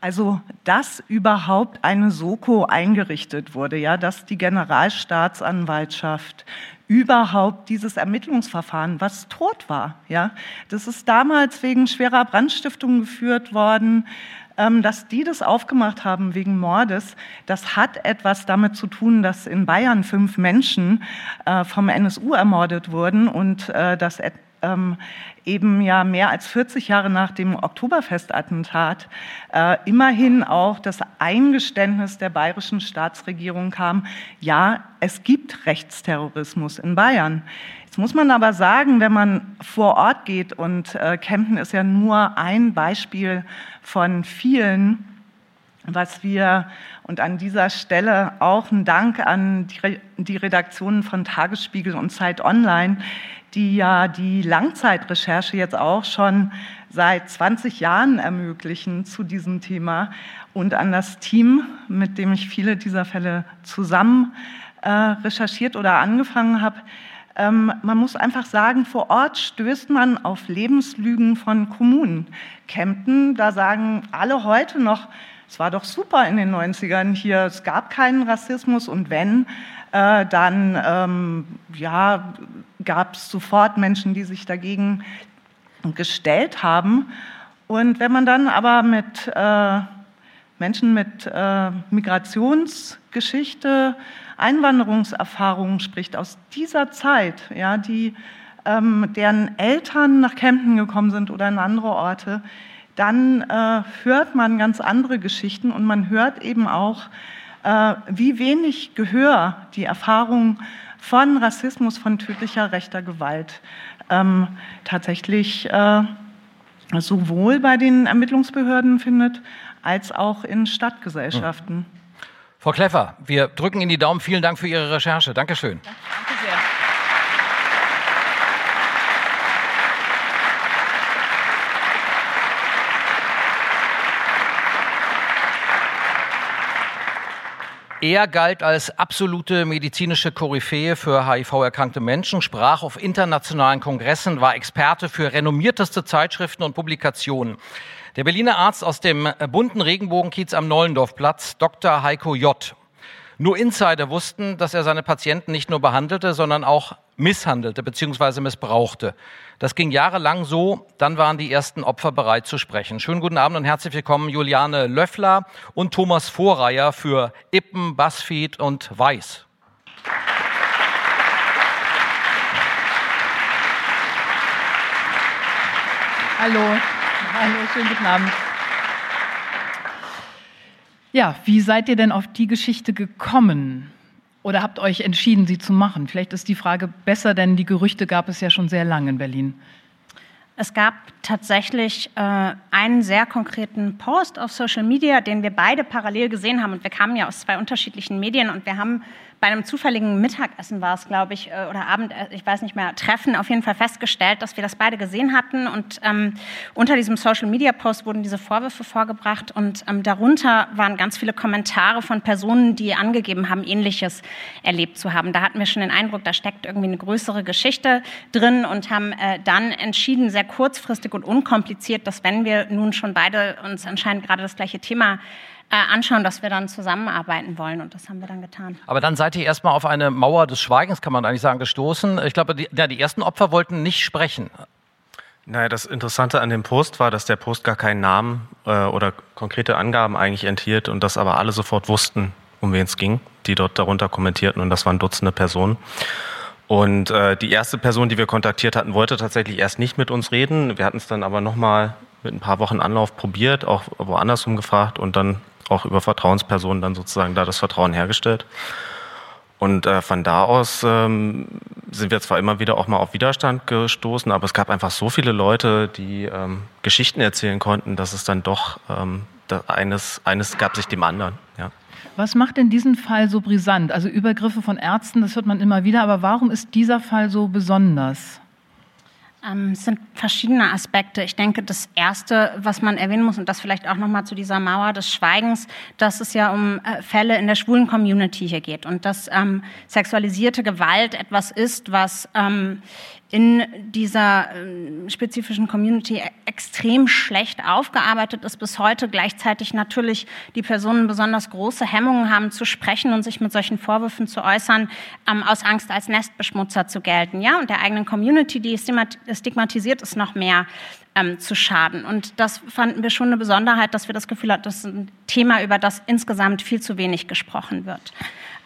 Also, dass überhaupt eine Soko eingerichtet wurde, ja, dass die Generalstaatsanwaltschaft überhaupt dieses Ermittlungsverfahren, was tot war, ja, das ist damals wegen schwerer Brandstiftung geführt worden. Ähm, dass die das aufgemacht haben wegen Mordes, das hat etwas damit zu tun, dass in Bayern fünf Menschen äh, vom NSU ermordet wurden und äh, dass ähm, eben ja mehr als 40 Jahre nach dem Oktoberfestattentat äh, immerhin auch das Eingeständnis der bayerischen Staatsregierung kam, ja, es gibt Rechtsterrorismus in Bayern. Jetzt muss man aber sagen, wenn man vor Ort geht, und äh, Kempten ist ja nur ein Beispiel von vielen, was wir und an dieser Stelle auch ein Dank an die, die Redaktionen von Tagesspiegel und Zeit Online, die ja die Langzeitrecherche jetzt auch schon seit 20 Jahren ermöglichen zu diesem Thema und an das Team, mit dem ich viele dieser Fälle zusammen äh, recherchiert oder angefangen habe. Ähm, man muss einfach sagen, vor Ort stößt man auf Lebenslügen von Kommunen. Kempten, da sagen alle heute noch, es war doch super in den 90ern hier, es gab keinen Rassismus und wenn, äh, dann ähm, ja, gab es sofort Menschen, die sich dagegen gestellt haben. Und wenn man dann aber mit äh, Menschen mit äh, Migrationsgeschichte, Einwanderungserfahrungen spricht aus dieser Zeit, ja, die, ähm, deren Eltern nach Kempten gekommen sind oder in andere Orte, dann äh, hört man ganz andere Geschichten und man hört eben auch, äh, wie wenig Gehör die Erfahrung von Rassismus, von tödlicher rechter Gewalt ähm, tatsächlich äh, sowohl bei den Ermittlungsbehörden findet, als auch in Stadtgesellschaften. Hm. Frau Kleffer, wir drücken Ihnen die Daumen. Vielen Dank für Ihre Recherche. Dankeschön. Danke sehr. Er galt als absolute medizinische Koryphäe für HIV-erkrankte Menschen, sprach auf internationalen Kongressen, war Experte für renommierteste Zeitschriften und Publikationen. Der Berliner Arzt aus dem bunten Regenbogenkiez am Nollendorfplatz, Dr. Heiko J. Nur Insider wussten, dass er seine Patienten nicht nur behandelte, sondern auch misshandelte bzw. missbrauchte. Das ging jahrelang so, dann waren die ersten Opfer bereit zu sprechen. Schönen guten Abend und herzlich willkommen Juliane Löffler und Thomas Vorreier für Ippen, Buzzfeed und Weiß. Hallo, hallo, schönen guten Abend. Ja, wie seid ihr denn auf die Geschichte gekommen? Oder habt euch entschieden, sie zu machen? Vielleicht ist die Frage besser, denn die Gerüchte gab es ja schon sehr lange in Berlin. Es gab tatsächlich äh, einen sehr konkreten Post auf Social Media, den wir beide parallel gesehen haben. Und wir kamen ja aus zwei unterschiedlichen Medien und wir haben bei einem zufälligen Mittagessen war es, glaube ich, äh, oder Abend, äh, ich weiß nicht mehr, Treffen auf jeden Fall festgestellt, dass wir das beide gesehen hatten. Und ähm, unter diesem Social-Media-Post wurden diese Vorwürfe vorgebracht und ähm, darunter waren ganz viele Kommentare von Personen, die angegeben haben, Ähnliches erlebt zu haben. Da hatten wir schon den Eindruck, da steckt irgendwie eine größere Geschichte drin und haben äh, dann entschieden, sehr kurzfristig und unkompliziert, dass wenn wir nun schon beide uns anscheinend gerade das gleiche Thema anschauen, dass wir dann zusammenarbeiten wollen. Und das haben wir dann getan. Aber dann seid ihr erstmal auf eine Mauer des Schweigens, kann man eigentlich sagen, gestoßen. Ich glaube, die, ja, die ersten Opfer wollten nicht sprechen. Naja, das Interessante an dem Post war, dass der Post gar keinen Namen äh, oder konkrete Angaben eigentlich enthielt und dass aber alle sofort wussten, um wen es ging, die dort darunter kommentierten und das waren Dutzende Personen. Und äh, die erste Person, die wir kontaktiert hatten, wollte tatsächlich erst nicht mit uns reden. Wir hatten es dann aber nochmal mit ein paar Wochen Anlauf probiert, auch woanders umgefragt und dann auch über Vertrauenspersonen dann sozusagen da das Vertrauen hergestellt. Und äh, von da aus ähm, sind wir zwar immer wieder auch mal auf Widerstand gestoßen, aber es gab einfach so viele Leute, die ähm, Geschichten erzählen konnten, dass es dann doch ähm, eines, eines gab sich dem anderen. Ja. Was macht denn diesen Fall so brisant? Also Übergriffe von Ärzten, das hört man immer wieder, aber warum ist dieser Fall so besonders? Ähm, es sind verschiedene Aspekte. Ich denke, das Erste, was man erwähnen muss, und das vielleicht auch nochmal zu dieser Mauer des Schweigens, dass es ja um äh, Fälle in der schwulen Community hier geht und dass ähm, sexualisierte Gewalt etwas ist, was ähm, in dieser äh, spezifischen Community e-, extrem schlecht aufgearbeitet ist bis heute. Gleichzeitig natürlich die Personen besonders große Hemmungen haben zu sprechen und sich mit solchen Vorwürfen zu äußern, ähm, aus Angst als Nestbeschmutzer zu gelten. Ja, und der eigenen Community, die stigmatisiert ist, noch mehr ähm, zu schaden. Und das fanden wir schon eine Besonderheit, dass wir das Gefühl hatten, das ist ein Thema, über das insgesamt viel zu wenig gesprochen wird.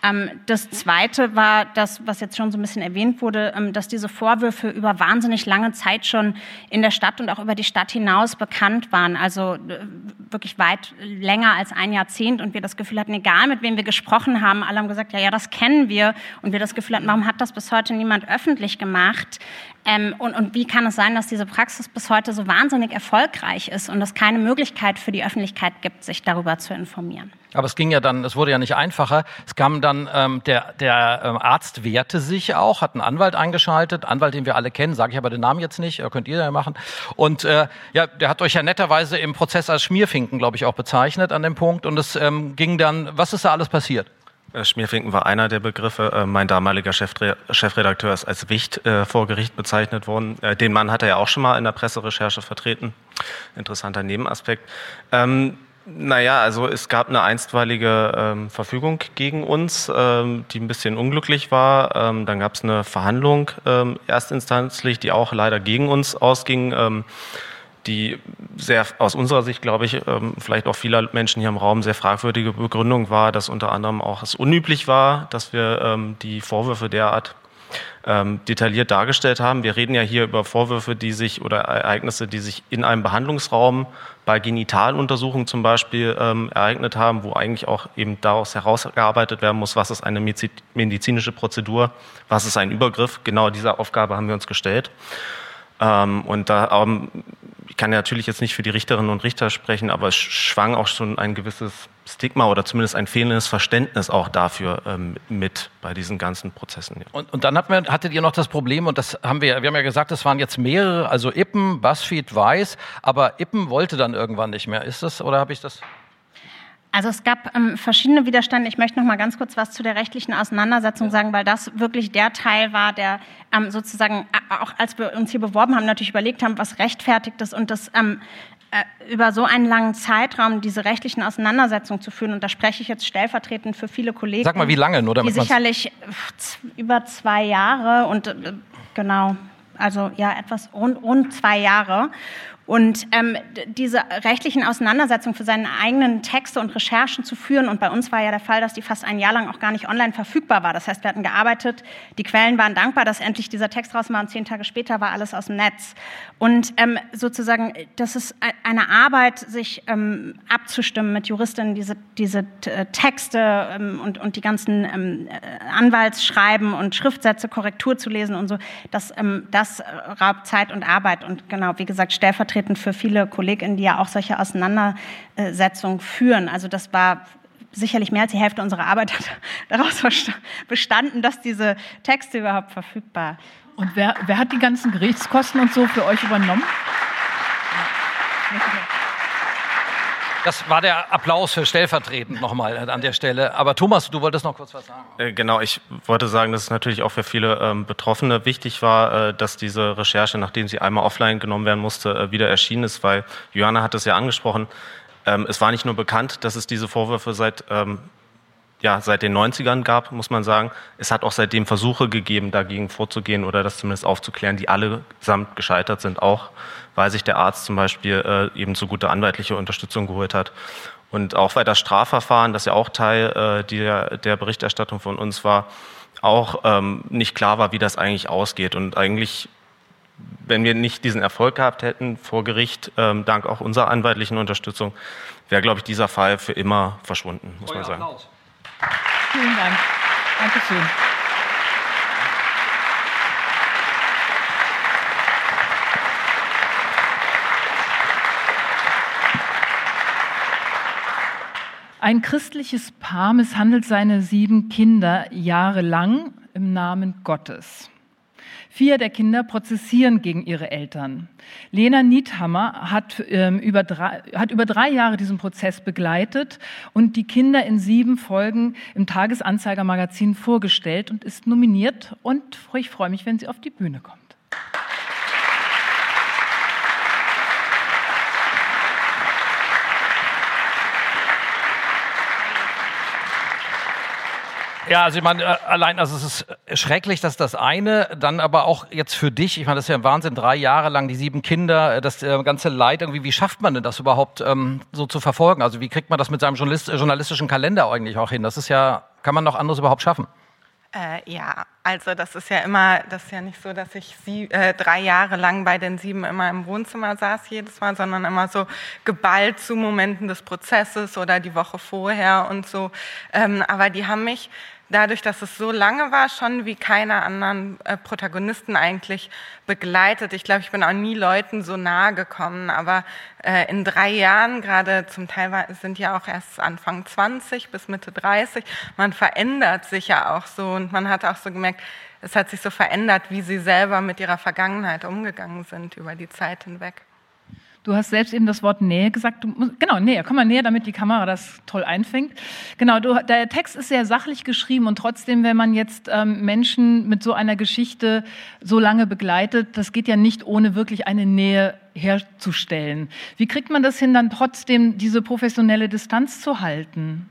Ähm, das Zweite war das, was jetzt schon so ein bisschen erwähnt wurde, ähm, dass diese Vorwürfe über wahnsinnig lange Zeit schon in der Stadt und auch über die Stadt hinaus bekannt waren. Also äh, wirklich weit länger als ein Jahrzehnt und wir das Gefühl hatten, egal mit wem wir gesprochen haben, alle haben gesagt, ja, ja, das kennen wir. Und wir das Gefühl hatten, warum hat das bis heute niemand öffentlich gemacht? Ähm, und, und wie kann es sein, dass diese Praxis bis heute so wahnsinnig erfolgreich ist und es keine Möglichkeit für die Öffentlichkeit gibt, sich darüber zu informieren? Aber es ging ja dann, es wurde ja nicht einfacher. Es kam dann, ähm, der, der ähm, Arzt wehrte sich auch, hat einen Anwalt eingeschaltet, Anwalt, den wir alle kennen, sage ich aber den Namen jetzt nicht, äh, könnt ihr ja machen. Und äh, ja, der hat euch ja netterweise im Prozess als Schmierfinken, glaube ich, auch bezeichnet an dem Punkt. Und es ähm, ging dann, was ist da alles passiert? Äh, Schmierfinken war einer der Begriffe. Äh, mein damaliger Chefredakteur ist als Wicht vor Gericht bezeichnet worden. Den Mann hat er ja auch schon mal in der Presserecherche vertreten. Interessanter Nebenaspekt. Ähm, naja, also es gab eine einstweilige ähm, Verfügung gegen uns, ähm, die ein bisschen unglücklich war. Ähm, dann gab es eine Verhandlung ähm, erstinstanzlich, die auch leider gegen uns ausging. Ähm, die sehr aus unserer Sicht, glaube ich, ähm, vielleicht auch vieler Menschen hier im Raum sehr fragwürdige Begründung war, dass unter anderem auch es unüblich war, dass wir die Vorwürfe derart ähm, detailliert dargestellt haben. Wir reden ja hier über Vorwürfe, die sich oder Ereignisse, die sich in einem Behandlungsraum bei Genitaluntersuchungen zum Beispiel ähm, ereignet haben, wo eigentlich auch eben daraus herausgearbeitet werden muss, was ist eine medizinische Prozedur, was ist ein Übergriff. Genau diese Aufgabe haben wir uns gestellt. Ähm, und da, ähm, ich kann ja natürlich jetzt nicht für die Richterinnen und Richter sprechen, aber es schwang auch schon ein gewisses Stigma oder zumindest ein fehlendes Verständnis auch dafür ähm, mit bei diesen ganzen Prozessen. Ja. Und, und dann hat man, hattet ihr noch das Problem, und das haben wir, wir haben ja gesagt, es waren jetzt mehrere, also Ippen, Buzzfeed, Weiß, aber Ippen wollte dann irgendwann nicht mehr. Ist das, oder habe ich das? Also es gab ähm, verschiedene Widerstände. Ich möchte noch mal ganz kurz was zu der rechtlichen Auseinandersetzung sagen, weil das wirklich der Teil war, der ähm, sozusagen auch als wir uns hier beworben haben, natürlich überlegt haben, was rechtfertigt ist und das ähm, äh, über so einen langen Zeitraum diese rechtlichen Auseinandersetzungen zu führen. Und da spreche ich jetzt stellvertretend für viele Kollegen. Sag mal, wie lange? Nur damit die sicherlich über zwei Jahre und äh, genau also ja etwas rund, rund zwei Jahre. Und ähm, diese rechtlichen Auseinandersetzungen für seine eigenen Texte und Recherchen zu führen, und bei uns war ja der Fall, dass die fast ein Jahr lang auch gar nicht online verfügbar war. Das heißt, wir hatten gearbeitet, die Quellen waren dankbar, dass endlich dieser Text raus war und zehn Tage später war alles aus dem Netz. Und ähm, sozusagen, das ist eine Arbeit, sich ähm, abzustimmen mit Juristinnen, diese, diese äh, Texte ähm, und, und die ganzen ähm, äh, Anwaltsschreiben und Schriftsätze, Korrektur zu lesen und so, das, ähm, das raubt Zeit und Arbeit. Und genau, wie gesagt, stellvertretend stellvertretend für viele KollegInnen, die ja auch solche Auseinandersetzungen führen. Also das war sicherlich mehr als die Hälfte unserer Arbeit hat daraus bestanden, dass diese Texte überhaupt verfügbar. Und wer, wer hat die ganzen Gerichtskosten und so für euch übernommen? Ja. Das war der Applaus für stellvertretend nochmal an der Stelle. Aber Thomas, du wolltest noch kurz was sagen. Äh, genau, ich wollte sagen, dass es natürlich auch für viele ähm, Betroffene wichtig war, äh, dass diese Recherche, nachdem sie einmal offline genommen werden musste, äh, wieder erschienen ist, weil Johanna hat es ja angesprochen. Ähm, es war nicht nur bekannt, dass es diese Vorwürfe seit ähm, ja, seit den 90ern gab, muss man sagen. Es hat auch seitdem Versuche gegeben, dagegen vorzugehen oder das zumindest aufzuklären, die allesamt gescheitert sind, auch weil sich der Arzt zum Beispiel äh, eben zu guter anwaltliche Unterstützung geholt hat. Und auch weil das Strafverfahren, das ja auch Teil äh, der, der Berichterstattung von uns war, auch ähm, nicht klar war, wie das eigentlich ausgeht. Und eigentlich, wenn wir nicht diesen Erfolg gehabt hätten vor Gericht, ähm, dank auch unserer anwaltlichen Unterstützung, wäre, glaube ich, dieser Fall für immer verschwunden, muss man sagen. Applaus. Vielen Dank. Dankeschön. Ein christliches Paar misshandelt seine sieben Kinder jahrelang im Namen Gottes. Vier der Kinder prozessieren gegen ihre Eltern. Lena Niethammer hat, ähm, über drei, hat über drei Jahre diesen Prozess begleitet und die Kinder in sieben Folgen im Tagesanzeiger-Magazin vorgestellt und ist nominiert. Und ich freue mich, wenn sie auf die Bühne kommt. Ja, also ich meine, äh, allein, also es ist schrecklich, dass das eine, dann aber auch jetzt für dich, ich meine, das ist ja ein Wahnsinn, drei Jahre lang, die sieben Kinder, äh, das äh, ganze Leid irgendwie, wie schafft man denn das überhaupt ähm, so zu verfolgen? Also wie kriegt man das mit seinem Journalist, journalistischen Kalender eigentlich auch hin? Das ist ja, kann man noch anderes überhaupt schaffen? Äh, ja, also das ist ja immer, das ist ja nicht so, dass ich sie, äh, drei Jahre lang bei den sieben immer im Wohnzimmer saß jedes Mal, sondern immer so geballt zu Momenten des Prozesses oder die Woche vorher und so. Ähm, aber die haben mich dadurch, dass es so lange war, schon wie keine anderen äh, Protagonisten eigentlich begleitet. Ich glaube, ich bin auch nie Leuten so nahe gekommen, aber äh, in drei Jahren, gerade zum Teil sind ja auch erst Anfang 20 bis Mitte 30, man verändert sich ja auch so und man hat auch so gemerkt, es hat sich so verändert, wie sie selber mit ihrer Vergangenheit umgegangen sind über die Zeit hinweg. Du hast selbst eben das Wort Nähe gesagt. Musst, genau, näher. Komm mal näher, damit die Kamera das toll einfängt. Genau, du, der Text ist sehr sachlich geschrieben und trotzdem, wenn man jetzt ähm, Menschen mit so einer Geschichte so lange begleitet, das geht ja nicht ohne wirklich eine Nähe herzustellen. Wie kriegt man das hin, dann trotzdem diese professionelle Distanz zu halten?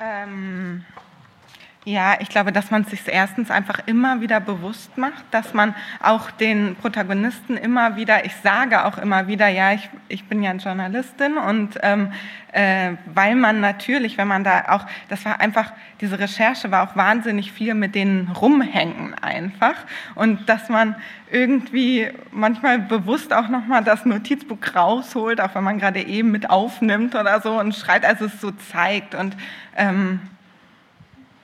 Ähm ja, ich glaube, dass man sich erstens einfach immer wieder bewusst macht, dass man auch den Protagonisten immer wieder, ich sage auch immer wieder, ja, ich, ich bin ja Journalistin und ähm, äh, weil man natürlich, wenn man da auch, das war einfach, diese Recherche war auch wahnsinnig viel mit denen rumhängen einfach und dass man irgendwie manchmal bewusst auch nochmal das Notizbuch rausholt, auch wenn man gerade eben mit aufnimmt oder so und schreibt, also es so zeigt und ähm,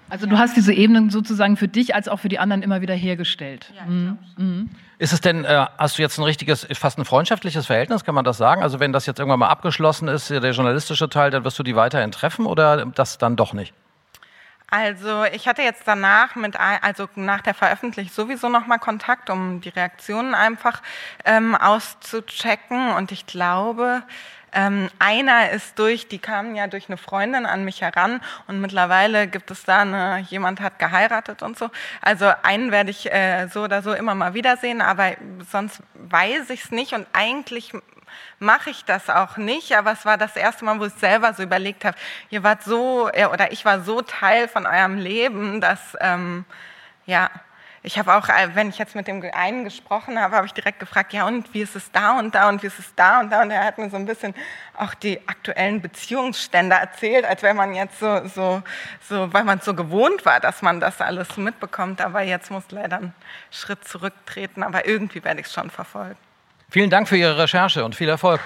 also du hast diese Ebenen sozusagen für dich als auch für die anderen immer wieder hergestellt. Ja, mhm. mhm. Ist es denn, äh, hast du jetzt ein richtiges, fast ein freundschaftliches Verhältnis, kann man das sagen? Also wenn das jetzt irgendwann mal abgeschlossen ist, der journalistische Teil, dann wirst du die weiterhin treffen oder das dann doch nicht? Also ich hatte jetzt danach mit, also nach der Veröffentlichung sowieso nochmal Kontakt, um die Reaktionen einfach ähm, auszuchecken und ich glaube, ähm, einer ist durch, die kamen ja durch eine Freundin an mich heran und mittlerweile gibt es da eine, jemand hat geheiratet und so. Also einen werde ich äh, so oder so immer mal wiedersehen, aber sonst weiß ich es nicht und eigentlich mache ich das auch nicht, aber es war das erste Mal, wo ich selber so überlegt habe, ihr wart so, oder ich war so Teil von eurem Leben, dass, ähm, ja, ich habe auch, äh, wenn ich jetzt mit dem einen gesprochen habe, habe ich direkt gefragt, ja und wie ist es da und da und wie ist es da und da und er hat mir so ein bisschen auch die aktuellen Beziehungsstände erzählt, als wenn man jetzt so, so, so weil man so gewohnt war, dass man das alles mitbekommt, aber jetzt muss leider einen Schritt zurücktreten, aber irgendwie werde ich es schon verfolgen. Vielen Dank für Ihre Recherche und viel Erfolg.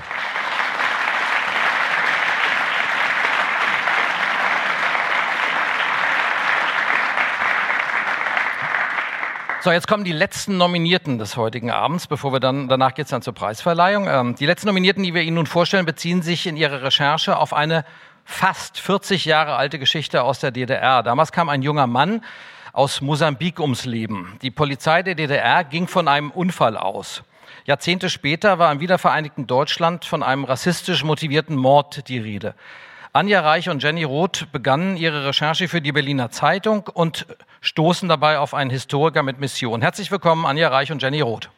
So, jetzt kommen die letzten Nominierten des heutigen Abends, bevor wir dann, danach geht es dann zur Preisverleihung. Ähm, die letzten Nominierten, die wir Ihnen nun vorstellen, beziehen sich in ihrer Recherche auf eine fast 40 Jahre alte Geschichte aus der DDR. Damals kam ein junger Mann aus Mosambik ums Leben. Die Polizei der DDR ging von einem Unfall aus. Jahrzehnte später war im wiedervereinigten Deutschland von einem rassistisch motivierten Mord die Rede. Anja Reich und Jenny Roth begannen ihre Recherche für die Berliner Zeitung und stoßen dabei auf einen Historiker mit Mission. Herzlich willkommen, Anja Reich und Jenny Roth.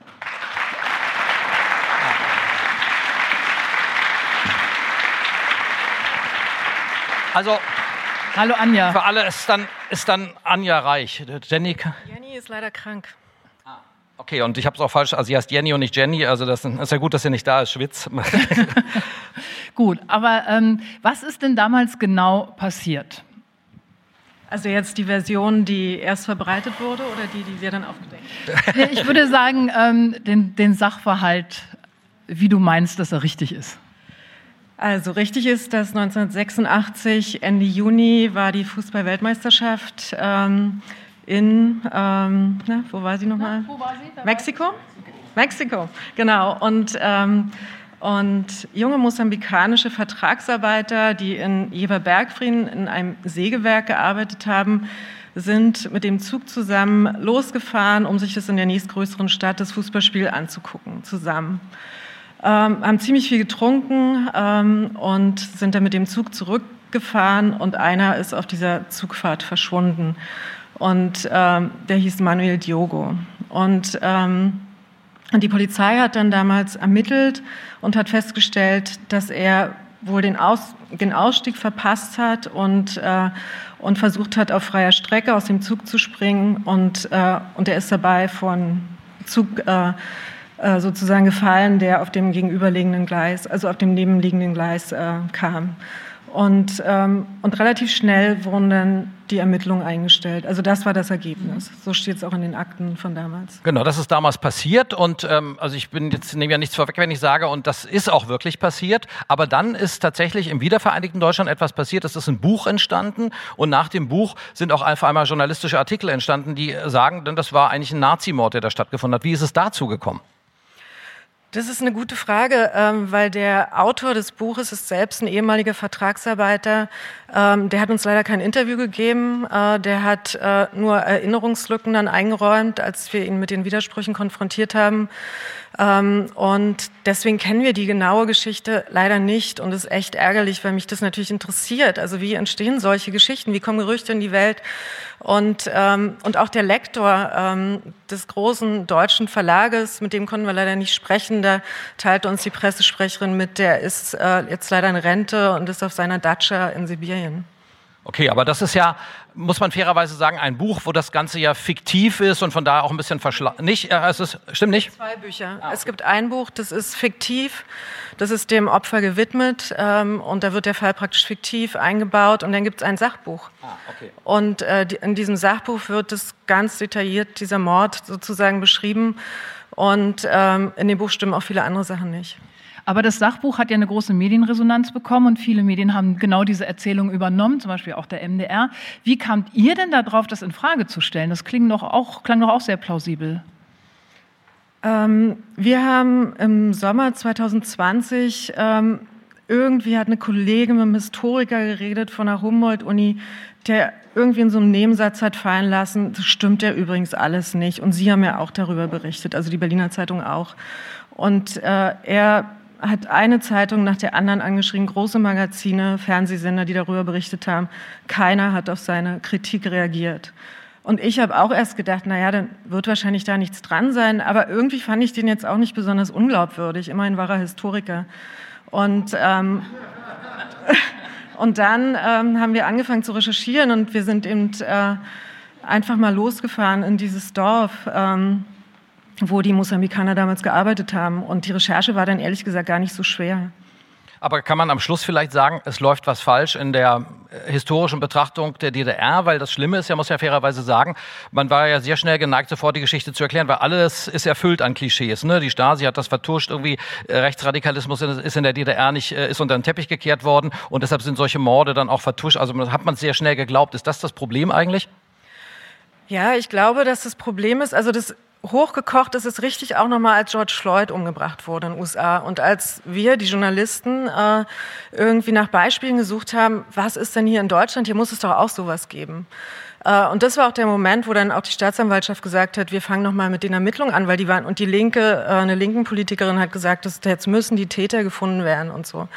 Also, Hallo Anja. Für alle ist dann, ist dann Anja Reich. Jenny. Jenny ist leider krank. Okay, und ich habe es auch falsch, also sie heißt Jenny und nicht Jenny, also das ist ja gut, dass sie nicht da ist, Schwitz. gut, aber ähm, was ist denn damals genau passiert? Also jetzt die Version, die erst verbreitet wurde oder die, die wir dann aufgedeckt haben? Ich würde sagen, ähm, den, den Sachverhalt, wie du meinst, dass er richtig ist. Also richtig ist, dass 1986, Ende Juni, war die Fußball-Weltmeisterschaft. Ähm, in, ähm, na, wo war sie nochmal? Mexiko? Mexiko, genau. Und, ähm, und junge mosambikanische Vertragsarbeiter, die in Jeverbergfrieden in einem Sägewerk gearbeitet haben, sind mit dem Zug zusammen losgefahren, um sich das in der nächstgrößeren Stadt das Fußballspiel anzugucken, zusammen. Ähm, haben ziemlich viel getrunken ähm, und sind dann mit dem Zug zurückgefahren und einer ist auf dieser Zugfahrt verschwunden. Und ähm, der hieß Manuel Diogo. Und ähm, die Polizei hat dann damals ermittelt und hat festgestellt, dass er wohl den, Aus, den Ausstieg verpasst hat und, äh, und versucht hat, auf freier Strecke aus dem Zug zu springen. Und, äh, und er ist dabei von Zug äh, äh sozusagen gefallen, der auf dem gegenüberliegenden Gleis, also auf dem nebenliegenden Gleis äh, kam. Und, ähm, und relativ schnell wurden dann die Ermittlungen eingestellt. Also das war das Ergebnis. So steht es auch in den Akten von damals. Genau, das ist damals passiert und ähm, also ich bin jetzt nehme ja nichts vorweg, wenn ich sage und das ist auch wirklich passiert. Aber dann ist tatsächlich im wiedervereinigten Deutschland etwas passiert. Es ist ein Buch entstanden und nach dem Buch sind auch einfach einmal journalistische Artikel entstanden, die sagen, denn das war eigentlich ein Nazimord, der da stattgefunden hat. Wie ist es dazu gekommen? Das ist eine gute Frage, ähm, weil der Autor des Buches ist selbst ein ehemaliger Vertragsarbeiter. Ähm, der hat uns leider kein Interview gegeben. Äh, der hat äh, nur Erinnerungslücken dann eingeräumt, als wir ihn mit den Widersprüchen konfrontiert haben. Ähm, und deswegen kennen wir die genaue Geschichte leider nicht. Und ist echt ärgerlich, weil mich das natürlich interessiert. Also wie entstehen solche Geschichten? Wie kommen Gerüchte in die Welt? Und, ähm, und auch der Lektor ähm, des großen deutschen Verlages, mit dem konnten wir leider nicht sprechen, da teilte uns die Pressesprecherin mit, der ist äh, jetzt leider in Rente und ist auf seiner Datscha in Sibirien. Okay, aber das ist ja, muss man fairerweise sagen, ein Buch, wo das Ganze ja fiktiv ist und von daher auch ein bisschen verschlagen. Nicht, äh, es ist, stimmt nicht? Zwei Bücher. Ah, okay. Es gibt ein Buch, das ist fiktiv, das ist dem Opfer gewidmet ähm, und da wird der Fall praktisch fiktiv eingebaut und dann gibt es ein Sachbuch. Ah, okay. Und äh, die, in diesem Sachbuch wird es ganz detailliert, dieser Mord sozusagen beschrieben und ähm, in dem Buch stimmen auch viele andere Sachen nicht. Aber das Sachbuch hat ja eine große Medienresonanz bekommen und viele Medien haben genau diese Erzählung übernommen, zum Beispiel auch der MDR. Wie kamt ihr denn darauf, das in Frage zu stellen? Das klingt doch auch, klang doch auch sehr plausibel. Ähm, wir haben im Sommer 2020 ähm, irgendwie hat eine Kollegin mit einem Historiker geredet von der Humboldt-Uni, der irgendwie in so einem Nebensatz hat fallen lassen, das stimmt ja übrigens alles nicht. Und Sie haben ja auch darüber berichtet, also die Berliner Zeitung auch. Und äh, er hat eine Zeitung nach der anderen angeschrieben, große Magazine, Fernsehsender, die darüber berichtet haben. Keiner hat auf seine Kritik reagiert. Und ich habe auch erst gedacht, naja, dann wird wahrscheinlich da nichts dran sein. Aber irgendwie fand ich den jetzt auch nicht besonders unglaubwürdig. Immerhin war er Historiker. Und, ähm, und dann ähm, haben wir angefangen zu recherchieren und wir sind eben äh, einfach mal losgefahren in dieses Dorf, ähm, wo die Mosambikaner damals gearbeitet haben. Und die Recherche war dann ehrlich gesagt gar nicht so schwer. Aber kann man am Schluss vielleicht sagen, es läuft was falsch in der äh, historischen Betrachtung der DDR? Weil das Schlimme ist ja, muss ja fairerweise sagen, man war ja sehr schnell geneigt, sofort die Geschichte zu erklären, weil alles ist erfüllt an Klischees. Ne? Die Stasi hat das vertuscht, irgendwie äh, Rechtsradikalismus ist in der DDR nicht, äh, ist unter den Teppich gekehrt worden und deshalb sind solche Morde dann auch vertuscht. Also hat man sehr schnell geglaubt. Ist das das Problem eigentlich? Ja, ich glaube, dass das Problem ist, also das hochgekocht ist es richtig auch nochmal, als George Floyd umgebracht wurde in den USA. Und als wir, die Journalisten, äh, irgendwie nach Beispielen gesucht haben, was ist denn hier in Deutschland? Hier muss es doch auch sowas geben. Äh, und das war auch der Moment, wo dann auch die Staatsanwaltschaft gesagt hat, wir fangen nochmal mit den Ermittlungen an, weil die waren, und die Linke, äh, eine linken Politikerin hat gesagt, dass jetzt müssen die Täter gefunden werden und so.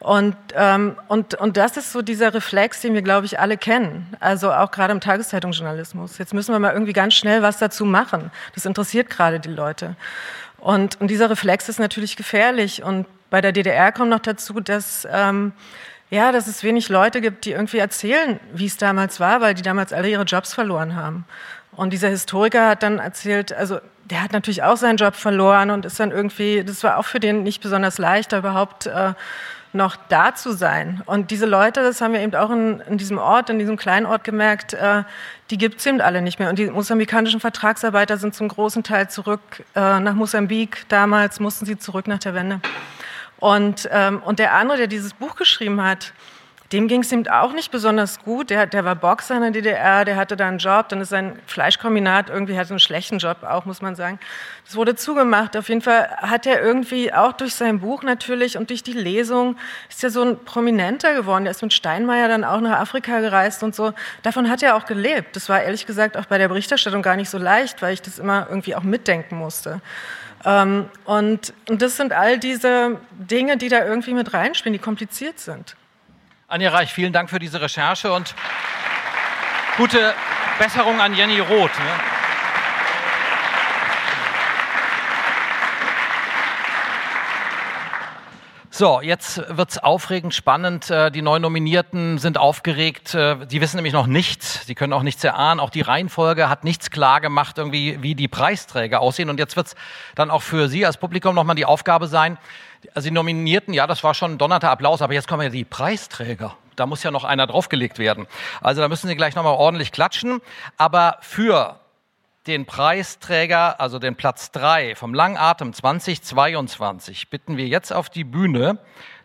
Und, ähm, und, und das ist so dieser Reflex, den wir, glaube ich, alle kennen. Also auch gerade im Tageszeitungsjournalismus. Jetzt müssen wir mal irgendwie ganz schnell was dazu machen. Das interessiert gerade die Leute. Und, und dieser Reflex ist natürlich gefährlich. Und bei der DDR kommt noch dazu, dass ähm, ja, dass es wenig Leute gibt, die irgendwie erzählen, wie es damals war, weil die damals alle ihre Jobs verloren haben. Und dieser Historiker hat dann erzählt, also der hat natürlich auch seinen Job verloren und ist dann irgendwie, das war auch für den nicht besonders leicht, da überhaupt äh, noch da zu sein. Und diese Leute, das haben wir eben auch in, in diesem Ort, in diesem kleinen Ort gemerkt, äh, die gibt es eben alle nicht mehr. Und die mosambikanischen Vertragsarbeiter sind zum großen Teil zurück äh, nach Mosambik. Damals mussten sie zurück nach der Wende. Und, ähm, und der andere, der dieses Buch geschrieben hat, dem ging es eben auch nicht besonders gut. Der, der war Boxer in der DDR, der hatte da einen Job, dann ist sein Fleischkombinat irgendwie hatte einen schlechten Job auch, muss man sagen. Das wurde zugemacht. Auf jeden Fall hat er irgendwie auch durch sein Buch natürlich und durch die Lesung ist er so ein Prominenter geworden. Der ist mit Steinmeier dann auch nach Afrika gereist und so. Davon hat er auch gelebt. Das war ehrlich gesagt auch bei der Berichterstattung gar nicht so leicht, weil ich das immer irgendwie auch mitdenken musste. Ähm, und, und das sind all diese Dinge, die da irgendwie mit reinspielen, die kompliziert sind. Anja Reich, vielen Dank für diese Recherche und gute Besserung an Jenny Roth. Ne? So, jetzt wird's aufregend, spannend. Äh, die neuen Nominierten sind aufgeregt. Äh, die wissen nämlich noch nichts. Sie können auch nichts erahnen. Auch die Reihenfolge hat nichts klar gemacht, irgendwie, wie die Preisträger aussehen. Und jetzt wird's dann auch für Sie als Publikum nochmal die Aufgabe sein. Also die Nominierten, ja, das war schon ein donnerter Applaus, aber jetzt kommen ja die Preisträger. Da muss ja noch einer draufgelegt werden. Also da müssen Sie gleich nochmal ordentlich klatschen. Aber für den Preisträger, also den Platz 3 vom Langatem 2022, bitten wir jetzt auf die Bühne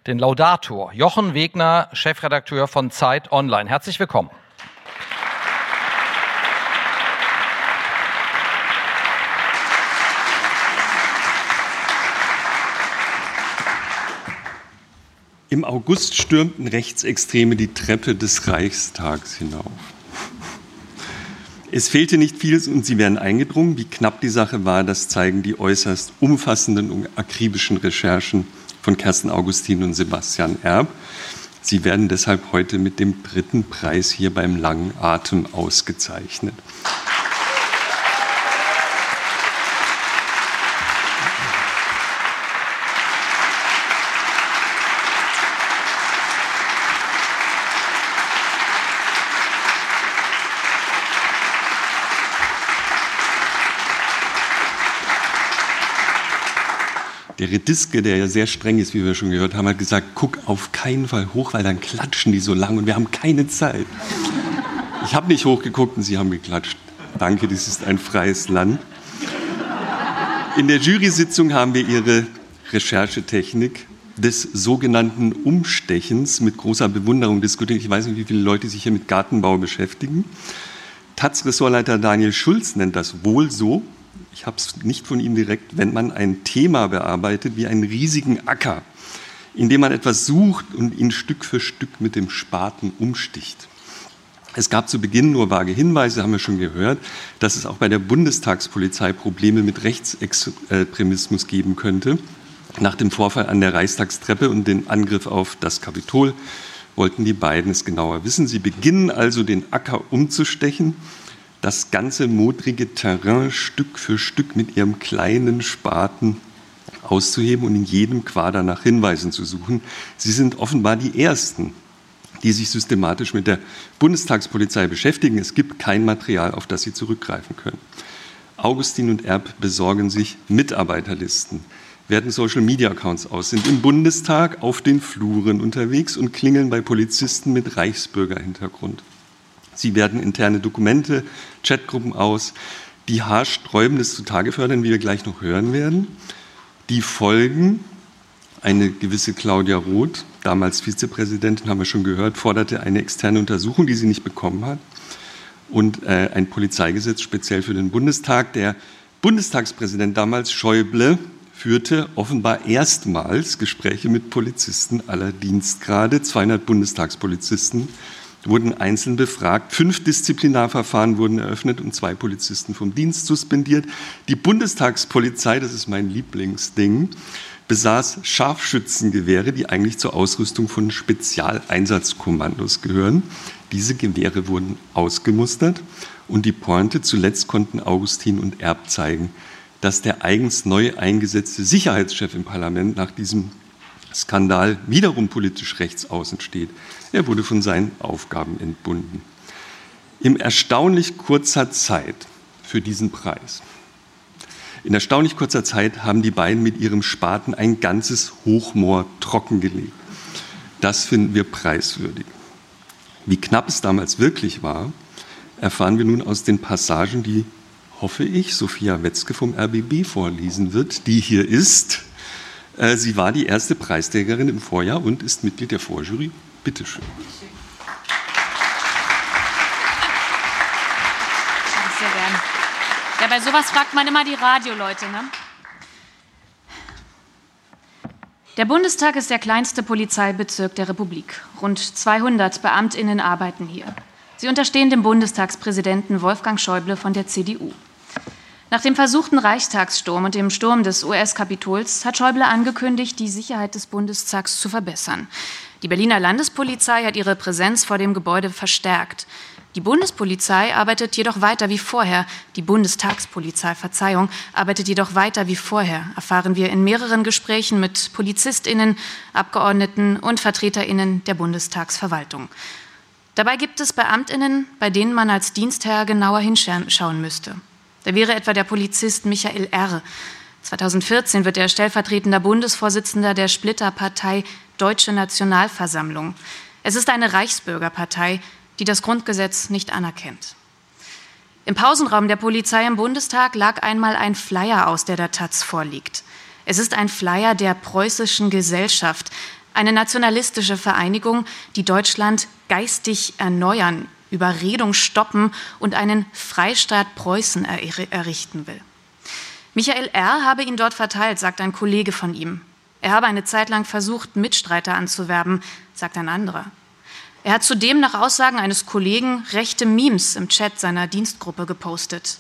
den Laudator Jochen Wegner, Chefredakteur von Zeit Online. Herzlich willkommen. Im August stürmten Rechtsextreme die Treppe des Reichstags hinauf. Es fehlte nicht vieles und sie wären eingedrungen. Wie knapp die Sache war, das zeigen die äußerst umfassenden und akribischen Recherchen von Kerstin Augustin und Sebastian Erb. Sie werden deshalb heute mit dem dritten Preis hier beim Langen Atem ausgezeichnet. Der Rediske, der ja sehr streng ist, wie wir schon gehört haben, hat gesagt, guck auf keinen Fall hoch, weil dann klatschen die so lang und wir haben keine Zeit. Ich habe nicht hochgeguckt und sie haben geklatscht. Danke, das ist ein freies Land. In der Jury-Sitzung haben wir ihre Recherchetechnik des sogenannten Umstechens mit großer Bewunderung diskutiert. Ich weiß nicht, wie viele Leute sich hier mit Gartenbau beschäftigen. Taz-Ressortleiter Daniel Schulz nennt das wohl so ich habe es nicht von ihm direkt, wenn man ein Thema bearbeitet wie einen riesigen Acker, in dem man etwas sucht und ihn Stück für Stück mit dem Spaten umsticht. Es gab zu Beginn nur vage Hinweise, haben wir schon gehört, dass es auch bei der Bundestagspolizei Probleme mit Rechtsextremismus geben könnte. Nach dem Vorfall an der Reichstagstreppe und dem Angriff auf das Kapitol wollten die beiden es genauer wissen. Sie beginnen also den Acker umzustechen das ganze modrige Terrain Stück für Stück mit ihrem kleinen Spaten auszuheben und in jedem Quader nach Hinweisen zu suchen. Sie sind offenbar die Ersten, die sich systematisch mit der Bundestagspolizei beschäftigen. Es gibt kein Material, auf das sie zurückgreifen können. Augustin und Erb besorgen sich Mitarbeiterlisten, werten Social-Media-Accounts aus, sind im Bundestag auf den Fluren unterwegs und klingeln bei Polizisten mit Reichsbürgerhintergrund. Sie werden interne Dokumente, Chatgruppen aus, die haarsträubendes zutage fördern, wie wir gleich noch hören werden. Die Folgen, eine gewisse Claudia Roth, damals Vizepräsidentin, haben wir schon gehört, forderte eine externe Untersuchung, die sie nicht bekommen hat. Und äh, ein Polizeigesetz speziell für den Bundestag. Der Bundestagspräsident damals, Schäuble, führte offenbar erstmals Gespräche mit Polizisten aller Dienstgrade, 200 Bundestagspolizisten wurden einzeln befragt. Fünf Disziplinarverfahren wurden eröffnet und zwei Polizisten vom Dienst suspendiert. Die Bundestagspolizei, das ist mein Lieblingsding, besaß Scharfschützengewehre, die eigentlich zur Ausrüstung von Spezialeinsatzkommandos gehören. Diese Gewehre wurden ausgemustert und die Pointe zuletzt konnten Augustin und Erb zeigen, dass der eigens neu eingesetzte Sicherheitschef im Parlament nach diesem Skandal wiederum politisch rechts außen steht. Er wurde von seinen Aufgaben entbunden. In erstaunlich kurzer Zeit für diesen Preis. In erstaunlich kurzer Zeit haben die beiden mit ihrem Spaten ein ganzes Hochmoor trockengelegt. Das finden wir preiswürdig. Wie knapp es damals wirklich war, erfahren wir nun aus den Passagen, die, hoffe ich, Sophia Wetzke vom RBB vorlesen wird, die hier ist. Äh, sie war die erste Preisträgerin im Vorjahr und ist Mitglied der Vorjury. Bitte schön. Sehr gern. Ja, bei sowas fragt man immer die Radioleute, ne? Der Bundestag ist der kleinste Polizeibezirk der Republik. Rund 200 Beamtinnen arbeiten hier. Sie unterstehen dem Bundestagspräsidenten Wolfgang Schäuble von der CDU. Nach dem versuchten Reichstagssturm und dem Sturm des US-Kapitols hat Schäuble angekündigt, die Sicherheit des Bundestags zu verbessern. Die Berliner Landespolizei hat ihre Präsenz vor dem Gebäude verstärkt. Die Bundespolizei arbeitet jedoch weiter wie vorher. Die Bundestagspolizei, Verzeihung, arbeitet jedoch weiter wie vorher, erfahren wir in mehreren Gesprächen mit Polizistinnen, Abgeordneten und Vertreterinnen der Bundestagsverwaltung. Dabei gibt es Beamtinnen, bei denen man als Dienstherr genauer hinschauen müsste. Da wäre etwa der Polizist Michael R. 2014 wird er stellvertretender Bundesvorsitzender der Splitterpartei Deutsche Nationalversammlung. Es ist eine Reichsbürgerpartei, die das Grundgesetz nicht anerkennt. Im Pausenraum der Polizei im Bundestag lag einmal ein Flyer aus, der der Taz vorliegt. Es ist ein Flyer der preußischen Gesellschaft, eine nationalistische Vereinigung, die Deutschland geistig erneuern Überredung stoppen und einen Freistaat Preußen errichten will. Michael R. habe ihn dort verteilt, sagt ein Kollege von ihm. Er habe eine Zeit lang versucht, Mitstreiter anzuwerben, sagt ein anderer. Er hat zudem nach Aussagen eines Kollegen rechte Memes im Chat seiner Dienstgruppe gepostet.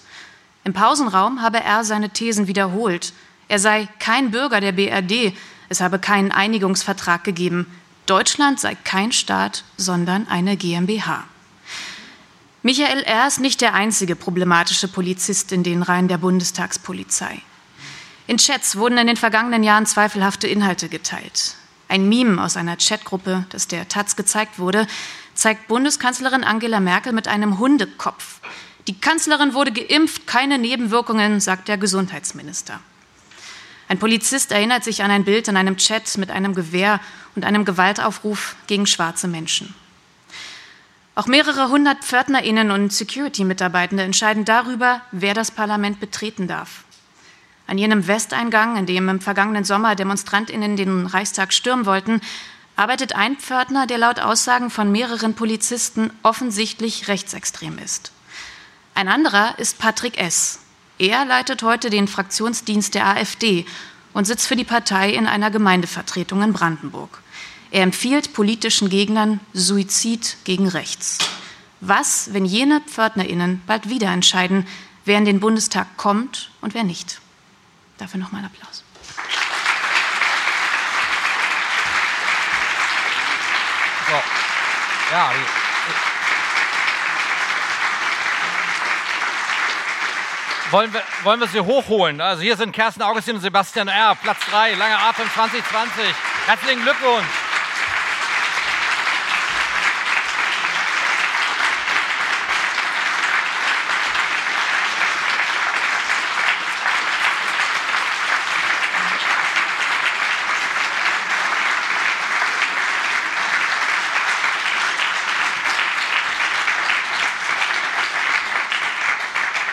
Im Pausenraum habe er seine Thesen wiederholt. Er sei kein Bürger der BRD, es habe keinen Einigungsvertrag gegeben. Deutschland sei kein Staat, sondern eine GmbH. Michael R. ist nicht der einzige problematische Polizist in den Reihen der Bundestagspolizei. In Chats wurden in den vergangenen Jahren zweifelhafte Inhalte geteilt. Ein Meme aus einer Chatgruppe, das der Taz gezeigt wurde, zeigt Bundeskanzlerin Angela Merkel mit einem Hundekopf. Die Kanzlerin wurde geimpft, keine Nebenwirkungen, sagt der Gesundheitsminister. Ein Polizist erinnert sich an ein Bild in einem Chat mit einem Gewehr und einem Gewaltaufruf gegen schwarze Menschen. Auch mehrere hundert Pförtnerinnen und Security-Mitarbeitende entscheiden darüber, wer das Parlament betreten darf. An jenem Westeingang, in dem im vergangenen Sommer Demonstrantinnen den Reichstag stürmen wollten, arbeitet ein Pförtner, der laut Aussagen von mehreren Polizisten offensichtlich rechtsextrem ist. Ein anderer ist Patrick S. Er leitet heute den Fraktionsdienst der AfD und sitzt für die Partei in einer Gemeindevertretung in Brandenburg. Er empfiehlt politischen Gegnern Suizid gegen rechts. Was, wenn jene PförtnerInnen bald wieder entscheiden, wer in den Bundestag kommt und wer nicht? Dafür nochmal Applaus. So. Ja, wollen wir, wollen wir sie hochholen? Also hier sind Kerstin Augustin und Sebastian R. Platz 3, lange Atem 2020. Herzlichen Glückwunsch.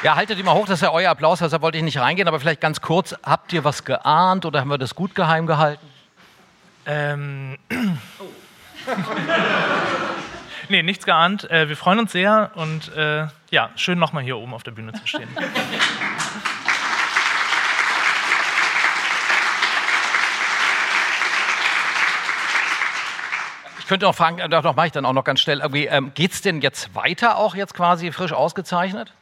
Ja, haltet die mal hoch, das ist ja euer Applaus, deshalb wollte ich nicht reingehen, aber vielleicht ganz kurz, habt ihr was geahnt oder haben wir das gut geheim gehalten? Ähm. Oh. nee, nichts geahnt. Äh, wir freuen uns sehr und äh, ja, schön nochmal hier oben auf der Bühne zu stehen. Ich könnte auch fragen, äh, doch mache ich dann auch noch ganz schnell. ähm, Geht es denn jetzt weiter auch jetzt quasi frisch ausgezeichnet?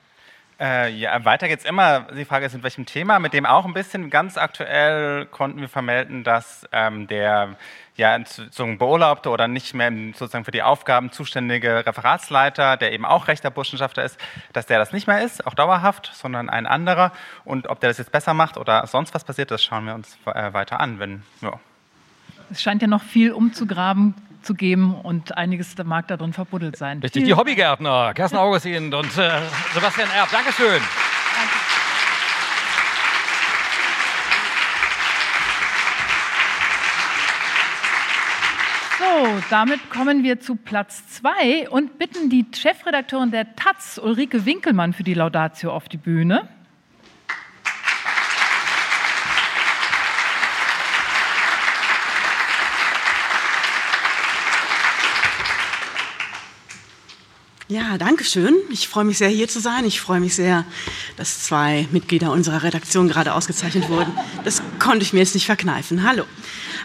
Äh, ja, weiter geht's immer. Die Frage ist, mit welchem Thema. Mit dem auch ein bisschen ganz aktuell konnten wir vermelden, dass ähm, der ja, sozusagen beurlaubte oder nicht mehr sozusagen für die Aufgaben zuständige Referatsleiter, der eben auch rechter Burschenschafter ist, dass der das nicht mehr ist, auch dauerhaft, sondern ein anderer. Und ob der das jetzt besser macht oder sonst was passiert, das schauen wir uns äh, weiter an. Wenn, ja. Es scheint ja noch viel umzugraben zu geben und einiges mag darin verbuddelt sein. Richtig, die Hobbygärtner, Kerstin Augustin und äh, Sebastian Erb. Dankeschön. So, damit kommen wir zu Platz zwei und bitten die Chefredakteurin der Taz, Ulrike Winkelmann, für die Laudatio auf die Bühne. Ja, danke schön. Ich freue mich sehr, hier zu sein. Ich freue mich sehr, dass zwei Mitglieder unserer Redaktion gerade ausgezeichnet wurden. Das konnte ich mir jetzt nicht verkneifen. Hallo.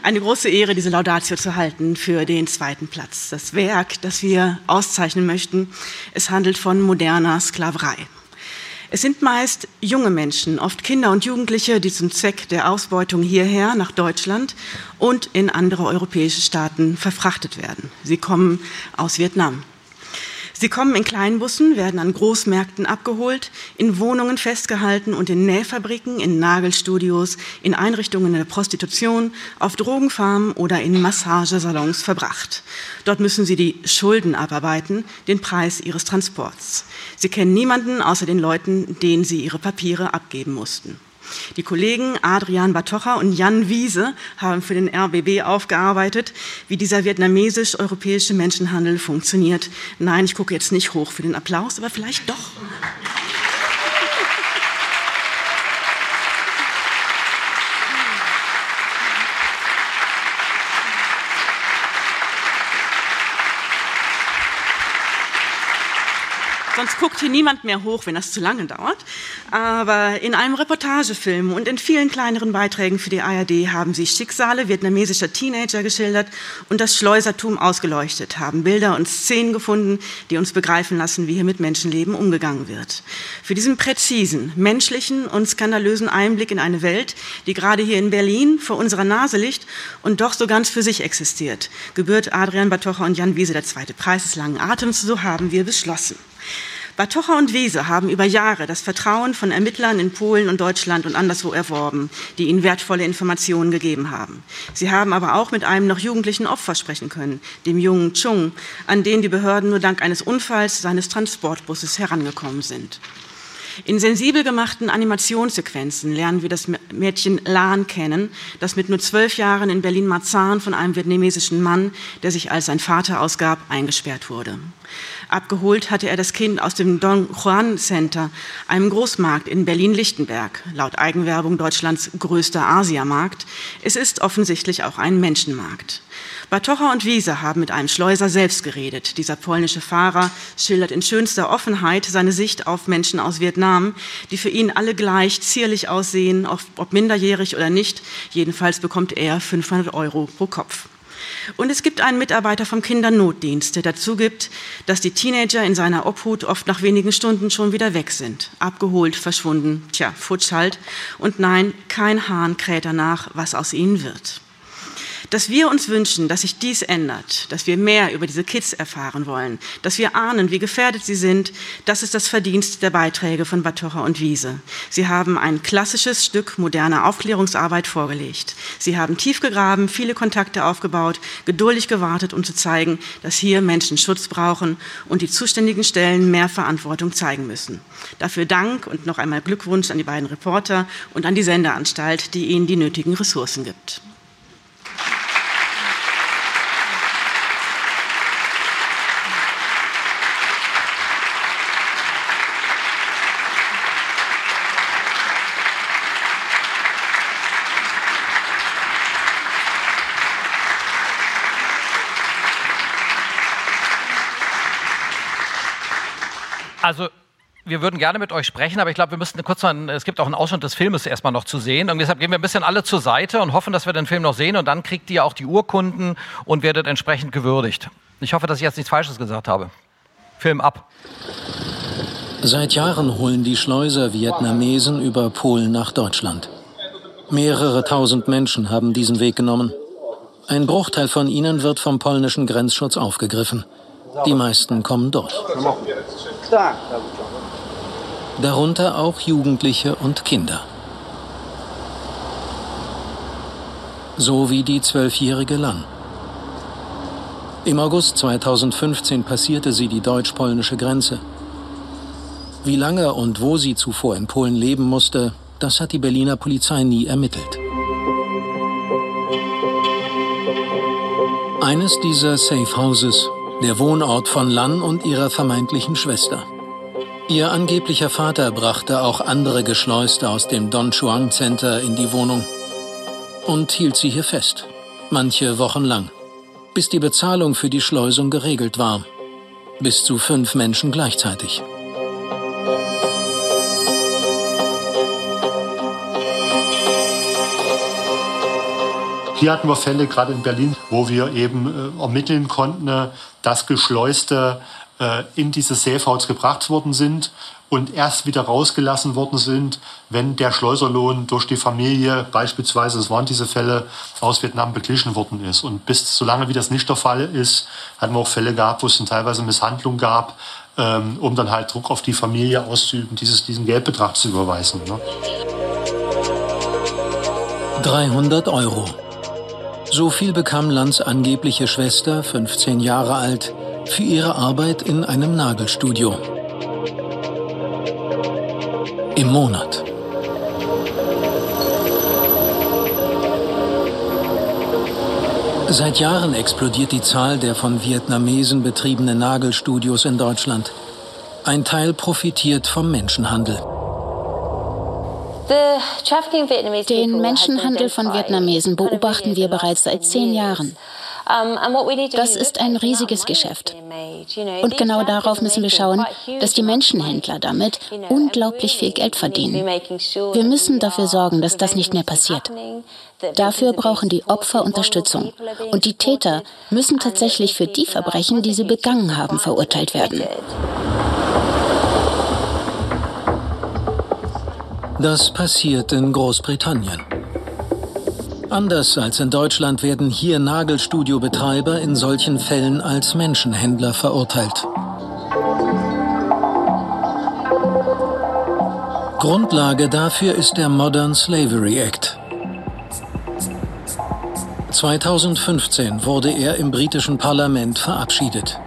Eine große Ehre, diese Laudatio zu halten für den zweiten Platz. Das Werk, das wir auszeichnen möchten, es handelt von moderner Sklaverei. Es sind meist junge Menschen, oft Kinder und Jugendliche, die zum Zweck der Ausbeutung hierher nach Deutschland und in andere europäische Staaten verfrachtet werden. Sie kommen aus Vietnam. Sie kommen in Kleinbussen, werden an Großmärkten abgeholt, in Wohnungen festgehalten und in Nähfabriken, in Nagelstudios, in Einrichtungen der Prostitution, auf Drogenfarmen oder in Massagesalons verbracht. Dort müssen sie die Schulden abarbeiten, den Preis ihres Transports. Sie kennen niemanden außer den Leuten, denen sie ihre Papiere abgeben mussten. Die Kollegen Adrian Batocha und Jan Wiese haben für den RBB aufgearbeitet, wie dieser vietnamesisch-europäische Menschenhandel funktioniert. Nein, ich gucke jetzt nicht hoch für den Applaus, aber vielleicht doch. Sonst guckt hier niemand mehr hoch, wenn das zu lange dauert. Aber in einem Reportagefilm und in vielen kleineren Beiträgen für die ARD haben sie Schicksale vietnamesischer Teenager geschildert und das Schleusertum ausgeleuchtet, haben Bilder und Szenen gefunden, die uns begreifen lassen, wie hier mit Menschenleben umgegangen wird. Für diesen präzisen, menschlichen und skandalösen Einblick in eine Welt, die gerade hier in Berlin vor unserer Nase liegt und doch so ganz für sich existiert, gebührt Adrian Batocha und Jan Wiese der zweite Preis des langen Atems, so haben wir beschlossen. Batocha und Wiese haben über Jahre das Vertrauen von Ermittlern in Polen und Deutschland und anderswo erworben, die ihnen wertvolle Informationen gegeben haben. Sie haben aber auch mit einem noch jugendlichen Opfer sprechen können, dem jungen Chung, an den die Behörden nur dank eines Unfalls seines Transportbusses herangekommen sind. In sensibel gemachten Animationssequenzen lernen wir das Mädchen Lan kennen, das mit nur zwölf Jahren in Berlin-Marzahn von einem vietnamesischen Mann, der sich als sein Vater ausgab, eingesperrt wurde. Abgeholt hatte er das Kind aus dem Don Juan Center, einem Großmarkt in Berlin-Lichtenberg, laut Eigenwerbung Deutschlands größter Asiamarkt. Es ist offensichtlich auch ein Menschenmarkt. Batocha und Wiese haben mit einem Schleuser selbst geredet. Dieser polnische Fahrer schildert in schönster Offenheit seine Sicht auf Menschen aus Vietnam, die für ihn alle gleich zierlich aussehen, ob minderjährig oder nicht. Jedenfalls bekommt er 500 Euro pro Kopf. Und es gibt einen Mitarbeiter vom Kindernotdienst, der dazu gibt, dass die Teenager in seiner Obhut oft nach wenigen Stunden schon wieder weg sind. Abgeholt, verschwunden, tja, futsch halt. Und nein, kein Hahn kräht danach, was aus ihnen wird dass wir uns wünschen, dass sich dies ändert, dass wir mehr über diese Kids erfahren wollen, dass wir ahnen, wie gefährdet sie sind, das ist das Verdienst der Beiträge von Batocha und Wiese. Sie haben ein klassisches Stück moderner Aufklärungsarbeit vorgelegt. Sie haben tief gegraben, viele Kontakte aufgebaut, geduldig gewartet, um zu zeigen, dass hier Menschen Schutz brauchen und die zuständigen Stellen mehr Verantwortung zeigen müssen. Dafür Dank und noch einmal Glückwunsch an die beiden Reporter und an die Sendeanstalt, die ihnen die nötigen Ressourcen gibt. Also wir würden gerne mit euch sprechen, aber ich glaube, wir müssten kurz mal, es gibt auch einen Ausschnitt des Filmes erstmal noch zu sehen. Und deshalb gehen wir ein bisschen alle zur Seite und hoffen, dass wir den Film noch sehen. Und dann kriegt ihr auch die Urkunden und werdet entsprechend gewürdigt. Ich hoffe, dass ich jetzt nichts Falsches gesagt habe. Film ab. Seit Jahren holen die Schleuser Vietnamesen über Polen nach Deutschland. Mehrere tausend Menschen haben diesen Weg genommen. Ein Bruchteil von ihnen wird vom polnischen Grenzschutz aufgegriffen. Die meisten kommen durch. Darunter auch Jugendliche und Kinder. So wie die zwölfjährige Lang. Im August 2015 passierte sie die deutsch-polnische Grenze. Wie lange und wo sie zuvor in Polen leben musste, das hat die Berliner Polizei nie ermittelt. Eines dieser Safe Houses, der Wohnort von Lan und ihrer vermeintlichen Schwester. Ihr angeblicher Vater brachte auch andere Geschleuste aus dem Don Chuang Center in die Wohnung und hielt sie hier fest, manche Wochen lang, bis die Bezahlung für die Schleusung geregelt war. Bis zu fünf Menschen gleichzeitig. Hier hatten wir Fälle, gerade in Berlin, wo wir eben äh, ermitteln konnten, äh, dass Geschleuste äh, in diese Safehouses gebracht worden sind und erst wieder rausgelassen worden sind, wenn der Schleuserlohn durch die Familie beispielsweise, es waren diese Fälle, aus Vietnam beglichen worden ist. Und bis solange wie das nicht der Fall ist, hatten wir auch Fälle gehabt, wo es dann teilweise Misshandlung gab, ähm, um dann halt Druck auf die Familie auszuüben, dieses, diesen Geldbetrag zu überweisen. Ne? 300 Euro. So viel bekam Lanz angebliche Schwester, 15 Jahre alt, für ihre Arbeit in einem Nagelstudio. Im Monat. Seit Jahren explodiert die Zahl der von Vietnamesen betriebenen Nagelstudios in Deutschland. Ein Teil profitiert vom Menschenhandel. Den Menschenhandel von Vietnamesen beobachten wir bereits seit zehn Jahren. Das ist ein riesiges Geschäft. Und genau darauf müssen wir schauen, dass die Menschenhändler damit unglaublich viel Geld verdienen. Wir müssen dafür sorgen, dass das nicht mehr passiert. Dafür brauchen die Opfer Unterstützung. Und die Täter müssen tatsächlich für die Verbrechen, die sie begangen haben, verurteilt werden. Das passiert in Großbritannien. Anders als in Deutschland werden hier Nagelstudiobetreiber in solchen Fällen als Menschenhändler verurteilt. Grundlage dafür ist der Modern Slavery Act. 2015 wurde er im britischen Parlament verabschiedet.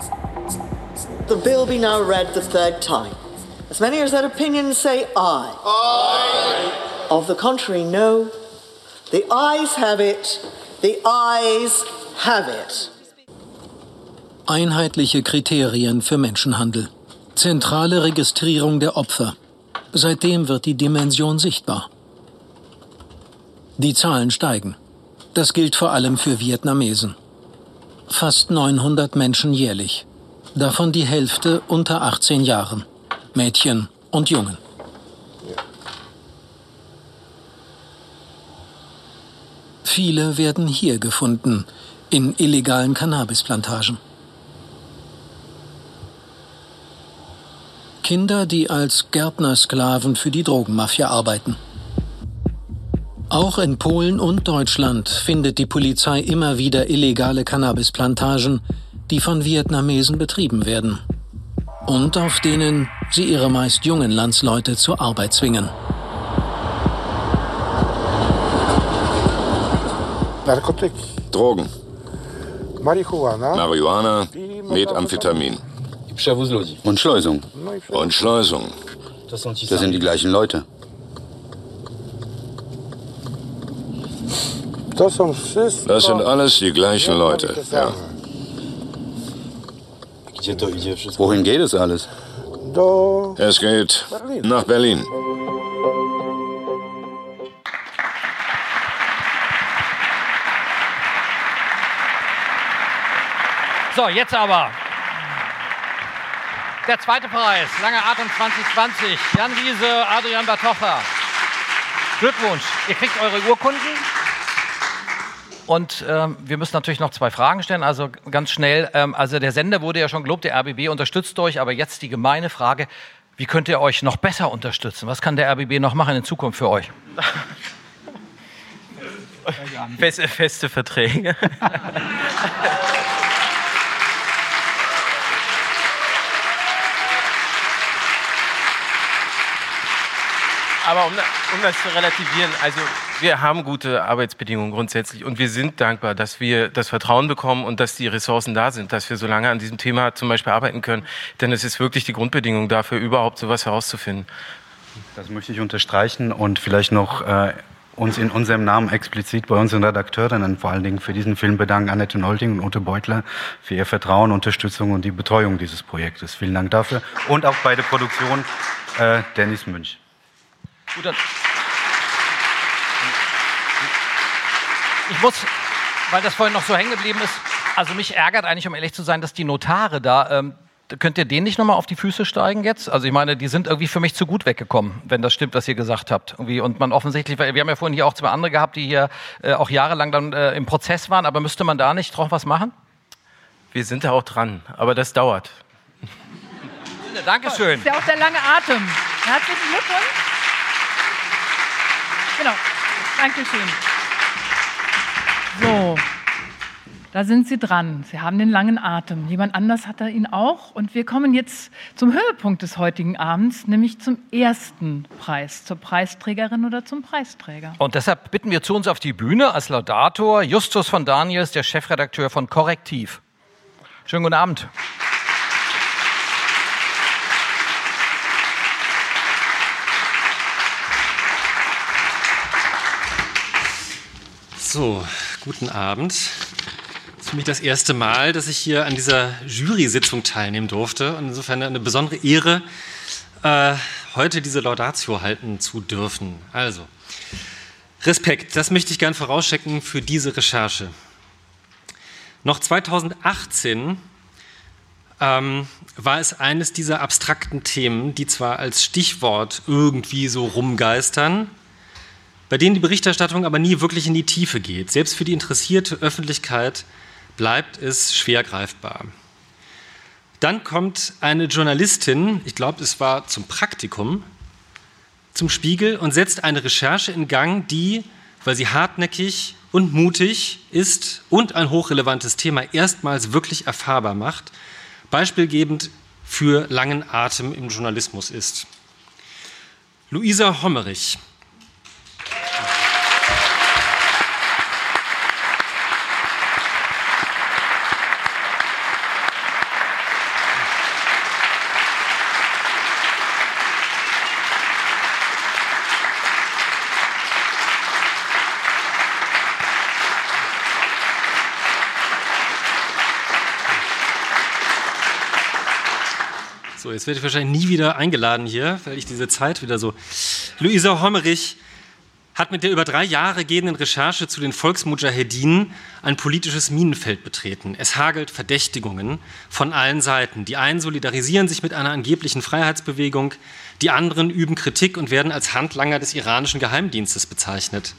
The bill be now read the third time. As many as that opinion say aye. Aye. Of the contrary, no. The eyes have it. The eyes have it. Einheitliche Kriterien für Menschenhandel. Zentrale Registrierung der Opfer. Seitdem wird die Dimension sichtbar. Die Zahlen steigen. Das gilt vor allem für Vietnamesen. Fast 900 Menschen jährlich. Davon die Hälfte unter 18 Jahren. Mädchen und Jungen. Viele werden hier gefunden, in illegalen Cannabisplantagen. Kinder, die als Gärtnersklaven für die Drogenmafia arbeiten. Auch in Polen und Deutschland findet die Polizei immer wieder illegale Cannabisplantagen, die von Vietnamesen betrieben werden und auf denen sie ihre meist jungen Landsleute zur Arbeit zwingen. Drogen. Marihuana, Methamphetamin. Und Schleusung. Und Schleusung. Das sind die gleichen Leute. Das sind alles die gleichen Leute. Ja. Wohin geht es alles? Es geht nach Berlin. So, jetzt aber. der zweite Preis, Lange Atem 2020. Jan Wiese, Adrian Batocha. Glückwunsch, ihr kriegt eure Urkunden. Und ähm, wir müssen natürlich noch zwei Fragen stellen, also ganz schnell. Ähm, also der Sender wurde ja schon gelobt, der RBB unterstützt euch, aber jetzt die gemeine Frage, wie könnt ihr euch noch besser unterstützen? Was kann der RBB noch machen in Zukunft für euch? Feste, feste Verträge. Aber um, um, das zu relativieren, also wir haben gute Arbeitsbedingungen grundsätzlich und wir sind dankbar, dass wir das Vertrauen bekommen und dass die Ressourcen da sind, dass wir so lange an diesem Thema zum Beispiel arbeiten können. Denn es ist wirklich die Grundbedingung dafür, überhaupt sowas herauszufinden. Das möchte ich unterstreichen und vielleicht noch äh, uns in unserem Namen explizit bei unseren Redakteurinnen vor allen Dingen für diesen Film bedanken, Annette Nolding und Ute Beutler, für ihr Vertrauen, Unterstützung und die Betreuung dieses Projektes. Vielen Dank dafür. Und auch bei der Produktion äh, Dennis Münch. Gut, dann ich muss, weil das vorhin noch so hängen geblieben ist, also mich ärgert eigentlich, um ehrlich zu sein, dass die Notare da, ähm, könnt ihr denen nicht nochmal auf die Füße steigen jetzt? Also ich meine, die sind irgendwie für mich zu gut weggekommen, wenn das stimmt, was ihr gesagt habt. Irgendwie. Und man offensichtlich, wir haben ja vorhin hier auch zwei andere gehabt, die hier äh, auch jahrelang dann äh, im Prozess waren, aber müsste man da nicht drauf was machen? Wir sind da auch dran, aber das dauert. Dankeschön. Das ist ja auch der lange Atem. Herzlichen Glückwunsch. Genau. Dankeschön. So, da sind Sie dran. Sie haben den langen Atem. Jemand anders hat er ihn auch. Und wir kommen jetzt zum Höhepunkt des heutigen Abends, nämlich zum ersten Preis, zur Preisträgerin oder zum Preisträger. Und deshalb bitten wir zu uns auf die Bühne als Laudator Justus von Daniels, der Chefredakteur von Korrektiv. Schönen guten Abend. So, guten Abend. Es ist für mich das erste Mal, dass ich hier an dieser Jury-Sitzung teilnehmen durfte. Und insofern eine besondere Ehre, äh, heute diese Laudatio halten zu dürfen. Also, Respekt, das möchte ich gern vorauschecken für diese Recherche. Noch 2018 ähm, war es eines dieser abstrakten Themen, die zwar als Stichwort irgendwie so rumgeistern, bei denen die Berichterstattung aber nie wirklich in die Tiefe geht. Selbst für die interessierte Öffentlichkeit bleibt es schwer greifbar. Dann kommt eine Journalistin, ich glaube, es war zum Praktikum, zum Spiegel und setzt eine Recherche in Gang, die, weil sie hartnäckig und mutig ist und ein hochrelevantes Thema erstmals wirklich erfahrbar macht, beispielgebend für langen Atem im Journalismus ist. Luisa Hommerich jetzt werde ich wahrscheinlich nie wieder eingeladen hier, weil ich diese Zeit wieder so. Luisa Hommerich hat mit der über drei Jahre gehenden Recherche zu den Volksmujahedin ein politisches Minenfeld betreten. Es hagelt Verdächtigungen von allen Seiten. Die einen solidarisieren sich mit einer angeblichen Freiheitsbewegung, die anderen üben Kritik und werden als Handlanger des iranischen Geheimdienstes bezeichnet.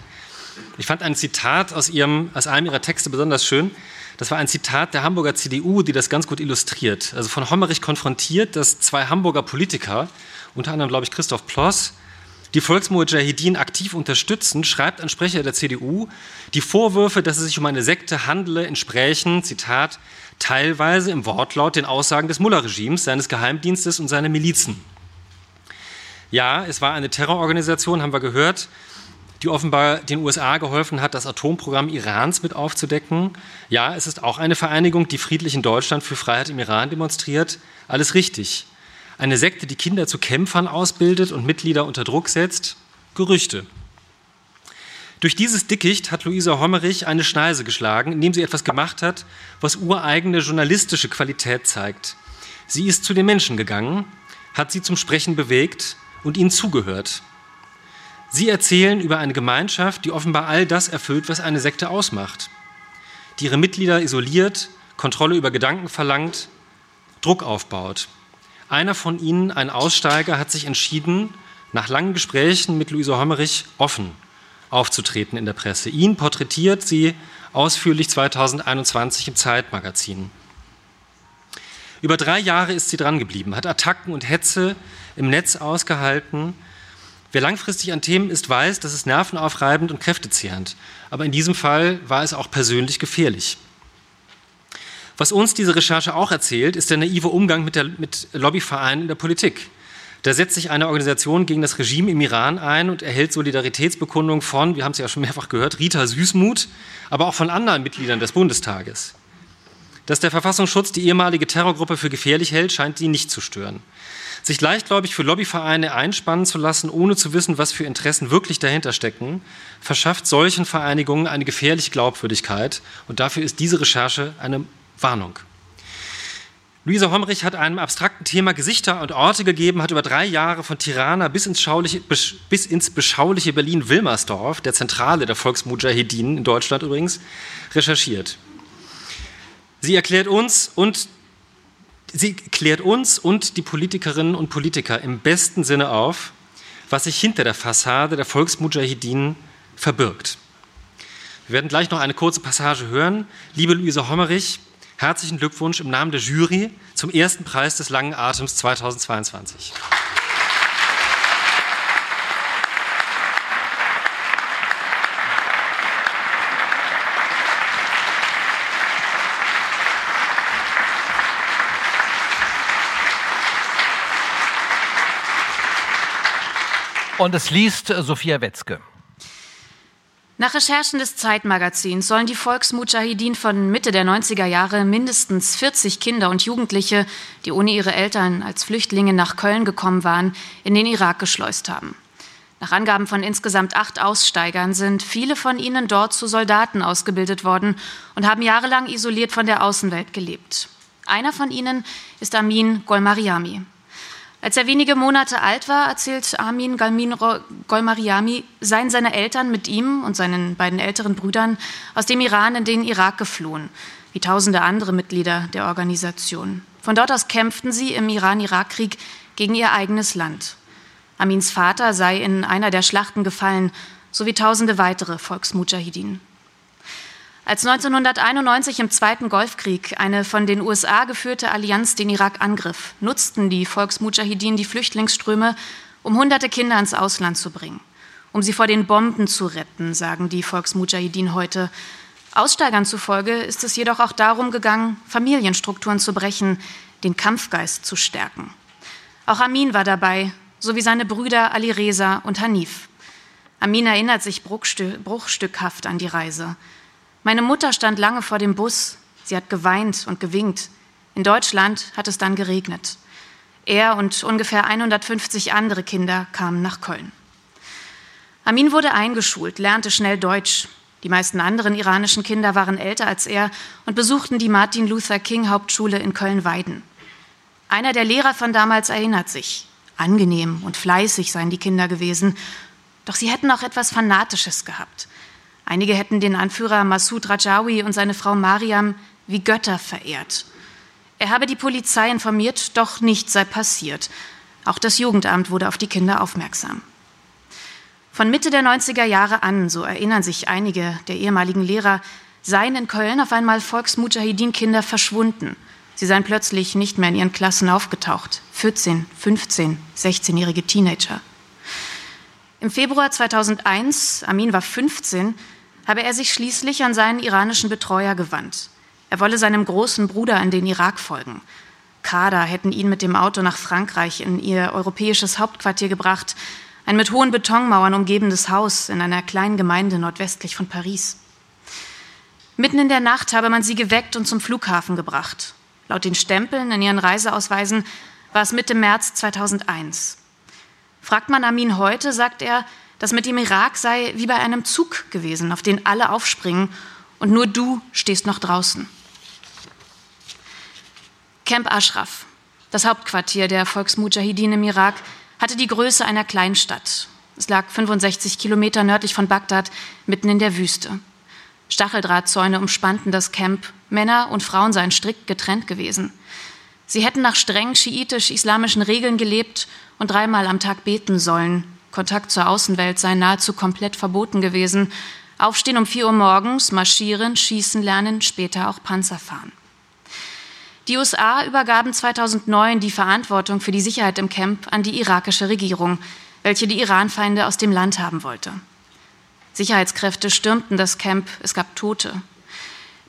Ich fand ein Zitat aus, ihrem, aus einem ihrer Texte besonders schön. Das war ein Zitat der Hamburger CDU, die das ganz gut illustriert. Also von Hommerich konfrontiert, dass zwei Hamburger Politiker, unter anderem, glaube ich, Christoph Ploss, die Volksmujahedin aktiv unterstützen, schreibt ein Sprecher der CDU, die Vorwürfe, dass es sich um eine Sekte handele, entsprechen, Zitat, teilweise im Wortlaut den Aussagen des Mullah-Regimes, seines Geheimdienstes und seiner Milizen. Ja, es war eine Terrororganisation, haben wir gehört, die offenbar den USA geholfen hat, das Atomprogramm Irans mit aufzudecken. Ja, es ist auch eine Vereinigung, die friedlich in Deutschland für Freiheit im Iran demonstriert. Alles richtig. Eine Sekte, die Kinder zu Kämpfern ausbildet und Mitglieder unter Druck setzt. Gerüchte. Durch dieses Dickicht hat Luisa Hommerich eine Schneise geschlagen, indem sie etwas gemacht hat, was ureigene journalistische Qualität zeigt. Sie ist zu den Menschen gegangen, hat sie zum Sprechen bewegt und ihnen zugehört. Sie erzählen über eine Gemeinschaft, die offenbar all das erfüllt, was eine Sekte ausmacht, die ihre Mitglieder isoliert, Kontrolle über Gedanken verlangt, Druck aufbaut. Einer von ihnen, ein Aussteiger, hat sich entschieden, nach langen Gesprächen mit Luise Hommerich offen aufzutreten in der Presse. Ihn porträtiert sie ausführlich 2021 im Zeitmagazin. Über drei Jahre ist sie drangeblieben, hat Attacken und Hetze im Netz ausgehalten. Wer langfristig an Themen ist, weiß, das ist nervenaufreibend und kräftezehrend. Aber in diesem Fall war es auch persönlich gefährlich. Was uns diese Recherche auch erzählt, ist der naive Umgang mit, der, mit Lobbyvereinen in der Politik. Da setzt sich eine Organisation gegen das Regime im Iran ein und erhält Solidaritätsbekundungen von, wir haben es ja schon mehrfach gehört, Rita Süßmuth, aber auch von anderen Mitgliedern des Bundestages. Dass der Verfassungsschutz die ehemalige Terrorgruppe für gefährlich hält, scheint sie nicht zu stören. Sich leichtgläubig für Lobbyvereine einspannen zu lassen, ohne zu wissen, was für Interessen wirklich dahinter stecken, verschafft solchen Vereinigungen eine gefährliche Glaubwürdigkeit. Und dafür ist diese Recherche eine Warnung. Luisa Homrich hat einem abstrakten Thema Gesichter und Orte gegeben, hat über drei Jahre von Tirana bis ins, bis ins beschauliche Berlin-Wilmersdorf, der Zentrale der Volksmujahedin in Deutschland übrigens, recherchiert. Sie erklärt uns und sie klärt uns und die Politikerinnen und Politiker im besten Sinne auf, was sich hinter der Fassade der Volksmujahedin verbirgt. Wir werden gleich noch eine kurze Passage hören. Liebe Luisa Hommerich, Herzlichen Glückwunsch im Namen der Jury zum ersten Preis des langen Atems 2022. Und es liest Sophia Wetzke. Nach Recherchen des Zeitmagazins sollen die Volksmujahideen von Mitte der 90er Jahre mindestens 40 Kinder und Jugendliche, die ohne ihre Eltern als Flüchtlinge nach Köln gekommen waren, in den Irak geschleust haben. Nach Angaben von insgesamt acht Aussteigern sind viele von ihnen dort zu Soldaten ausgebildet worden und haben jahrelang isoliert von der Außenwelt gelebt. Einer von ihnen ist Amin Golmariami. Als er wenige Monate alt war, erzählt Armin Galmin Golmariami, seien seine Eltern mit ihm und seinen beiden älteren Brüdern aus dem Iran in den Irak geflohen, wie tausende andere Mitglieder der Organisation. Von dort aus kämpften sie im Iran-Irak-Krieg gegen ihr eigenes Land. Amins Vater sei in einer der Schlachten gefallen, sowie tausende weitere Volksmujahideen. Als 1991 im Zweiten Golfkrieg eine von den USA geführte Allianz den Irak angriff, nutzten die Volksmujahideen die Flüchtlingsströme, um hunderte Kinder ins Ausland zu bringen, um sie vor den Bomben zu retten, sagen die Volksmujahideen heute. Aussteigern zufolge ist es jedoch auch darum gegangen, Familienstrukturen zu brechen, den Kampfgeist zu stärken. Auch Amin war dabei, sowie seine Brüder Ali Reza und Hanif. Amin erinnert sich bruchstückhaft an die Reise. Meine Mutter stand lange vor dem Bus. Sie hat geweint und gewinkt. In Deutschland hat es dann geregnet. Er und ungefähr 150 andere Kinder kamen nach Köln. Amin wurde eingeschult, lernte schnell Deutsch. Die meisten anderen iranischen Kinder waren älter als er und besuchten die Martin Luther King Hauptschule in Köln-Weiden. Einer der Lehrer von damals erinnert sich. Angenehm und fleißig seien die Kinder gewesen, doch sie hätten auch etwas Fanatisches gehabt. Einige hätten den Anführer Massoud Rajawi und seine Frau Mariam wie Götter verehrt. Er habe die Polizei informiert, doch nichts sei passiert. Auch das Jugendamt wurde auf die Kinder aufmerksam. Von Mitte der 90er Jahre an, so erinnern sich einige der ehemaligen Lehrer, seien in Köln auf einmal Volksmujahideen-Kinder verschwunden. Sie seien plötzlich nicht mehr in ihren Klassen aufgetaucht. 14, 15, 16-jährige Teenager. Im Februar 2001, Amin war 15, habe er sich schließlich an seinen iranischen Betreuer gewandt. Er wolle seinem großen Bruder in den Irak folgen. Kader hätten ihn mit dem Auto nach Frankreich in ihr europäisches Hauptquartier gebracht, ein mit hohen Betonmauern umgebendes Haus in einer kleinen Gemeinde nordwestlich von Paris. Mitten in der Nacht habe man sie geweckt und zum Flughafen gebracht. Laut den Stempeln in ihren Reiseausweisen war es Mitte März 2001. Fragt man Amin heute, sagt er, das mit dem Irak sei wie bei einem Zug gewesen, auf den alle aufspringen und nur du stehst noch draußen. Camp Ashraf, das Hauptquartier der Volksmujahideen im Irak, hatte die Größe einer Kleinstadt. Es lag 65 Kilometer nördlich von Bagdad, mitten in der Wüste. Stacheldrahtzäune umspannten das Camp. Männer und Frauen seien strikt getrennt gewesen. Sie hätten nach streng schiitisch-islamischen Regeln gelebt und dreimal am Tag beten sollen. Kontakt zur Außenwelt sei nahezu komplett verboten gewesen. Aufstehen um 4 Uhr morgens, marschieren, schießen lernen, später auch Panzer fahren. Die USA übergaben 2009 die Verantwortung für die Sicherheit im Camp an die irakische Regierung, welche die Iranfeinde aus dem Land haben wollte. Sicherheitskräfte stürmten das Camp, es gab Tote.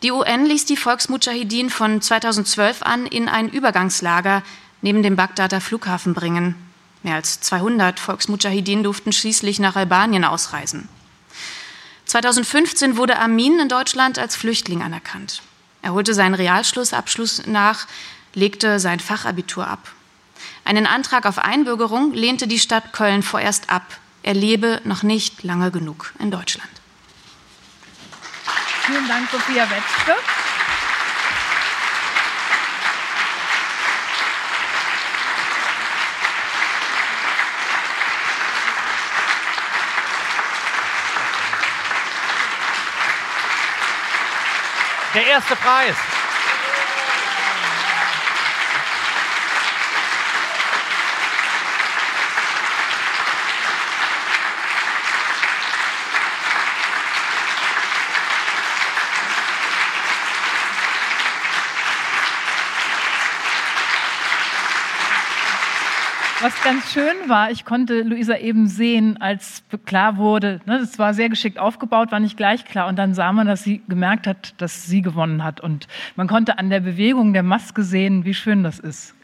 Die UN ließ die Volksmudjahidin von 2012 an in ein Übergangslager neben dem Bagdader Flughafen bringen. Mehr als 200 Volksmudjahidin durften schließlich nach Albanien ausreisen. 2015 wurde Amin in Deutschland als Flüchtling anerkannt. Er holte seinen Realschlussabschluss nach, legte sein Fachabitur ab. Einen Antrag auf Einbürgerung lehnte die Stadt Köln vorerst ab. Er lebe noch nicht lange genug in Deutschland. Vielen Dank, Sophia Wetzke. Der erste Preis. Was ganz schön war, ich konnte Luisa eben sehen, als klar wurde, ne, das war sehr geschickt aufgebaut, war nicht gleich klar. Und dann sah man, dass sie gemerkt hat, dass sie gewonnen hat. Und man konnte an der Bewegung der Maske sehen, wie schön das ist.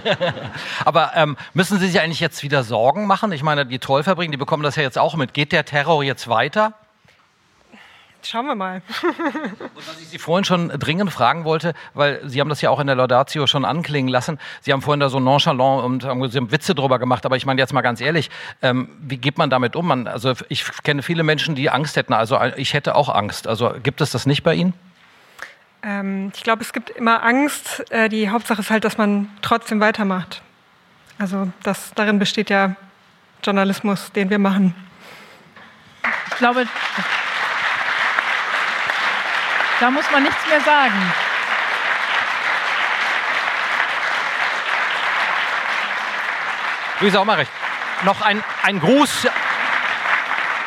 Aber ähm, müssen Sie sich eigentlich jetzt wieder Sorgen machen? Ich meine, die Trollfabrik, die bekommen das ja jetzt auch mit. Geht der Terror jetzt weiter? Schauen wir mal. Und was ich Sie vorhin schon dringend fragen wollte, weil Sie haben das ja auch in der Laudatio schon anklingen lassen. Sie haben vorhin da so nonchalant und haben, Sie haben Witze drüber gemacht, aber ich meine jetzt mal ganz ehrlich, ähm, wie geht man damit um? Man, also ich kenne viele Menschen, die Angst hätten. Also ich hätte auch Angst. Also gibt es das nicht bei Ihnen? Ähm, ich glaube, es gibt immer Angst. Äh, die Hauptsache ist halt, dass man trotzdem weitermacht. Also das, darin besteht ja Journalismus, den wir machen. Ich glaube, da muss man nichts mehr sagen. Luisa recht. Noch ein, ein Gruß.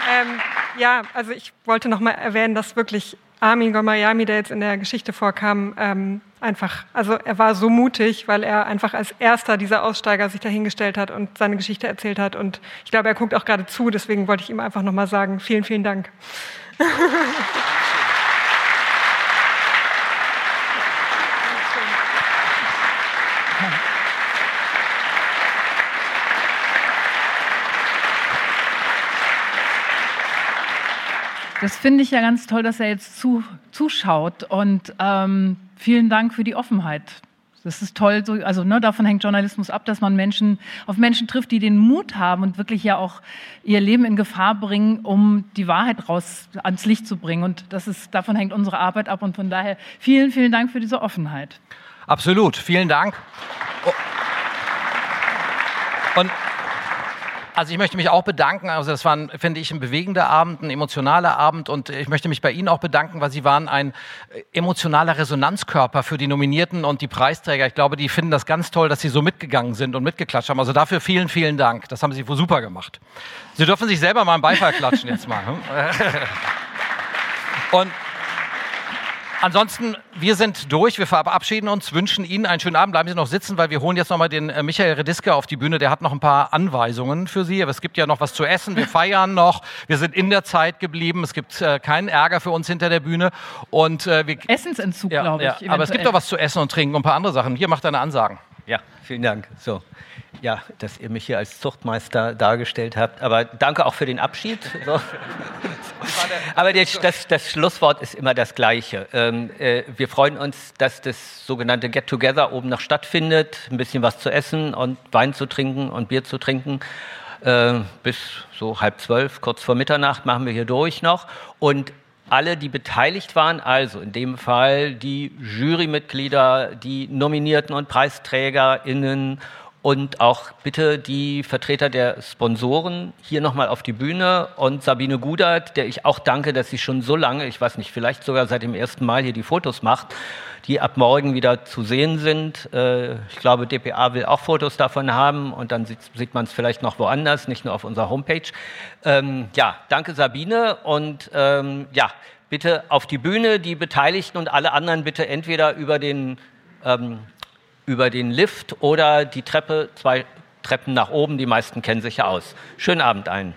Ähm, ja, also ich wollte noch mal erwähnen, dass wirklich Armin Gomayami, der jetzt in der Geschichte vorkam, ähm, einfach, also er war so mutig, weil er einfach als erster dieser Aussteiger sich dahingestellt hat und seine Geschichte erzählt hat. Und ich glaube, er guckt auch gerade zu, deswegen wollte ich ihm einfach noch mal sagen, vielen, vielen Dank. Das finde ich ja ganz toll, dass er jetzt zu, zuschaut und ähm, vielen Dank für die Offenheit. Das ist toll, so, also ne, davon hängt Journalismus ab, dass man Menschen auf Menschen trifft, die den Mut haben und wirklich ja auch ihr Leben in Gefahr bringen, um die Wahrheit raus ans Licht zu bringen. Und das ist, davon hängt unsere Arbeit ab. Und von daher vielen, vielen Dank für diese Offenheit. Absolut, vielen Dank. Und also ich möchte mich auch bedanken. Also das war, finde ich, ein bewegender Abend, ein emotionaler Abend. Und ich möchte mich bei Ihnen auch bedanken, weil Sie waren ein emotionaler Resonanzkörper für die Nominierten und die Preisträger. Ich glaube, die finden das ganz toll, dass Sie so mitgegangen sind und mitgeklatscht haben. Also dafür vielen, vielen Dank. Das haben Sie super gemacht. Sie dürfen sich selber mal einen Beifall klatschen jetzt mal. Hm? Und Ansonsten, wir sind durch. Wir verabschieden uns, wünschen Ihnen einen schönen Abend. Bleiben Sie noch sitzen, weil wir holen jetzt nochmal den äh, Michael Rediske auf die Bühne. Der hat noch ein paar Anweisungen für Sie. Aber es gibt ja noch was zu essen. Wir feiern noch. Wir sind in der Zeit geblieben. Es gibt äh, keinen Ärger für uns hinter der Bühne. Und, äh, wir, Essensentzug, ja, glaube ich. Ja, aber es gibt doch was zu essen und trinken und ein paar andere Sachen. Hier macht er eine Ansagen. Ja, vielen Dank. So. Ja, dass ihr mich hier als Zuchtmeister dargestellt habt. Aber danke auch für den Abschied. So. Aber das, das, Schlusswort ist immer das gleiche. Ähm, äh, wir freuen uns, dass das sogenannte Get-Together oben noch stattfindet. Ein bisschen was zu essen und Wein zu trinken und Bier zu trinken. Äh, bis so halb zwölf, kurz vor Mitternacht machen wir hier durch noch. Und alle, die beteiligt waren, also in dem Fall die Jurymitglieder, die Nominierten und PreisträgerInnen Und auch bitte die Vertreter der Sponsoren hier nochmal auf die Bühne und Sabine Gudert, der ich auch danke, dass sie schon so lange, ich weiß nicht, vielleicht sogar seit dem ersten Mal hier die Fotos macht, die ab morgen wieder zu sehen sind. Äh, ich glaube, dpa will auch Fotos davon haben und dann sieht, man es vielleicht noch woanders, nicht nur auf unserer Homepage. Ähm, ja, danke Sabine und ähm, ja, bitte auf die Bühne, die Beteiligten und alle anderen bitte entweder über den ähm, über den Lift oder die Treppe, zwei Treppen nach oben. Die meisten kennen sich ja aus. Schönen Abend allen.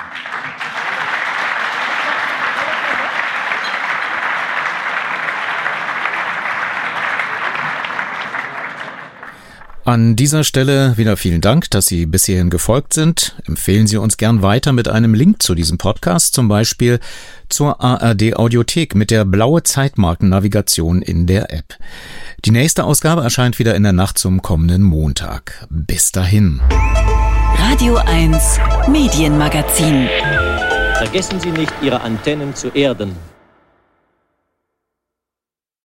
An dieser Stelle wieder vielen Dank, dass Sie bis hierhin gefolgt sind. Empfehlen Sie uns gern weiter mit einem Link zu diesem Podcast, zum Beispiel zur ARD Audiothek mit der blaue Zeitmarkennavigation in der App. Die nächste Ausgabe erscheint wieder in der Nacht zum kommenden Montag. Bis dahin. Radio 1 Medienmagazin. Vergessen Sie nicht, Ihre Antennen zu erden.